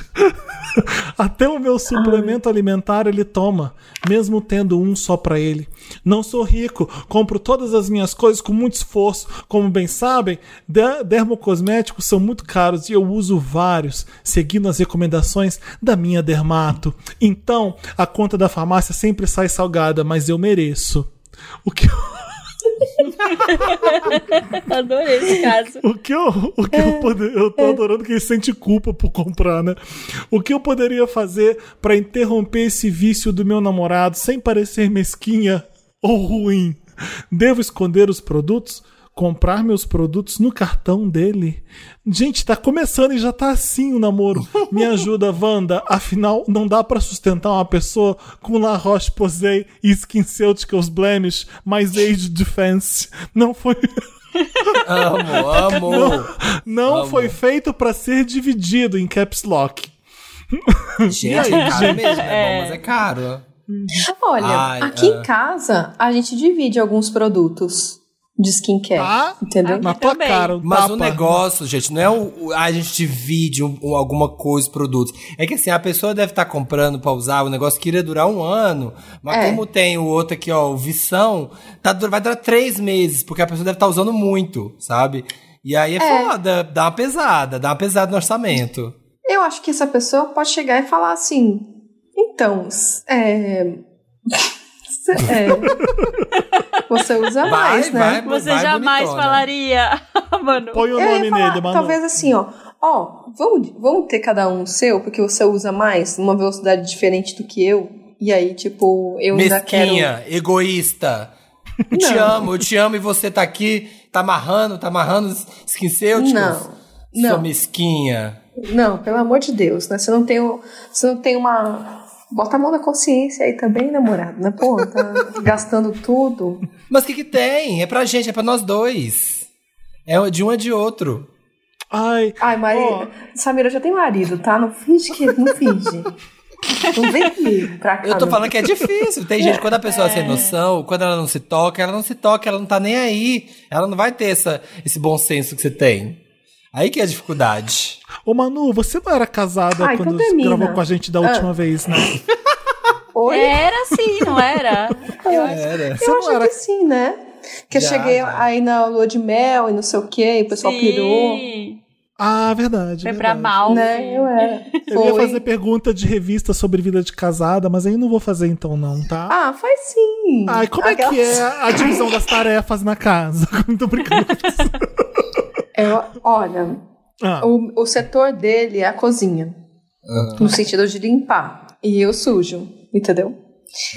(laughs) Até o meu suplemento alimentar ele toma, mesmo tendo um só para ele. Não sou rico, compro todas as minhas coisas com muito esforço. Como bem sabem, dermocosméticos são muito caros e eu uso vários, seguindo as recomendações da minha dermato. Então, a conta da farmácia sempre sai salgada, mas eu mereço. O que (laughs) Adorei esse caso. O que eu, o que eu, é. poder, eu tô adorando que ele sente culpa por comprar, né? O que eu poderia fazer para interromper esse vício do meu namorado sem parecer mesquinha ou ruim? Devo esconder os produtos? Comprar meus produtos no cartão dele. Gente, tá começando e já tá assim o namoro. Me (laughs) ajuda, Wanda. Afinal, não dá para sustentar uma pessoa com La Roche-Posay e SkinCeuticals Blemish mais Age Defense. Não foi... (laughs) amo, amo. Não, não amo. foi feito para ser dividido em caps lock. Gente, é caro mesmo, é bom, mas é caro. Olha, Ai, aqui em casa a gente divide alguns produtos de skincare. Ah, entendeu? Na tua cara. Mas tapa. o negócio, gente, não é o, a gente divide um, um, alguma coisa, produtos. É que assim, a pessoa deve estar tá comprando pra usar o negócio que iria durar um ano. Mas é. como tem o outro aqui, ó, o Vissão, tá, vai durar três meses, porque a pessoa deve estar tá usando muito, sabe? E aí é, é foda, dá uma pesada, dá uma pesada no orçamento. Eu acho que essa pessoa pode chegar e falar assim: então, é. (laughs) É. Você usa vai, mais, né? Vai, Você vai jamais bonitona. falaria, (laughs) mano. Põe o nome falar, nele, mano. Talvez assim, ó. Ó, vamos, vamos ter cada um seu, porque você usa mais, numa velocidade diferente do que eu. E aí, tipo, eu Mesquinha, ainda quero... egoísta. Eu te amo, eu te amo e você tá aqui, tá amarrando, tá amarrando skincêuticos? Não, não. Sua mesquinha. Não, pelo amor de Deus, né? Você não tem, você não tem uma Bota a mão na consciência aí também, namorado, né? Pô, tá (laughs) gastando tudo. Mas o que, que tem? É pra gente, é pra nós dois. É de um é de outro. Ai. Ai, Maria. Oh. Samira já tem marido, tá? Não finge que. Não finge. Não vem comigo pra cá. Eu tô falando que é difícil. Tem gente, quando a pessoa é. sem noção, quando ela não se toca, ela não se toca, ela não tá nem aí. Ela não vai ter essa, esse bom senso que você tem. Aí que é a dificuldade. Ô Manu, você não era casada Ai, quando então gravou com a gente da última ah. vez, né? (laughs) Oi? Era sim, não era? Eu, era. Você eu não era... que sim, né? Que já, eu cheguei já. aí na lua de mel e não sei o que, o pessoal sim. pirou. Ah, verdade. Foi verdade. pra mal. Né? Eu era. Eu ia fazer pergunta de revista sobre vida de casada, mas aí não vou fazer então, não, tá? Ah, faz sim. Ai, como Aquelas... é que é a divisão das tarefas na casa? (laughs) Não tô brincando com eu, olha, ah. o, o setor dele é a cozinha. Uhum. No sentido de limpar. E eu sujo, entendeu?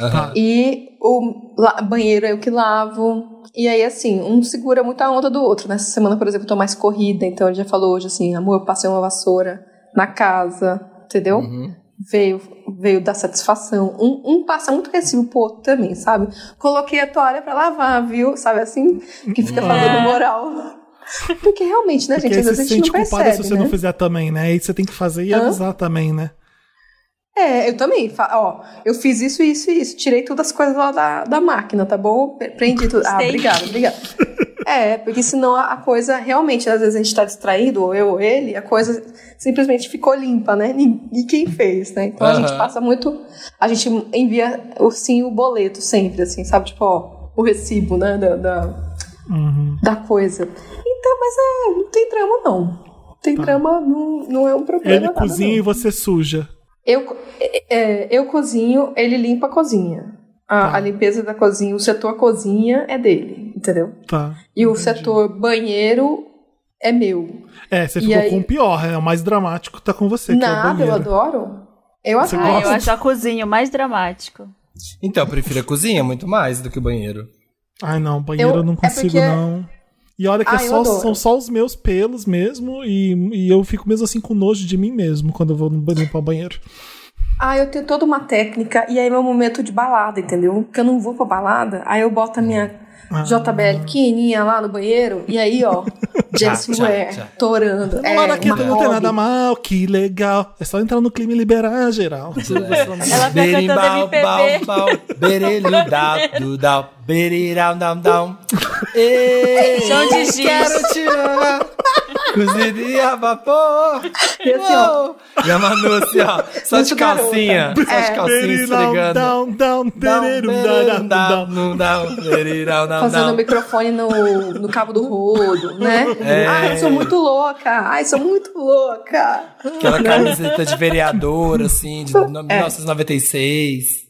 Uhum. E o la, banheiro é o que lavo. E aí, assim, um segura muito a onda do outro. Nessa semana, por exemplo, eu tô mais corrida, então ele já falou hoje assim: amor, eu passei uma vassoura na casa, entendeu? Uhum. Veio, veio dar satisfação. Um, um passa muito recibo pro outro também, sabe? Coloquei a toalha pra lavar, viu? Sabe assim? Que fica falando é. moral. Porque realmente, né, gente? Às vezes a gente não percebe, se você né? não fizer também, né? Aí você tem que fazer e Hã? avisar também, né? É, eu também. Ó, eu fiz isso, isso e isso. Tirei todas as coisas lá da, da máquina, tá bom? Prendi tudo. Ah, obrigada, obrigada. É, porque senão a coisa realmente, às vezes a gente tá distraído, ou eu ou ele, a coisa simplesmente ficou limpa, né? E quem fez, né? Então uhum. a gente passa muito. A gente envia sim o boleto sempre, assim, sabe? Tipo, ó, o recibo, né? Da, da, uhum. da coisa. Então, mas é, não tem trama, não. Tem tá. trama, não, não é um problema. Ele cozinha não. e você suja. Eu, é, eu cozinho, ele limpa a cozinha. A, tá. a, limpeza da cozinha, o setor cozinha é dele, entendeu? Tá. E entendi. o setor banheiro é meu. É, você ficou aí... com o pior, é o mais dramático tá com você. Nada, é eu adoro. Eu adoro. Ah, eu acho a cozinha o mais dramático. Então, eu prefiro a cozinha muito mais do que o banheiro. Ai, não, banheiro eu, eu não é consigo, é porque... não. E olha que é só, são só os meus pelos mesmo, e, e eu fico mesmo assim com nojo de mim mesmo quando eu vou limpar o banheiro. Ah, eu tenho toda uma técnica, e aí é meu momento de balada, entendeu? Porque eu não vou pra balada, aí eu boto a minha ah. JBL pequenininha lá no banheiro, e aí, ó, (laughs) Jessie Ware, torando. Não, é, aqui, não tem nada mal, que legal. É só entrar no clima e liberar geral. Ela tá cantando MPB. Berelho, dau, dau, beriram, dam, dam. (laughs) Chão de giz. Quero te amar. Cozidinha a vapor. E assim, ó. E a Manu assim, ó. Só de calcinha. Só de É. calcinha esfregando. Down, down, tererum, down, down, down. Fazendo o microfone no, no cabo do rodo, né? É. Ai, sou muito louca. Ai, sou muito louca. Aquela camiseta de vereador, assim, de É. 1996.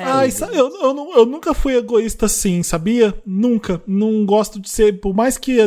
Ai, sa- eu, eu, não- eu nunca fui egoísta assim, sabia? Nunca. Não gosto de ser, por mais que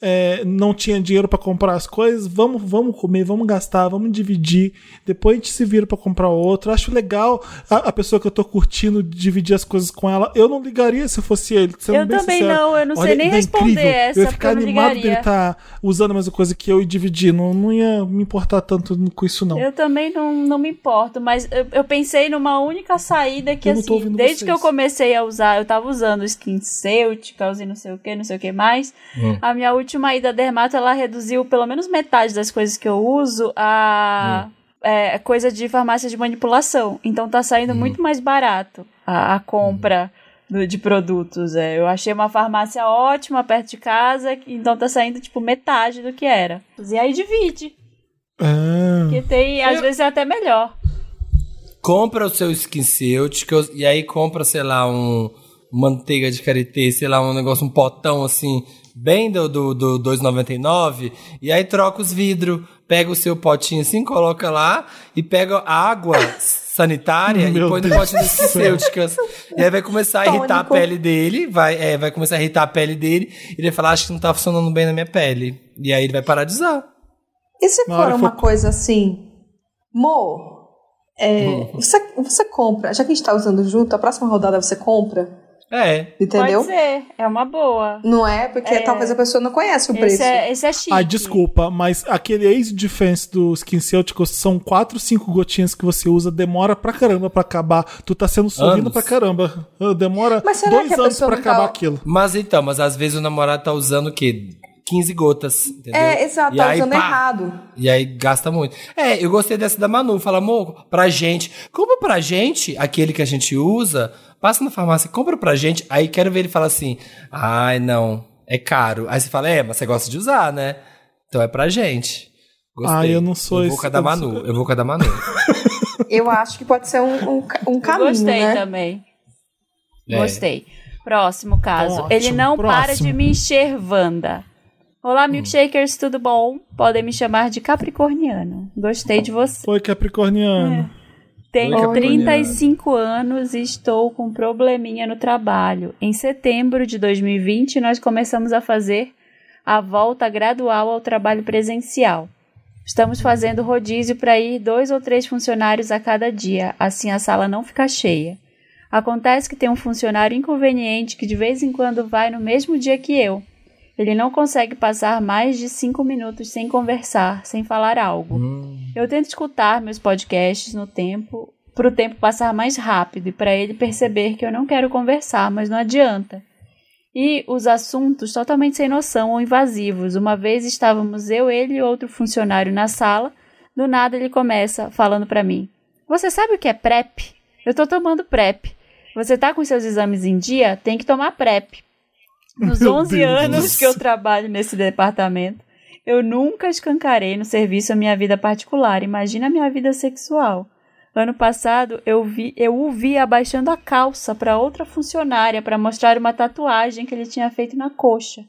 é, não tinha dinheiro pra comprar as coisas, vamos, vamos comer, vamos gastar, vamos dividir. Depois a gente se vira pra comprar outro. Acho legal a, a pessoa que eu tô curtindo dividir as coisas com ela. Eu não ligaria se fosse ele. Eu também sincero. não, eu não sei Olha, nem ele é responder incrível. essa, Eu ia ficar eu animado dele ligaria. estar usando a mesma coisa que eu e dividir. Não, não ia me importar tanto com isso, não. Eu também não, não me importo, mas eu, eu pensei numa única saída que, não tô assim, desde vocês. que eu comecei a usar, eu tava usando SkinCeuticals e não sei o que, não sei o que mais. Hum. A minha última ida dermato, ela reduziu pelo menos metade das coisas que eu uso a é, coisa de farmácia de manipulação. Então tá saindo muito mais barato a, a compra do- de produtos. É. Eu achei uma farmácia ótima perto de casa, então tá saindo tipo metade do que era. E aí divide. Ah. Porque tem, às Eu- vezes é até melhor. Compra o seu SkinCeuticals e aí compra, sei lá, um manteiga de karité, sei lá, um negócio, um potão assim, bem do, do, do 2,99 e aí troca os vidros, pega o seu potinho assim, coloca lá e pega a água (laughs) sanitária e Meu põe no Deus potinho das SkinCeuticals. E aí vai começar a irritar a Tônico. pele dele, vai, é, vai começar a irritar a pele dele e ele vai falar, acho que não tá funcionando bem na minha pele. E aí ele vai parar de usar. E se for uma for- coisa assim, Mo, é, você, você compra, já que a gente tá usando junto, a próxima rodada você compra, É. entendeu? Pode ser, é uma boa. Não é? Porque É. talvez a pessoa não conhece o Esse preço. é, esse é chique. Ah, desculpa, mas aquele Ace Defense do SkinCeuticals são 4, 5 gotinhas que você usa, demora pra caramba pra acabar. Tu tá sendo sorrindo Anos. pra caramba. Ah, Demora dois anos pra não tá- acabar aquilo. Mas então, mas às vezes o namorado tá usando o quê? 15 gotas, entendeu? É, exato, E tá aí, usando pá, errado. E aí gasta muito. É, eu gostei dessa da Manu. Fala, amor, pra gente. Compra pra gente aquele que a gente usa. Passa na farmácia, compra pra gente. Aí quero ver ele falar assim: ai, não, é caro. Aí você fala, é, mas você gosta de usar, né? Então é pra gente. Gostei. Ah, eu não sou Eu esse- vou com a da eu não Manu. sou- Eu vou com a da Manu. (laughs) Eu acho que pode ser um, um, um Eu caminho, gostei né? também. É. Gostei. Próximo caso. Ótimo, Ele não para próximo. de me encher, Wanda. Olá, milkshakers, tudo bom? Podem me chamar de Capricorniano. Gostei de você. Foi Capricorniano. Tenho Oi, Capricorniano. 35 anos e estou com um probleminha no trabalho. Em setembro de 2020, nós começamos a fazer a volta gradual ao trabalho presencial. Estamos fazendo rodízio para ir dois ou três funcionários a cada dia, assim a sala não fica cheia. Acontece que tem um funcionário inconveniente que de vez em quando vai no mesmo dia que eu. Ele não consegue passar mais de cinco minutos sem conversar, sem falar algo. Eu tento escutar meus podcasts no tempo, para o tempo passar mais rápido e para ele perceber que eu não quero conversar, mas não adianta. E os assuntos totalmente sem noção ou invasivos. Uma vez estávamos eu, ele e outro funcionário na sala. Do nada ele começa falando para mim: Você sabe o que é PrEP? Eu tô tomando PrEP. Você tá com seus exames em dia? Tem que tomar PrEP. Nos Meu 11 Deus. anos que eu trabalho nesse departamento, eu nunca escancarei no serviço a minha vida particular. Imagina a minha vida sexual. Ano passado, eu, vi, eu o vi abaixando a calça para outra funcionária para mostrar uma tatuagem que ele tinha feito na coxa.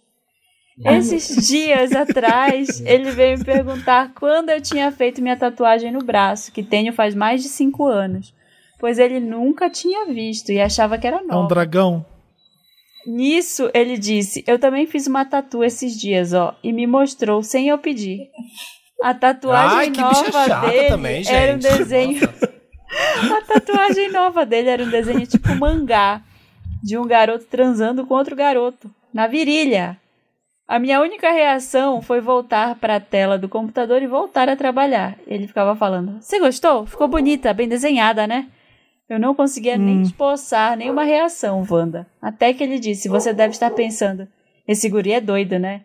Esses dias atrás, (laughs) ele veio me perguntar quando eu tinha feito minha tatuagem no braço, que tenho faz mais de cinco anos, pois ele nunca tinha visto e achava que era É um nova. dragão. Nisso, ele disse: Eu também fiz uma tatu esses dias, ó, e me mostrou sem eu pedir. A tatuagem Ai, nova dele também, era um desenho. (laughs) A tatuagem nova dele era um desenho tipo mangá de um garoto transando com outro garoto na virilha. A minha única reação foi voltar para a tela do computador e voltar a trabalhar. Ele ficava falando: Você gostou? Ficou bonita, bem desenhada, né? Eu não conseguia nem esboçar nenhuma reação, Wanda. Até que ele disse: Você deve estar pensando, esse guri é doido, né?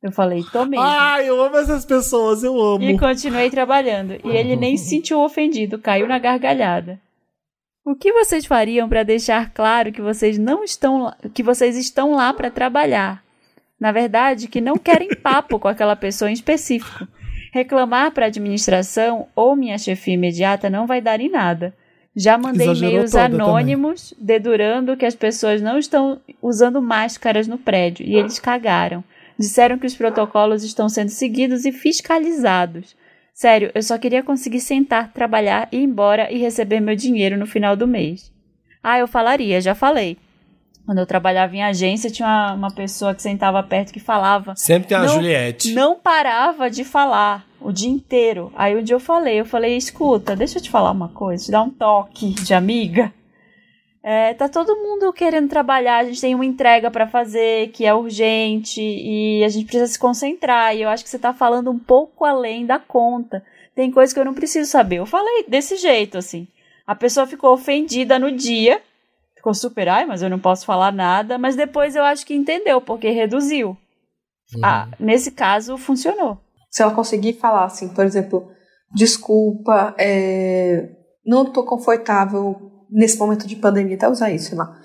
Eu falei: Tô mesmo. Ai, eu amo essas pessoas, eu amo. E continuei trabalhando. E ele nem se sentiu ofendido, caiu na gargalhada. O que vocês fariam para deixar claro que vocês não estão lá, que vocês estão lá para trabalhar? Na verdade, que não querem (laughs) papo com aquela pessoa em específico. Reclamar para a administração ou minha chefia imediata não vai dar em nada. Já mandei e-mails anônimos também. dedurando que as pessoas não estão usando máscaras no prédio e eles cagaram. Disseram que os protocolos estão sendo seguidos e fiscalizados. Sério, eu só queria conseguir sentar, trabalhar, ir embora e receber meu dinheiro no final do mês. Ah, eu falaria, já falei. Quando eu trabalhava em agência, tinha uma, uma pessoa que sentava perto que falava. Sempre tem não, Juliette. Não parava de falar o dia inteiro. Aí um dia eu falei, eu falei, escuta, deixa eu te falar uma coisa, te dar um toque de amiga. É, tá todo mundo querendo trabalhar, a gente tem uma entrega para fazer que é urgente e a gente precisa se concentrar. E eu acho que você tá falando um pouco além da conta. Tem coisa que eu não preciso saber. Eu falei desse jeito, assim. A pessoa ficou ofendida no dia, ficou super, ai, mas eu não posso falar nada, mas depois eu acho que entendeu, porque reduziu. Uhum. Ah, nesse caso, funcionou. Se ela conseguir falar assim, por exemplo, desculpa, é, não estou confortável nesse momento de pandemia, até usar isso lá,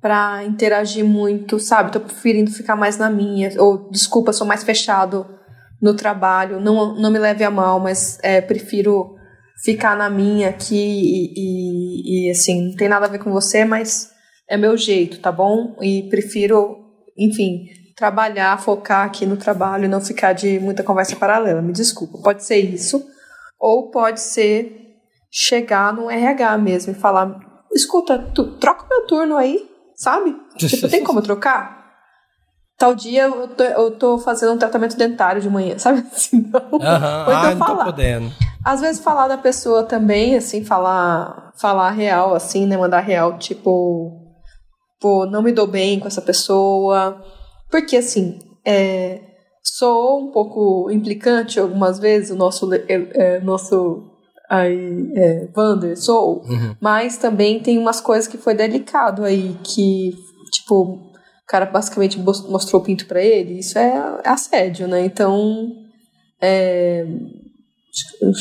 para interagir muito, sabe? Tô preferindo ficar mais na minha, ou desculpa, sou mais fechado no trabalho, não, não me leve a mal, mas é, prefiro ficar na minha aqui e, e, e, assim, não tem nada a ver com você, mas é meu jeito, tá bom? E prefiro, enfim, trabalhar, focar aqui no trabalho e não ficar de muita conversa paralela. Me desculpa, pode ser isso, ou pode ser chegar no RH mesmo e falar: escuta, tu troca o meu turno aí, sabe? tipo, tem como trocar? Tal dia eu tô, eu tô fazendo um tratamento dentário de manhã, sabe? (laughs) Assim, não. Uhum. Ou então ah, falar. Não tô podendo. Às vezes falar da pessoa também, assim, falar, falar real, assim, né? Mandar real, tipo, pô, não me dou bem com essa pessoa. Porque, assim, é, sou um pouco implicante algumas vezes, o nosso, é, é, nosso aí, é, Vander, sou, uhum. mas também tem umas coisas que foi delicado aí, que, tipo, o cara basicamente mostrou o pinto para ele, isso é assédio, né? Então, é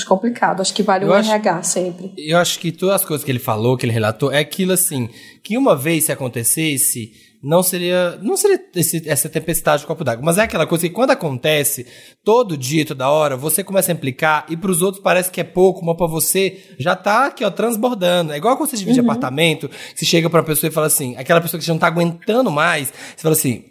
complicado. Acho que vale eu um acho, RH sempre. Eu acho que todas as coisas que ele falou, que ele relatou, é aquilo assim, que uma vez se acontecesse, não seria não seria esse, essa tempestade de copo d'água. Mas é aquela coisa que quando acontece, todo dia, toda hora, você começa a implicar e para os outros parece que é pouco, mas para você já tá aqui, ó, transbordando. É igual quando você divide uhum. apartamento, você chega para uma pessoa e fala assim, aquela pessoa que você não tá aguentando mais, você fala assim,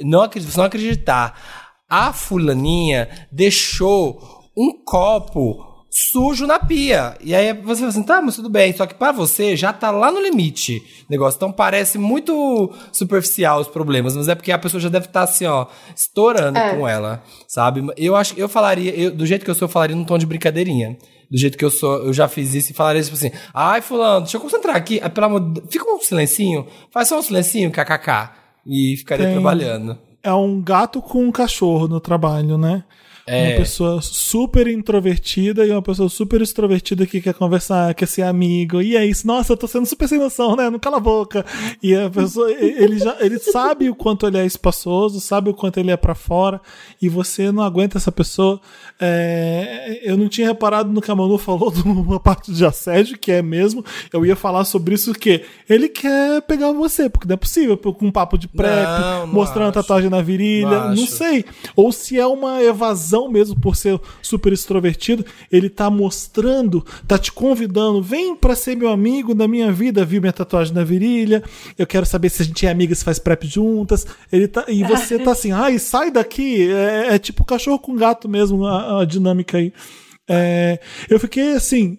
não acredito, você não acreditar. A fulaninha deixou um copo sujo na pia. E aí você fala assim, tá, mas tudo bem. Só que para você já tá lá no limite o negócio. Então parece muito superficial os problemas, mas é porque a pessoa já deve estar tá, assim, ó, estourando é. com ela, sabe? Eu acho que eu falaria, eu, do jeito que eu sou, eu falaria num tom de brincadeirinha. Do jeito que eu sou, eu já fiz isso e falaria tipo assim: ai, fulano, deixa eu concentrar aqui. Ah, pelo amor de Fica um silencinho, faz só um silencinho, kkk. E ficaria Tem... trabalhando. É um gato com um cachorro no trabalho, né? É. Uma pessoa super introvertida e uma pessoa super extrovertida que quer conversar, quer ser amigo. E é isso. Nossa, eu tô sendo super sem noção, né? Não cala a boca. E a pessoa, ele já, ele sabe o quanto ele é espaçoso, sabe o quanto ele é para fora. E você não aguenta essa pessoa. É, eu não tinha reparado no que a Manu falou de uma parte de assédio, que é mesmo. Eu ia falar sobre isso que ele quer pegar você, porque não é possível, com um papo de prep, não, não mostrando acho. a tatuagem na virilha. Não, não sei. Ou se é uma evasão mesmo por ser super extrovertido, ele tá mostrando, tá te convidando, vem para ser meu amigo na minha vida, viu minha tatuagem na virilha, eu quero saber se a gente é amiga, se faz prep juntas, ele tá, e você tá assim, ai, sai daqui, é, é tipo cachorro com gato mesmo, a, a dinâmica aí. É, eu fiquei assim,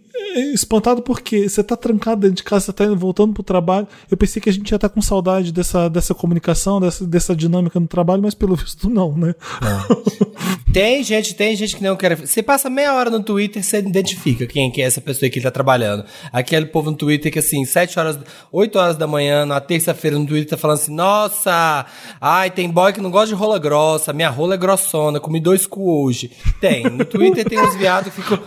espantado porque você tá trancado dentro de casa, você tá indo, voltando pro trabalho. Eu pensei que a gente ia estar tá com saudade dessa, dessa comunicação, dessa, dessa dinâmica no trabalho, mas pelo visto não, né? (laughs) Tem gente, tem gente que não quer. Você passa meia hora no Twitter, você identifica quem que é essa pessoa que tá trabalhando. Aquele povo no Twitter que assim, 7 horas, 8 horas da manhã, na terça-feira no Twitter tá falando assim: "Nossa, ai, tem boy que não gosta de rola grossa, minha rola é grossona, comi dois cu hoje". Tem. No Twitter tem uns viados que ficam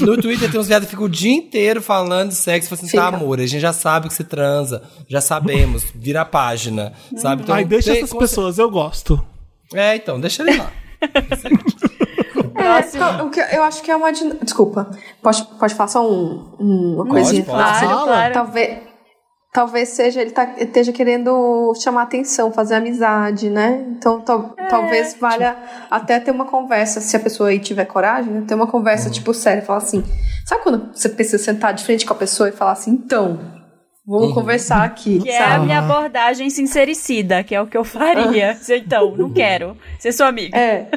no Twitter tem uns viados que ficam o dia inteiro falando de sexo. Falando assim, tá, amor, a gente já sabe que você transa. Já sabemos. Vira a página, sabe? Então, Ai, deixa essas pessoas, eu gosto. É, então, deixa ele lá. (laughs) É, o que eu acho que é uma. Desculpa. Pode, pode falar só um, uma coisinha? Pode, pode. Claro, claro. Talvez, talvez seja ele tá, esteja querendo chamar atenção, fazer amizade, né? Então é, talvez valha até ter uma conversa, se a pessoa aí tiver coragem, né? ter uma conversa uhum. tipo séria, falar assim, sabe quando você precisa sentar de frente com a pessoa e falar assim, então, vamos uhum. conversar aqui. Que sabe? é a minha abordagem sincericida, que é o que eu faria. Ah. então, não quero ser sua amiga. É.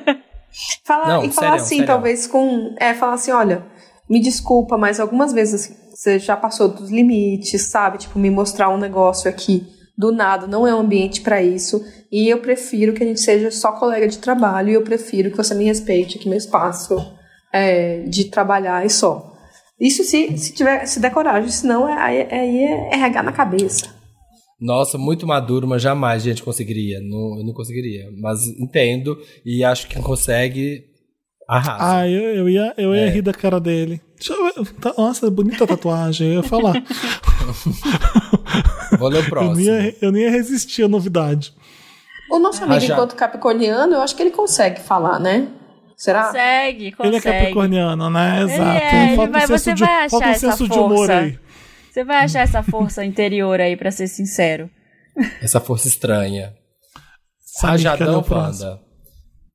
Fala, não, e falar assim, sério. talvez com. É, falar assim, olha, me desculpa, mas algumas vezes você já passou dos limites, sabe? Tipo, me mostrar um negócio aqui do nada, não é um ambiente para isso. E eu prefiro que a gente seja só colega de trabalho e eu prefiro que você me respeite aqui meu espaço é, de trabalhar e só. Isso se, se, tiver, se der coragem, senão é, aí é, é RH na cabeça. Nossa, muito maduro, mas jamais a gente conseguiria. Não, eu não conseguiria. Mas entendo e acho que quem consegue arrasa. Ah, eu, eu ia, eu ia é. rir da cara dele. Eu, tá, nossa, bonita a tatuagem, eu ia falar. (laughs) Vou ler o próximo. Eu não, ia, eu não ia resistir à novidade. O nosso amigo, ah, enquanto capricorniano, eu acho que ele consegue falar, né? Será? Consegue, consegue. Ele é capricorniano, né? Exato. É, ele vai, você de, vai achar essa força. Você vai achar essa força interior aí, para ser sincero. Essa força estranha. Rajadão Wanda.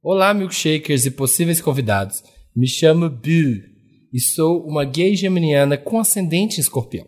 Olá, milkshakers e possíveis convidados. Me chamo Bill e sou uma gay geminiana com ascendente em escorpião.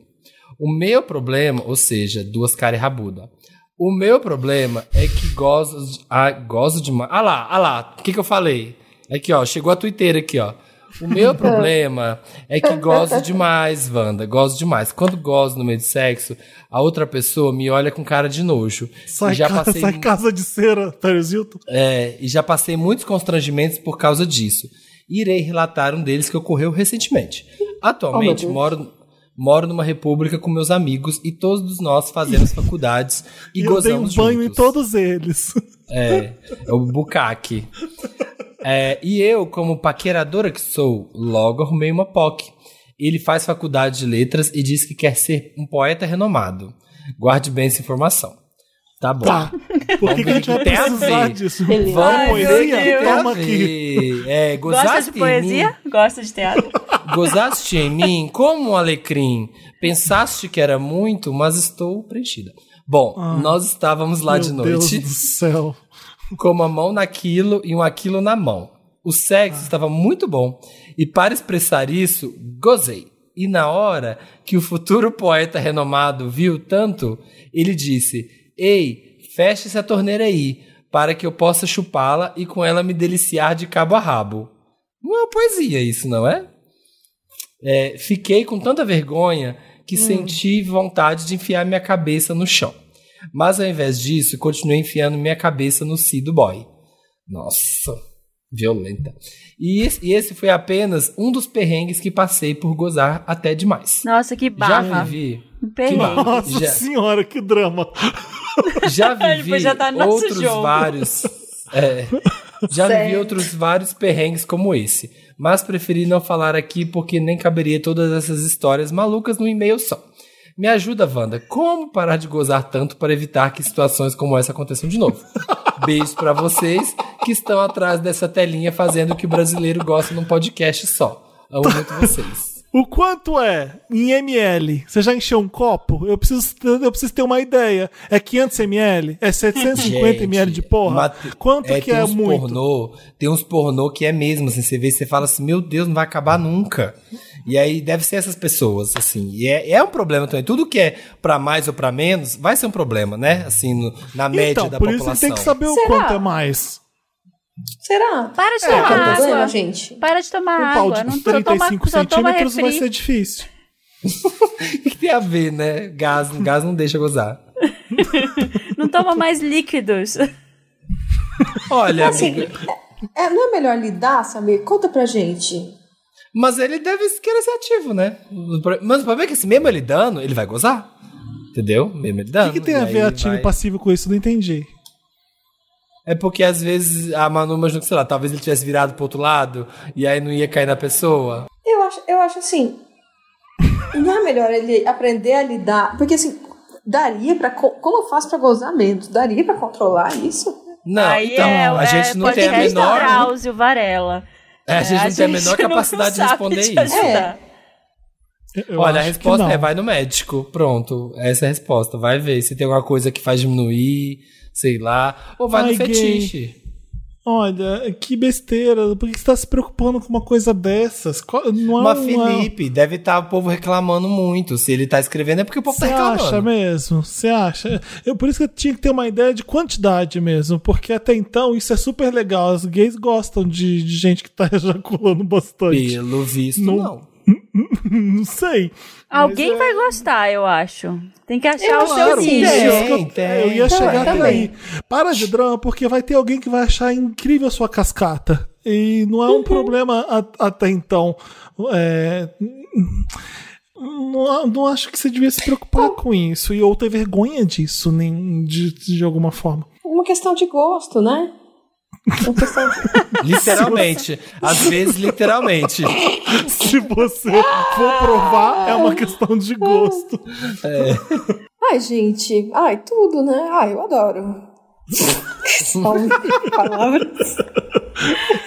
O meu problema, ou seja, duas caras rabuda. O meu problema é que de, ah, gosto demais. Ah lá, ah lá, o que, que eu falei? Aqui, ó, chegou a Twitter aqui, ó. O meu (laughs) problema é que gosto demais, Wanda, gosto demais. Quando gosto no meio de sexo, a outra pessoa me olha com cara de nojo. Sai, e já passei sai casa de cera, Paris Hilton. É, e já passei muitos constrangimentos por causa disso irei relatar um deles que ocorreu recentemente. Atualmente, oh, moro, moro numa república com meus amigos e todos nós fazemos faculdades e, e gozamos eu banho juntos. em todos eles. É, é o bucaque. (laughs) É, e eu, como paqueradora que sou, logo arrumei uma POC. Ele faz faculdade de letras e diz que quer ser um poeta renomado. Guarde bem essa informação. Tá bom. Tá. Por que, que a gente vai precisar disso? Vamos, Ai, poesia? Toma aqui. É, Gosta de poesia? Gosta de teatro? Gozaste em mim como um alecrim. Pensaste que era muito, mas estou preenchida. Bom, ah, nós estávamos lá de noite. Deus do céu. Com uma mão naquilo e um aquilo na mão. O sexo ah. estava muito bom. E para expressar isso, gozei. E na hora que o futuro poeta renomado viu tanto, ele disse: Ei, feche essa torneira aí, para que eu possa chupá-la e com ela me deliciar de cabo a rabo. Não é uma poesia isso, não é? é fiquei com tanta vergonha que hum. senti vontade de enfiar minha cabeça no chão. Mas ao invés disso, continuei enfiando minha cabeça no si do boy. Nossa, violenta. E esse, e esse, foi apenas um dos perrengues que passei por gozar até demais. Nossa, que barra. Já vivi. Que Nossa já, senhora, que drama. (laughs) Já (laughs) vivi já tá outros jogo. vários. É, já Sério? vivi outros vários perrengues como esse. Mas preferi não falar aqui porque nem caberia todas essas histórias malucas no e-mail só. Me ajuda, Wanda. Como parar de gozar tanto para evitar que situações como essa aconteçam de novo? (laughs) Beijos para vocês que estão atrás dessa telinha fazendo o que o brasileiro gosta num podcast só. Amo muito vocês. O quanto é em ml? Você já encheu um copo? Eu preciso, eu preciso ter uma ideia. É 500 ml? É 750 Gente, ml de porra? Mate... Quanto é, que é muito? Pornô, tem uns pornô que é mesmo, assim, você vê, você fala assim, meu Deus, não vai acabar nunca. E aí deve ser essas pessoas, assim. E é, é um problema também. Tudo que é para mais ou para menos vai ser um problema, né? Assim, no, na média então, da por população. Isso tem que saber Será? o quanto é mais. Será? Para de é, tomar água. Problema, gente. Para de tomar um água. Pau de 35 toma, centímetros vai ser difícil. (laughs) O que tem a ver, né? Gás, gás não deixa gozar. (laughs) não toma mais líquidos. Olha, assim, amiga. É, não é melhor lidar, Samir? Conta pra gente. Mas ele deve querer ser ativo, né? Mas o problema é que assim, mesmo ele dando, ele vai gozar. Entendeu? Mesmo ele dando. O que, que tem a ver ativo vai... e passivo com isso? Não entendi. É porque às vezes a Manu que, sei lá, talvez ele tivesse virado pro outro lado e aí não ia cair na pessoa. Eu acho, eu acho assim. não é melhor ele aprender a lidar. Porque assim, daria para Como eu faço pra gozar menos? Daria para controlar isso? Não, aí então, é, a gente é, não tem a menor. Drauzio Varela. É, a gente é, não a tem a menor capacidade de responder isso. É. Eu Olha, a resposta é vai no médico. Pronto, essa é a resposta. Vai ver se tem alguma coisa que faz diminuir, sei lá. Ou vai Ai, no fetiche. Gay. Olha, que besteira. Por que você tá se preocupando com uma coisa dessas? Não é Mas, uma... Felipe, deve estar tá o povo reclamando muito. Se ele tá escrevendo é porque o povo Cê tá reclamando. Você acha mesmo? Você acha? Eu, por isso que eu tinha que ter uma ideia de quantidade mesmo. Porque até então isso é super legal. Os gays gostam de, de gente que tá (laughs) ejaculando bastante. Pelo visto, não. não. Não sei. Alguém é... vai gostar, eu acho. Tem que achar eu o seu nicho. eu, eu ia chegar até aí. Para de drama, porque vai ter alguém que vai achar incrível a sua cascata. E não é um uhum. problema a, até então. É, não, não, acho que você devia se preocupar com isso e ou ter vergonha disso, nem de, de alguma forma. Uma questão de gosto, né? (laughs) literalmente. Às vezes, literalmente. Se você for provar, é uma questão de gosto. É. Ai, gente. Ai, tudo, né? Ai, eu adoro. São palavras.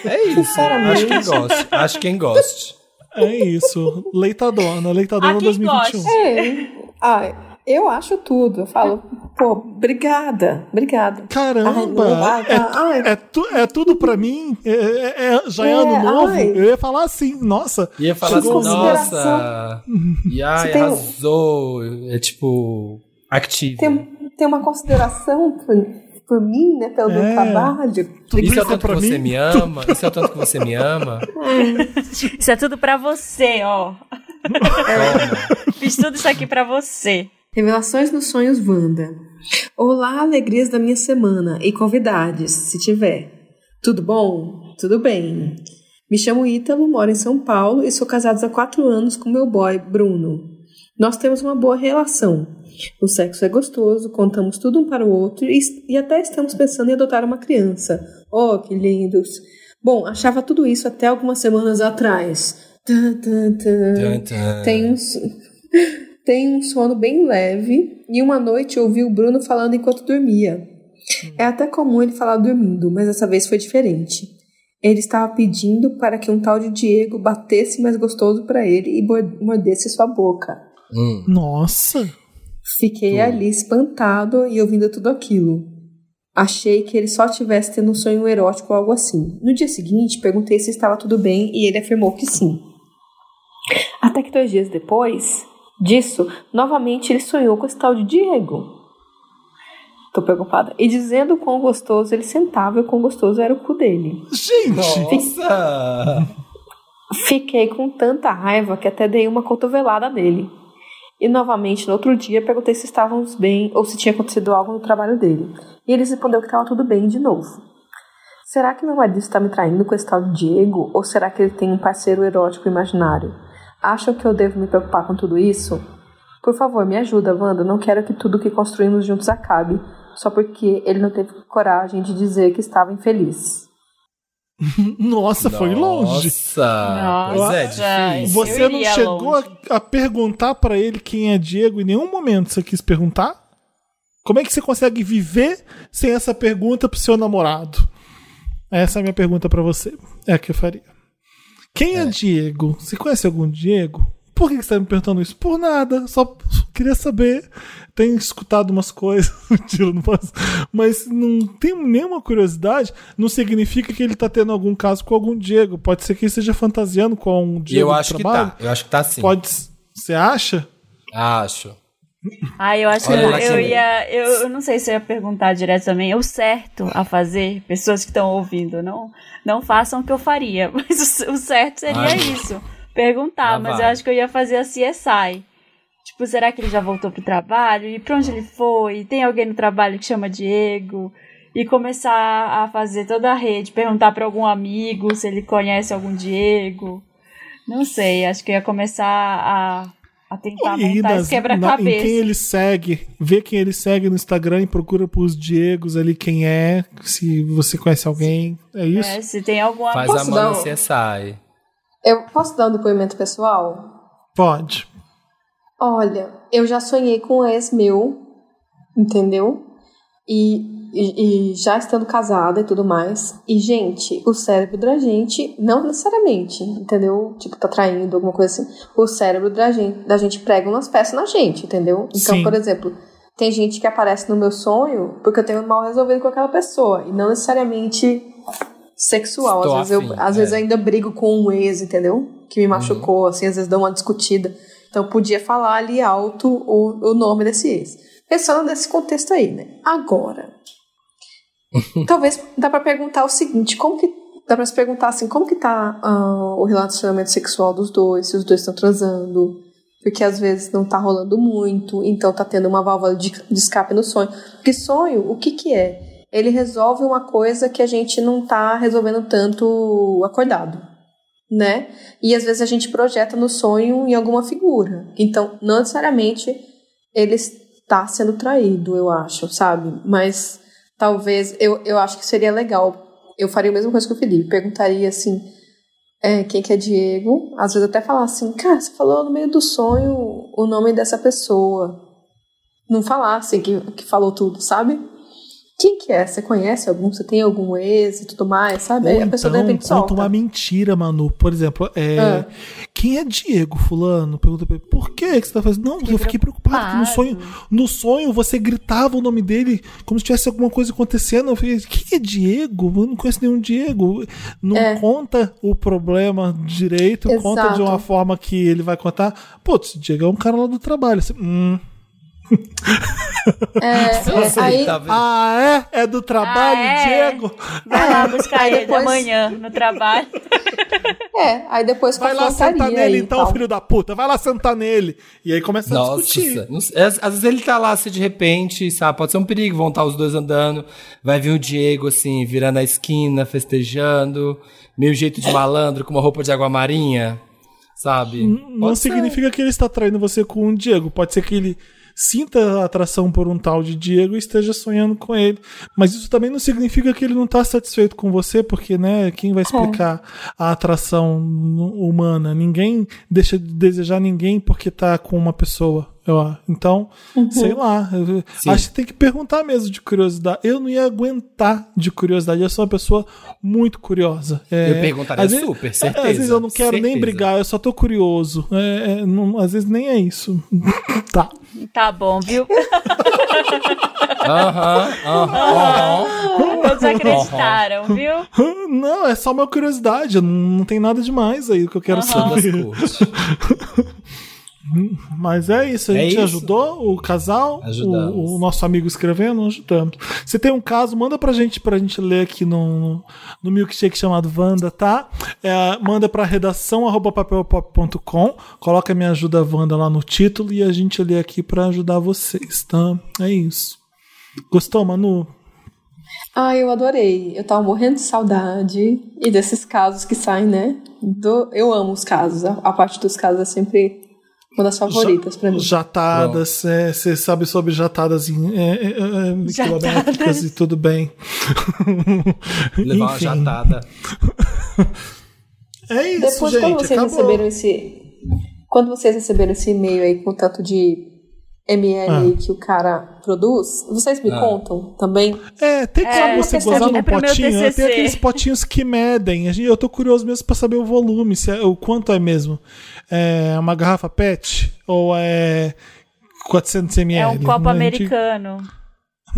É isso. Acho quem gosta. Acho quem goste. É isso. Leitadona. Leitadona 2021. É. Ai, eu acho tudo. Eu falo, pô, obrigada, obrigada. Caramba! Ai, é, ai. É, tu, é, tudo pra mim? É, é, é já é, ano novo? Ai. Eu ia falar assim, nossa. Ia falar assim, nossa. (laughs) E ai, tem... arrasou. É tipo, activo. Tem, tem uma consideração por, por mim, né? Pelo meu é. trabalho. Isso é o tanto que você mim? me ama? Isso é o tanto que você me ama? (laughs) Isso é tudo pra você, ó. Fiz tudo isso aqui pra você. Revelações nos sonhos Wanda. Olá, alegrias da minha semana e convidades, se tiver. Tudo bom? Tudo bem. Me chamo Ítalo, moro em São Paulo e sou casado há quatro anos com meu boy, Bruno. Nós temos uma boa relação. O sexo é gostoso, contamos tudo um para o outro e, e até estamos pensando em adotar uma criança. Oh, que lindos! Bom, achava tudo isso até algumas semanas atrás. Tem uns. Tem um sono bem leve e uma noite ouvi o Bruno falando enquanto dormia. É até comum ele falar dormindo, mas dessa vez foi diferente. Ele estava pedindo para que um tal de Diego batesse mais gostoso para ele e mordesse sua boca. Hum. Nossa! Fiquei hum. ali espantado e ouvindo tudo aquilo. Achei que ele só tivesse tendo um sonho erótico ou algo assim. No dia seguinte, perguntei se estava tudo bem e ele afirmou que sim. Até que dois dias depois, disso, novamente ele sonhou com esse tal de Diego. Tô preocupada. E dizendo quão gostoso ele sentava e quão gostoso era o cu dele. Gente! Nossa! Fiquei com tanta raiva que até dei uma cotovelada nele. E novamente, no outro dia, perguntei se estávamos bem ou se tinha acontecido algo no trabalho dele. E ele respondeu que estava tudo bem de novo. Será que meu marido está me traindo com esse tal de Diego? Ou será que ele tem um parceiro erótico imaginário? Acham que eu devo me preocupar com tudo isso? Por favor, me ajuda, Wanda. Não quero que tudo que construímos juntos acabe, só porque ele não teve coragem de dizer que estava infeliz. (laughs) Nossa, foi longe. Nossa, pois é, difícil. Você não chegou a, a, perguntar para ele quem é Diego em nenhum momento você quis perguntar? Como é que você consegue viver sem essa pergunta pro seu namorado? Essa é a minha pergunta para você. É a que eu faria. Quem é. é Diego? Você conhece algum Diego? Por que você está me perguntando isso? Por nada, só queria saber. Tenho escutado umas coisas, (laughs) não posso, mas não tenho nenhuma curiosidade. Não significa que ele está tendo algum caso com algum Diego. Pode ser que ele esteja fantasiando com um Diego. Eu acho que tá. Eu acho que tá sim. Pode. Você acha? Acho. Ah, eu acho Olha, que eu, eu ia. Eu, eu, não sei se eu ia perguntar direto também. O certo a fazer, pessoas que estão ouvindo, não, não façam o que eu faria. (laughs) Mas o, o certo seria Ai. isso. Perguntar, ah, mas vai. eu acho que eu ia fazer a CSI. Tipo, será que ele já voltou pro trabalho? E pra onde ele foi? Tem alguém no trabalho que chama Diego? E começar a fazer toda a rede, perguntar para algum amigo se ele conhece algum Diego. Não sei, acho que eu ia começar a a tentar e montar esse quebra-cabeça. Em quem ele segue, vê quem ele segue no Instagram e procura pros Diegos ali quem é, se você conhece alguém, é isso? É, se tem alguma... Faz posso a mão um... sai. Eu posso dar um depoimento pessoal? Pode. Olha, eu já sonhei com um ex meu, entendeu? E e, e, já estando casada e tudo mais. E, gente, o cérebro da gente, não necessariamente, entendeu? Tipo, tá traindo, alguma coisa assim. O cérebro da gente, da gente prega umas peças na gente, entendeu? Então, Sim. por exemplo, tem gente que aparece no meu sonho porque eu tenho mal resolvido com aquela pessoa. E não necessariamente sexual. Estou às, vezes, afim, eu, às é. vezes eu ainda brigo com um ex, entendeu? Que me machucou, uhum. assim, às vezes dou uma discutida. Então eu podia falar ali alto o, o nome desse ex. Pensando nesse contexto aí, né? Agora, (laughs) Talvez dá para perguntar o seguinte, como que dá para se perguntar assim, como que tá uh, o relacionamento sexual dos dois, se os dois estão transando, porque às vezes não tá rolando muito, então tá tendo uma válvula de, de escape no sonho. Porque sonho, o que que é? Ele resolve uma coisa que a gente não tá resolvendo tanto acordado, né? E às vezes a gente projeta no sonho em alguma figura. Então, não necessariamente ele está sendo traído, eu acho, sabe? Mas talvez eu, eu acho que seria legal. Eu faria a mesma coisa que o Felipe. Perguntaria assim: é, quem que é Diego? Às vezes até falar assim, cara, você falou no meio do sonho o nome dessa pessoa. Não falar assim que, que falou tudo, sabe? Quem que é? Você conhece algum? Você tem algum ex e tudo mais, sabe? Ou a pessoa então, de repente solta. uma mentira, Manu. Por exemplo, é, ah. quem é Diego fulano? Pergunta pra ele, por que, que você tá fazendo? Não, eu fiquei preocupado, no sonho, no sonho você gritava o nome dele como se tivesse alguma coisa acontecendo. Eu falei, quem é Diego? Eu não conheço nenhum Diego. Não é. conta o problema direito, Exato. conta de uma forma que ele vai contar. Putz, Diego é um cara lá do trabalho. Hum, é, (laughs) é, aí... Tá ah, é? É do trabalho, ah, é? Diego? Vai lá buscar ele depois... amanhã no trabalho. (laughs) É, aí depois Vai lá sentar nele então, tal. filho da puta. Vai lá sentar nele. E aí começa Nossa, a discutir. Às, às vezes ele tá lá assim de repente, sabe? Pode ser um perigo, vão estar os dois andando. Vai vir o Diego assim, virando a esquina, festejando. Meio jeito de malandro, com uma roupa de água marinha. Sabe? Não Pode significa que ele está traindo você com o Diego. Pode ser que ele sinta atração por um tal de Diego e esteja sonhando com ele. Mas isso também não significa que ele não está satisfeito com você, porque, né, quem vai explicar é. a atração humana? Ninguém deixa de desejar ninguém porque está com uma pessoa. Eu, então, uhum. sei lá. Acho que tem que perguntar mesmo de curiosidade. Eu não ia aguentar de curiosidade. Eu sou uma pessoa muito curiosa. É, eu perguntaria às super, vezes, certeza. Às vezes eu não quero certeza. nem brigar, eu só tô curioso. É, é, não, às vezes nem é isso. (laughs) tá. Tá bom, viu? (laughs) Aham, aham. Todos acreditaram, viu? (laughs) Não, é só uma curiosidade. Não, não tem nada demais aí que eu quero saber. Mas é isso, a é gente isso? ajudou o casal, o, o, nosso amigo escrevendo, ajudamos. Se tem um caso, manda pra gente pra gente ler aqui no, no milkshake chamado Wanda, tá? É, manda pra redação arroba papelpop.com, coloca Me Ajuda Wanda lá no título e a gente lê aqui pra ajudar vocês, tá? É isso. Gostou, Manu? Ah, eu adorei. Eu tava morrendo de saudade. E desses casos que saem, né? Do... Eu amo os casos. A, a parte dos casos é sempre uma das favoritas pra mim. Jatadas, é, você é, sabe sobre jatadas em, é, é, é quilométricas e tudo bem. (laughs) Levar uma jatada. é isso, Depois, gente, quando vocês acabou. receberam esse. Quando vocês receberam esse e-mail aí com tanto de ML ah. que o cara produz, vocês me ah. contam também? É, tem como é, você gozar no é potinho. Tem aqueles potinhos que medem. Eu tô curioso mesmo para saber o volume, se é, o quanto é mesmo é uma garrafa PET ou é 400 ml? É um copo né? americano.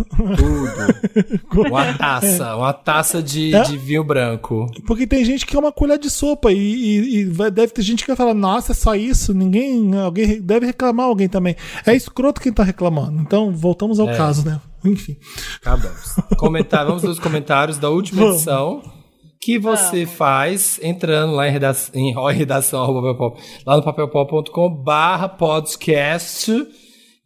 Tudo. Uma taça, uma taça de, é? de vinho branco. Porque tem gente que é uma colher de sopa e, e, e vai, deve ter gente que vai falar, nossa, é só isso? Ninguém, alguém deve reclamar alguém também. É escroto quem tá reclamando. Então, voltamos ao é. caso, né? Enfim. Acabamos. Comentar, vamos nos comentários da última vamos. edição que você faz entrando lá em redação, em, em redação lá no papelpop.com barra podcast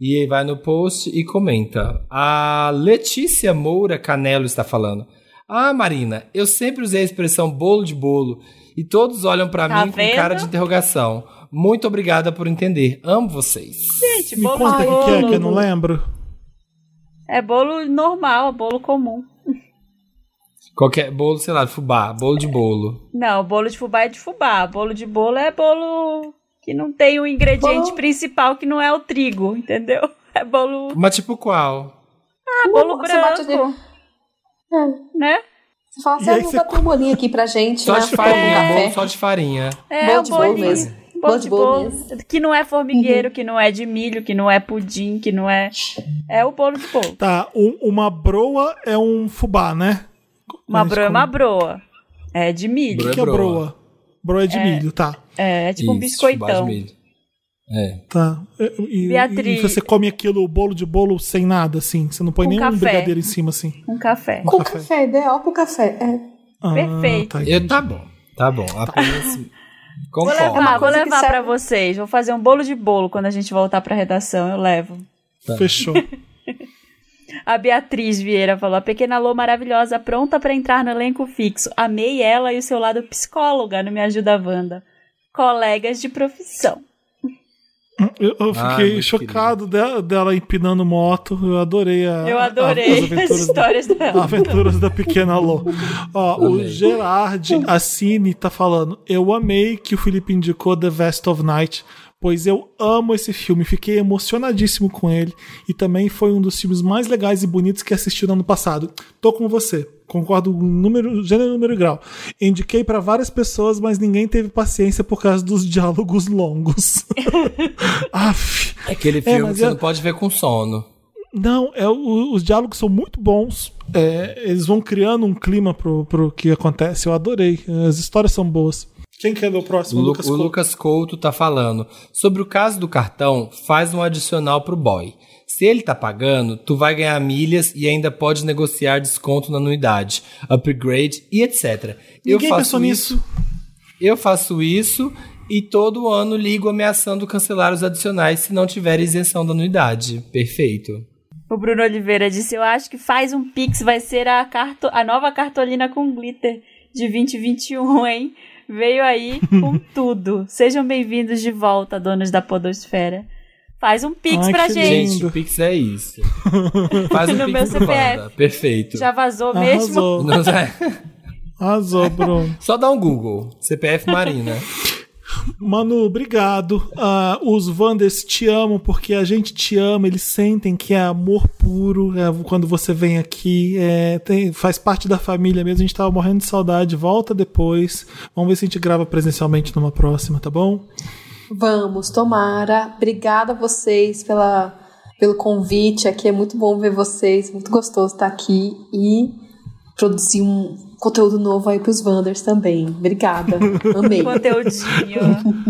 e aí vai no post e comenta. A Letícia Moura Canelo está falando. Ah, Marina, eu sempre usei a expressão bolo de bolo e todos olham para tá mim vendo? com cara de interrogação. Muito obrigada por entender. Amo vocês. Gente, bolo Me conta o que é que eu não lembro. É bolo normal, bolo comum. Qualquer bolo, sei lá, fubá, bolo de bolo. Não, bolo de fubá é de fubá. Bolo de bolo é bolo que não tem o ingrediente bolo... principal que não é o trigo, entendeu? É bolo. Mas tipo qual? Ah, bolo Você bate branco. É. Né? Você fala assim, ah, você dar um bolinho aqui pra gente, Só né? de farinha, um bolo só de farinha. É, Bolo de bolo mesmo. Bolo de bolo. Que não é formigueiro, que não é de milho, que não é pudim, que não é. É o bolo de bolo. Tá, um- uma broa é um fubá, né? Uma broa é uma broa. É de milho. Broa que é broa. broa? Broa é de milho, tá. É, é tipo um Isso, de biscoitão. É. Tá. E, e- Beatriz. e você come aquilo, o bolo de bolo sem nada, assim. Você não põe Com nenhum café. brigadeiro em cima, assim. Um café. Com café. café, ideal pro café. É. Ah, Perfeito. tá. Eu, tá bom, tá bom. Apenas. Vou Concordo. levar, vou coisa que levar serve- pra vocês. Vou fazer um bolo de bolo quando a gente voltar pra redação. Eu levo. Fechou. (laughs) A Beatriz Vieira falou: a pequena Lô maravilhosa, pronta pra entrar no elenco fixo. Amei ela e o seu lado psicóloga no Me Ajuda Wanda. Colegas de profissão. Eu, eu fiquei chocado dela, dela empinando moto. Eu adorei a, Eu a- adorei as as, aventuras histórias da, dela. aventuras da pequena Lô. Ó, o. Gerard Assini tá falando. Eu amei que o Felipe indicou The Vest of Night, pois eu amo esse filme. Fiquei emocionadíssimo com ele. E também foi um dos filmes mais legais e bonitos que assisti no ano passado. Tô com você. Concordo com número, gênero, número e grau. Indiquei pra várias pessoas, mas ninguém teve paciência por causa dos diálogos longos. (laughs) Aff. Aquele filme mas que você não pode ver com sono. Não, é, o- os diálogos são muito bons. É, eles vão criando um clima pro, pro que acontece. Eu adorei. As histórias são boas. Quem quer ler o O, próximo? Lu- Lucas o Couto. Lucas Couto tá falando. Sobre o caso do cartão, faz um adicional pro boy. Se ele tá pagando, tu vai ganhar milhas e ainda pode negociar desconto na anuidade, upgrade e etc. Eu Ninguém faço pensou isso, nisso. eu faço isso e todo ano ligo ameaçando cancelar os adicionais se não tiver isenção da anuidade. Perfeito. O Bruno Oliveira disse: Eu acho que faz um Pix vai ser a, carto, a nova cartolina com glitter de 2021, hein? Veio aí com (laughs) tudo. Sejam bem-vindos de volta, donos da Podosfera. Faz um Pix Ai, pra gente. Gente, o Pix é isso. Faz um No meu Pix pro CPF. Perfeito. Já vazou mesmo? Arrasou. Não, é- Arrasou, Bruno. (laughs) Só dá um Google. CPF Marina. Manu, obrigado. Ah, os Wanders te amam porque a gente te ama. Eles sentem que é amor puro é, quando você vem aqui. é, tem- faz parte da família mesmo. A gente tava morrendo de saudade. Volta depois. Vamos ver se a gente grava presencialmente numa próxima, tá bom? Vamos, tomara. Obrigada a vocês pela, pelo convite. Aqui é muito bom ver vocês, muito gostoso estar aqui e produzir um conteúdo novo aí pros Wanders também. Obrigada. (laughs) Amei. Conteúdinho.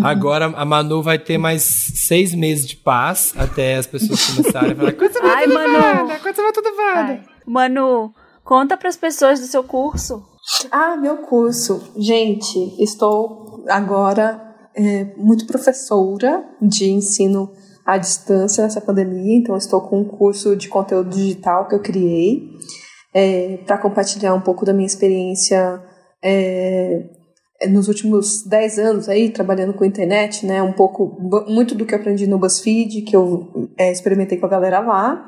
Agora a Manu vai ter mais seis meses de paz até as pessoas começarem a falar. Coisa vai Ai, tudo Manu. Wanda, coisa vai tudo. Manu, conta pras pessoas do seu curso. Ah, meu curso. Gente, estou agora é, muito professora de ensino à distância nessa pandemia, então estou com um curso de conteúdo digital que eu criei para compartilhar um pouco da minha experiência é, nos últimos 10 anos aí trabalhando com internet, né? Um pouco, muito do que eu aprendi no BuzzFeed, que eu é, experimentei com a galera lá.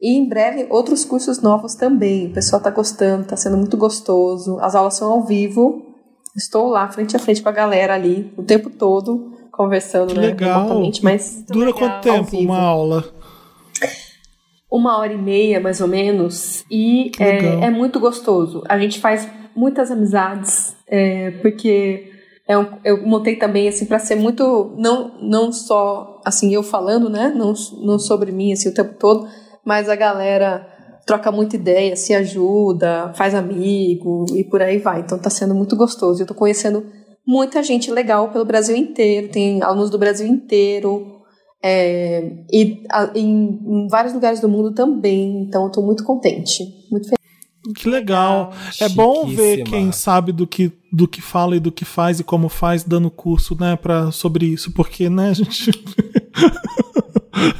E em breve outros cursos novos também. O pessoal tá gostando, tá sendo muito gostoso. As aulas são ao vivo. Estou lá frente a frente com a galera ali o tempo todo conversando, Que né, legal. mas Dura legal. quanto tempo vivo. uma aula? uma hora e meia, mais ou menos, e é, é muito gostoso. A gente faz muitas amizades, é, porque é um- eu montei também assim para ser muito não não só assim eu falando, né, não, não sobre mim assim o tempo todo, mas a galera troca muita ideia, se ajuda, faz amigo e por aí vai. Então tá sendo muito gostoso. Eu tô conhecendo muita gente legal pelo Brasil inteiro, tem alunos do Brasil inteiro, é, e a- em, em vários lugares do mundo também. Então, eu tô muito contente. Muito feliz. Que legal. É bom ver quem sabe do que, do que fala e do que faz e como faz dando curso, né, pra, sobre isso, porque, né, a (laughs) gente,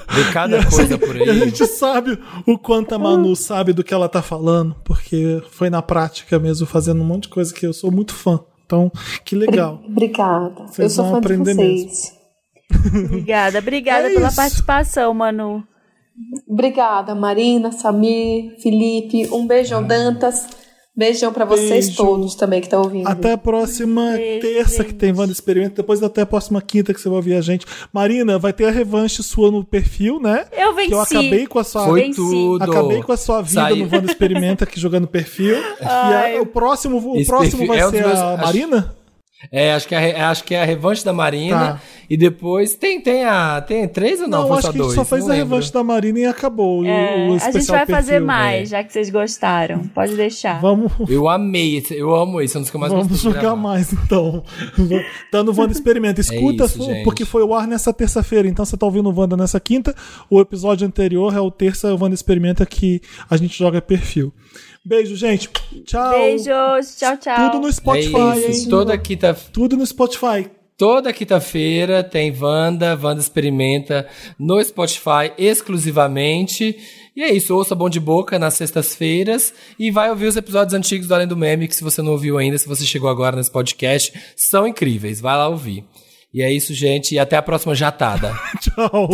Vê cada coisa por a aí. gente sabe o quanto a Manu sabe do que ela tá falando, porque foi na prática mesmo, fazendo um monte de coisa que eu sou muito fã. Então, que legal. Obrigada. Vocês eu sou vão fã de aprender vocês. Obrigada, obrigada É pela isso. participação, Manu. Obrigada, Marina, Samir, Felipe. Um beijão, Dantas. Beijão para vocês Beijo. todos também que estão ouvindo. Até a próxima Beijo, terça gente. que tem Wanda Experimento. Depois até a próxima quinta que você vai ouvir a gente. Marina, vai ter a revanche sua no perfil, né? Eu venci. Que eu acabei com a sua Foi tudo. Acabei com a sua vida no Wanda Experimenta aqui jogando perfil. Ai. (laughs) E a, o próximo, o próximo vai é ser meus, a Marina? É, acho que é, acho que é a revanche da Marina. Tá. E depois tem, tem a. Tem três ou não? Não, acho que a gente só fez a revanche da Marina e acabou. É, o, a gente vai fazer perfil. mais, é. já que vocês gostaram. Pode deixar. Vamos. Eu amei, eu amo isso, é um dos que eu mais Vamos jogar mais, então. tá no Wanda (laughs) Experimento. É Escuta, é isso, porque foi o ar nessa terça-feira. Então você tá ouvindo o Wanda nessa quinta. O episódio anterior é o terça, o Wanda Experimenta que a gente joga perfil. Beijo, gente. Tchau. Beijos. Tchau, tchau. Tudo no Spotify, é hein? Toda quinta... Tudo no Spotify. Toda quinta-feira tem Wanda, Wanda Experimenta no Spotify exclusivamente. E é isso, ouça Bom de Boca nas sextas-feiras e vai ouvir os episódios antigos do Além do Meme, que se você não ouviu ainda, se você chegou agora nesse podcast, são incríveis. Vai lá ouvir. E é isso, gente, e até a próxima jatada. (laughs) Tchau.